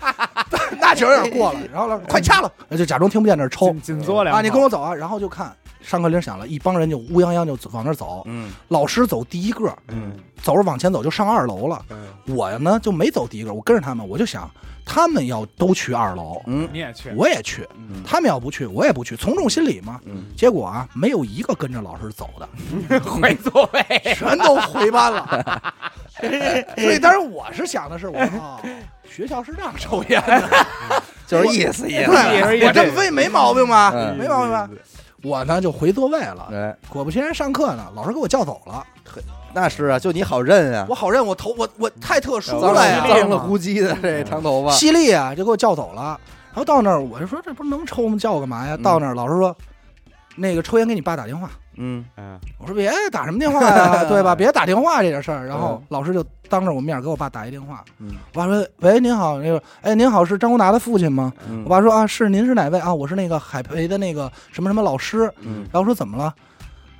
Speaker 2: 那就有点过了，然后呢，快掐了，就假装听不见那抽
Speaker 4: 紧紧嘬两
Speaker 2: 啊，你跟我走啊，然后就看上课铃响了，一帮人就乌泱泱就往那走，
Speaker 1: 嗯
Speaker 2: 老师走第一个，
Speaker 1: 嗯
Speaker 2: 走着往前走就上二楼了。
Speaker 3: 嗯
Speaker 2: 我呢就没走第一个，我跟着他们，我就想他们要都去二楼，
Speaker 1: 嗯。
Speaker 4: 你也去，
Speaker 2: 我也去；
Speaker 1: 嗯。
Speaker 2: 他们要不去，我也不去，从众心理嘛。
Speaker 1: 嗯，
Speaker 2: 结果啊，没有一个跟着老师走的，
Speaker 3: 回座位，
Speaker 2: 全都回班了。所以当时我是想的是，我说哦，学校是让抽烟的，
Speaker 1: 就是意思意思，
Speaker 2: 我这么飞没毛病吧？
Speaker 1: 嗯。
Speaker 2: 没毛病吧？我呢就回座位了，
Speaker 1: 哎，
Speaker 2: 果不其然上课呢，老师给我叫走了。
Speaker 1: 那是啊，就你好认啊
Speaker 2: 我，好认，我头我我太特殊了呀，
Speaker 1: 脏了呼叽的这长头发，
Speaker 2: 犀利啊，就给我叫走了。然后到那儿，我就说这不是能抽吗？叫我干嘛呀？
Speaker 1: 嗯
Speaker 2: 到那儿，老师说，那个抽烟给你爸打电话。
Speaker 1: 嗯
Speaker 3: 嗯
Speaker 2: 我说别打什么电话呀，对吧？别打电话这点事儿。然后
Speaker 1: 嗯
Speaker 2: 老师就当着我面给我爸打一电话。
Speaker 1: 嗯
Speaker 2: 我爸说：“喂，您好，那个，哎，您好，是张国达的父亲吗？”
Speaker 1: 嗯
Speaker 2: 我爸说：“啊，是，您是哪位啊？我是那个海培的那个什么什么老师。”
Speaker 1: 嗯
Speaker 2: 然后说怎么了？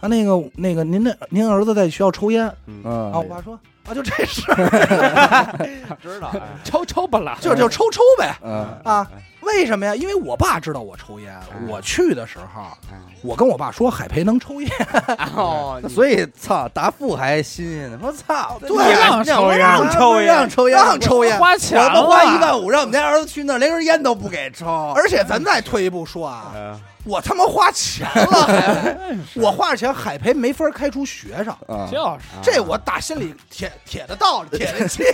Speaker 2: 啊，那个那个，您的您儿子在学校抽烟啊。
Speaker 1: 嗯
Speaker 2: 我爸说：“啊，就这事儿，
Speaker 3: 知道，
Speaker 4: 抽抽吧了，
Speaker 2: 就就抽抽呗。”
Speaker 1: 嗯。
Speaker 2: 啊，为什么呀？因为我爸知道我抽烟，
Speaker 3: 嗯
Speaker 2: 我去的时候，我跟我爸说海培能抽烟，
Speaker 3: 哦，
Speaker 1: 所以操，答复还新鲜呢。我操，
Speaker 2: 对
Speaker 4: 让抽烟
Speaker 1: 让抽烟，让抽烟，
Speaker 2: 让抽烟。
Speaker 4: 花钱
Speaker 1: 我们花一，万五让我们家儿子去那儿，连根烟都不给抽。
Speaker 2: 而且咱再退一步说啊，
Speaker 3: 嗯
Speaker 2: 我他妈花钱了，还我花着钱，海培没法开除学生，
Speaker 1: 啊，
Speaker 4: 就是
Speaker 2: 这我打心里铁铁的道理，铁的气。里，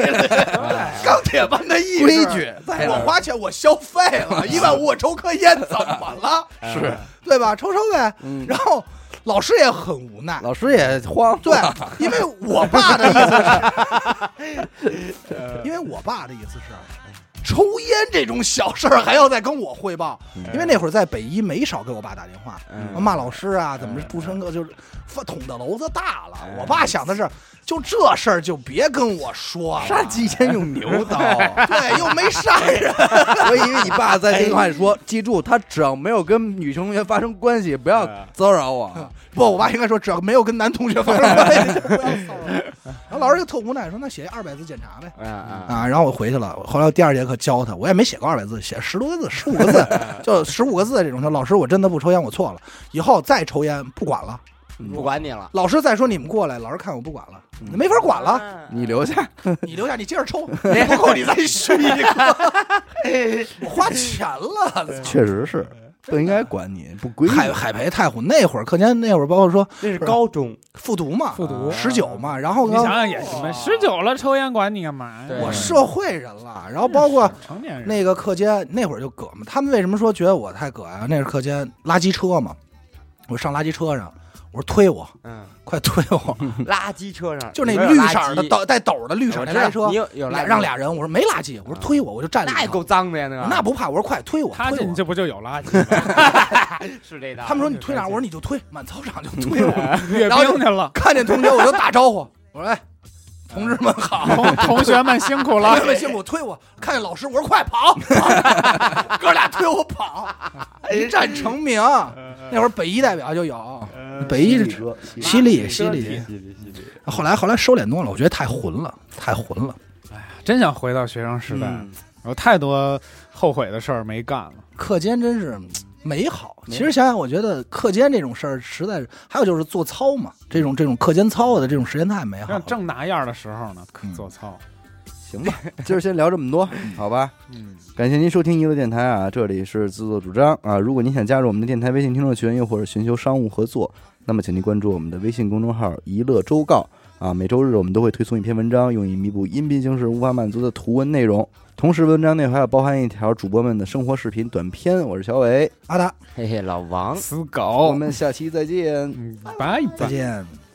Speaker 2: 钢铁般的意志
Speaker 1: 规矩。
Speaker 2: 我花钱，我消费了一万五，我抽颗烟怎么了？
Speaker 1: 是，
Speaker 2: 对吧？抽抽呗。
Speaker 1: 嗯，
Speaker 2: 然后老师也很无奈，
Speaker 1: 老师也慌，
Speaker 2: 对，因为我爸的意思是，因为我爸的意思是，抽烟这种小事儿还要再跟我汇报，
Speaker 1: 嗯
Speaker 2: 因为那会儿在北医没少给我爸打电话，
Speaker 3: 嗯
Speaker 2: 骂老师啊，怎么不升课，就是捅的篓子大了。
Speaker 3: 哎
Speaker 2: 我爸想的是，就这事儿就别跟我说了，
Speaker 1: 杀鸡先用牛刀，
Speaker 2: 对，又没杀人，
Speaker 1: 我以为你爸在电话里说，记住，他只要没有跟女同学发生关系，不要骚扰我。
Speaker 2: 不，我爸应该说，只要没有跟男同学发生关系，就不要骚扰。然后老师就特无奈说，那写二百字检查呗。啊，然后我回去了。后来第二节课教他，我也没写过二百字，写十多个字，十五个字，就十五个字这种。说老师，我真的不抽烟，我错了，以后再抽烟不管了。
Speaker 3: 不管你了，
Speaker 2: 老师再说你们过来，老师看我不管了，没法管了。
Speaker 1: 你留下，
Speaker 2: 你留下，你接着抽，不够你再续一个。我花钱了，
Speaker 1: 确实是不应该管你，不规矩。
Speaker 2: 海海培太虎那会儿课间那会儿，包括说
Speaker 3: 那是高中，
Speaker 2: 复读嘛，
Speaker 4: 复读。
Speaker 2: 十九嘛，然后
Speaker 4: 你想想也什么十九了，抽烟管你干嘛呀？
Speaker 3: 对。
Speaker 2: 我社会人了，然后包括
Speaker 4: 成年人，
Speaker 2: 那个课间那会儿就葛嘛，他们为什么说觉得我太葛呀？那是课间垃圾车嘛，我上垃圾车上，我说推我，
Speaker 3: 嗯，
Speaker 2: 快推我，
Speaker 3: 垃圾车上
Speaker 2: 就那绿色的
Speaker 3: 圾
Speaker 2: 斗带斗的绿色垃圾车
Speaker 3: 你，有有垃圾
Speaker 2: 让俩人，我说没垃圾，我说推我，我就站里
Speaker 3: 那也够脏的呀，那个
Speaker 2: 那不怕，我说快推我，
Speaker 4: 他
Speaker 2: 推我。
Speaker 4: 进去不就有垃圾吗？
Speaker 3: 是这道。
Speaker 2: 他们说你推哪？我说你就推，满操场就推我。
Speaker 4: 阅
Speaker 2: 然后就
Speaker 4: 兵去了，
Speaker 2: 看见同学我就打招呼，我说哎，同志们好，
Speaker 4: 同 同学们辛苦了同
Speaker 2: 学。们辛苦，推我。看见老师，我说快跑，哥俩推我跑，一战成名。那会儿北医代表就有，北医是
Speaker 1: 哥，
Speaker 2: 犀利犀利。
Speaker 1: 犀利犀利。
Speaker 2: 后来后来收敛多了，我觉得太混了，太混了。
Speaker 4: 哎呀真想回到学生时代，
Speaker 3: 嗯
Speaker 4: 有太多后悔的事儿没干了。
Speaker 2: 课间真是美好。其实想想，我觉得课间这种事儿实在是，还有就是做操嘛，这种这种课间操的这种时间太美好了
Speaker 4: 像。正拿样的时候呢，可
Speaker 2: 嗯
Speaker 4: 做操。
Speaker 1: 行吧，今儿先聊这么多，好吧？
Speaker 4: 嗯，
Speaker 1: 感谢您收听娱乐电台啊，这里是自作主张啊。如果您想加入我们的电台微信听众群，又或者寻求商务合作，那么请您关注我们的微信公众号“娱乐周告”啊。每周日我们都会推送一篇文章，用以弥补音频形式无法满足的图文内容。同时，文章内还要包含一条主播们的生活视频短片。我是小伟，
Speaker 2: 阿达，
Speaker 3: 嘿嘿，老王。
Speaker 4: 死狗我。
Speaker 1: 们下期再见。
Speaker 4: 嗯，拜拜
Speaker 2: 再。见。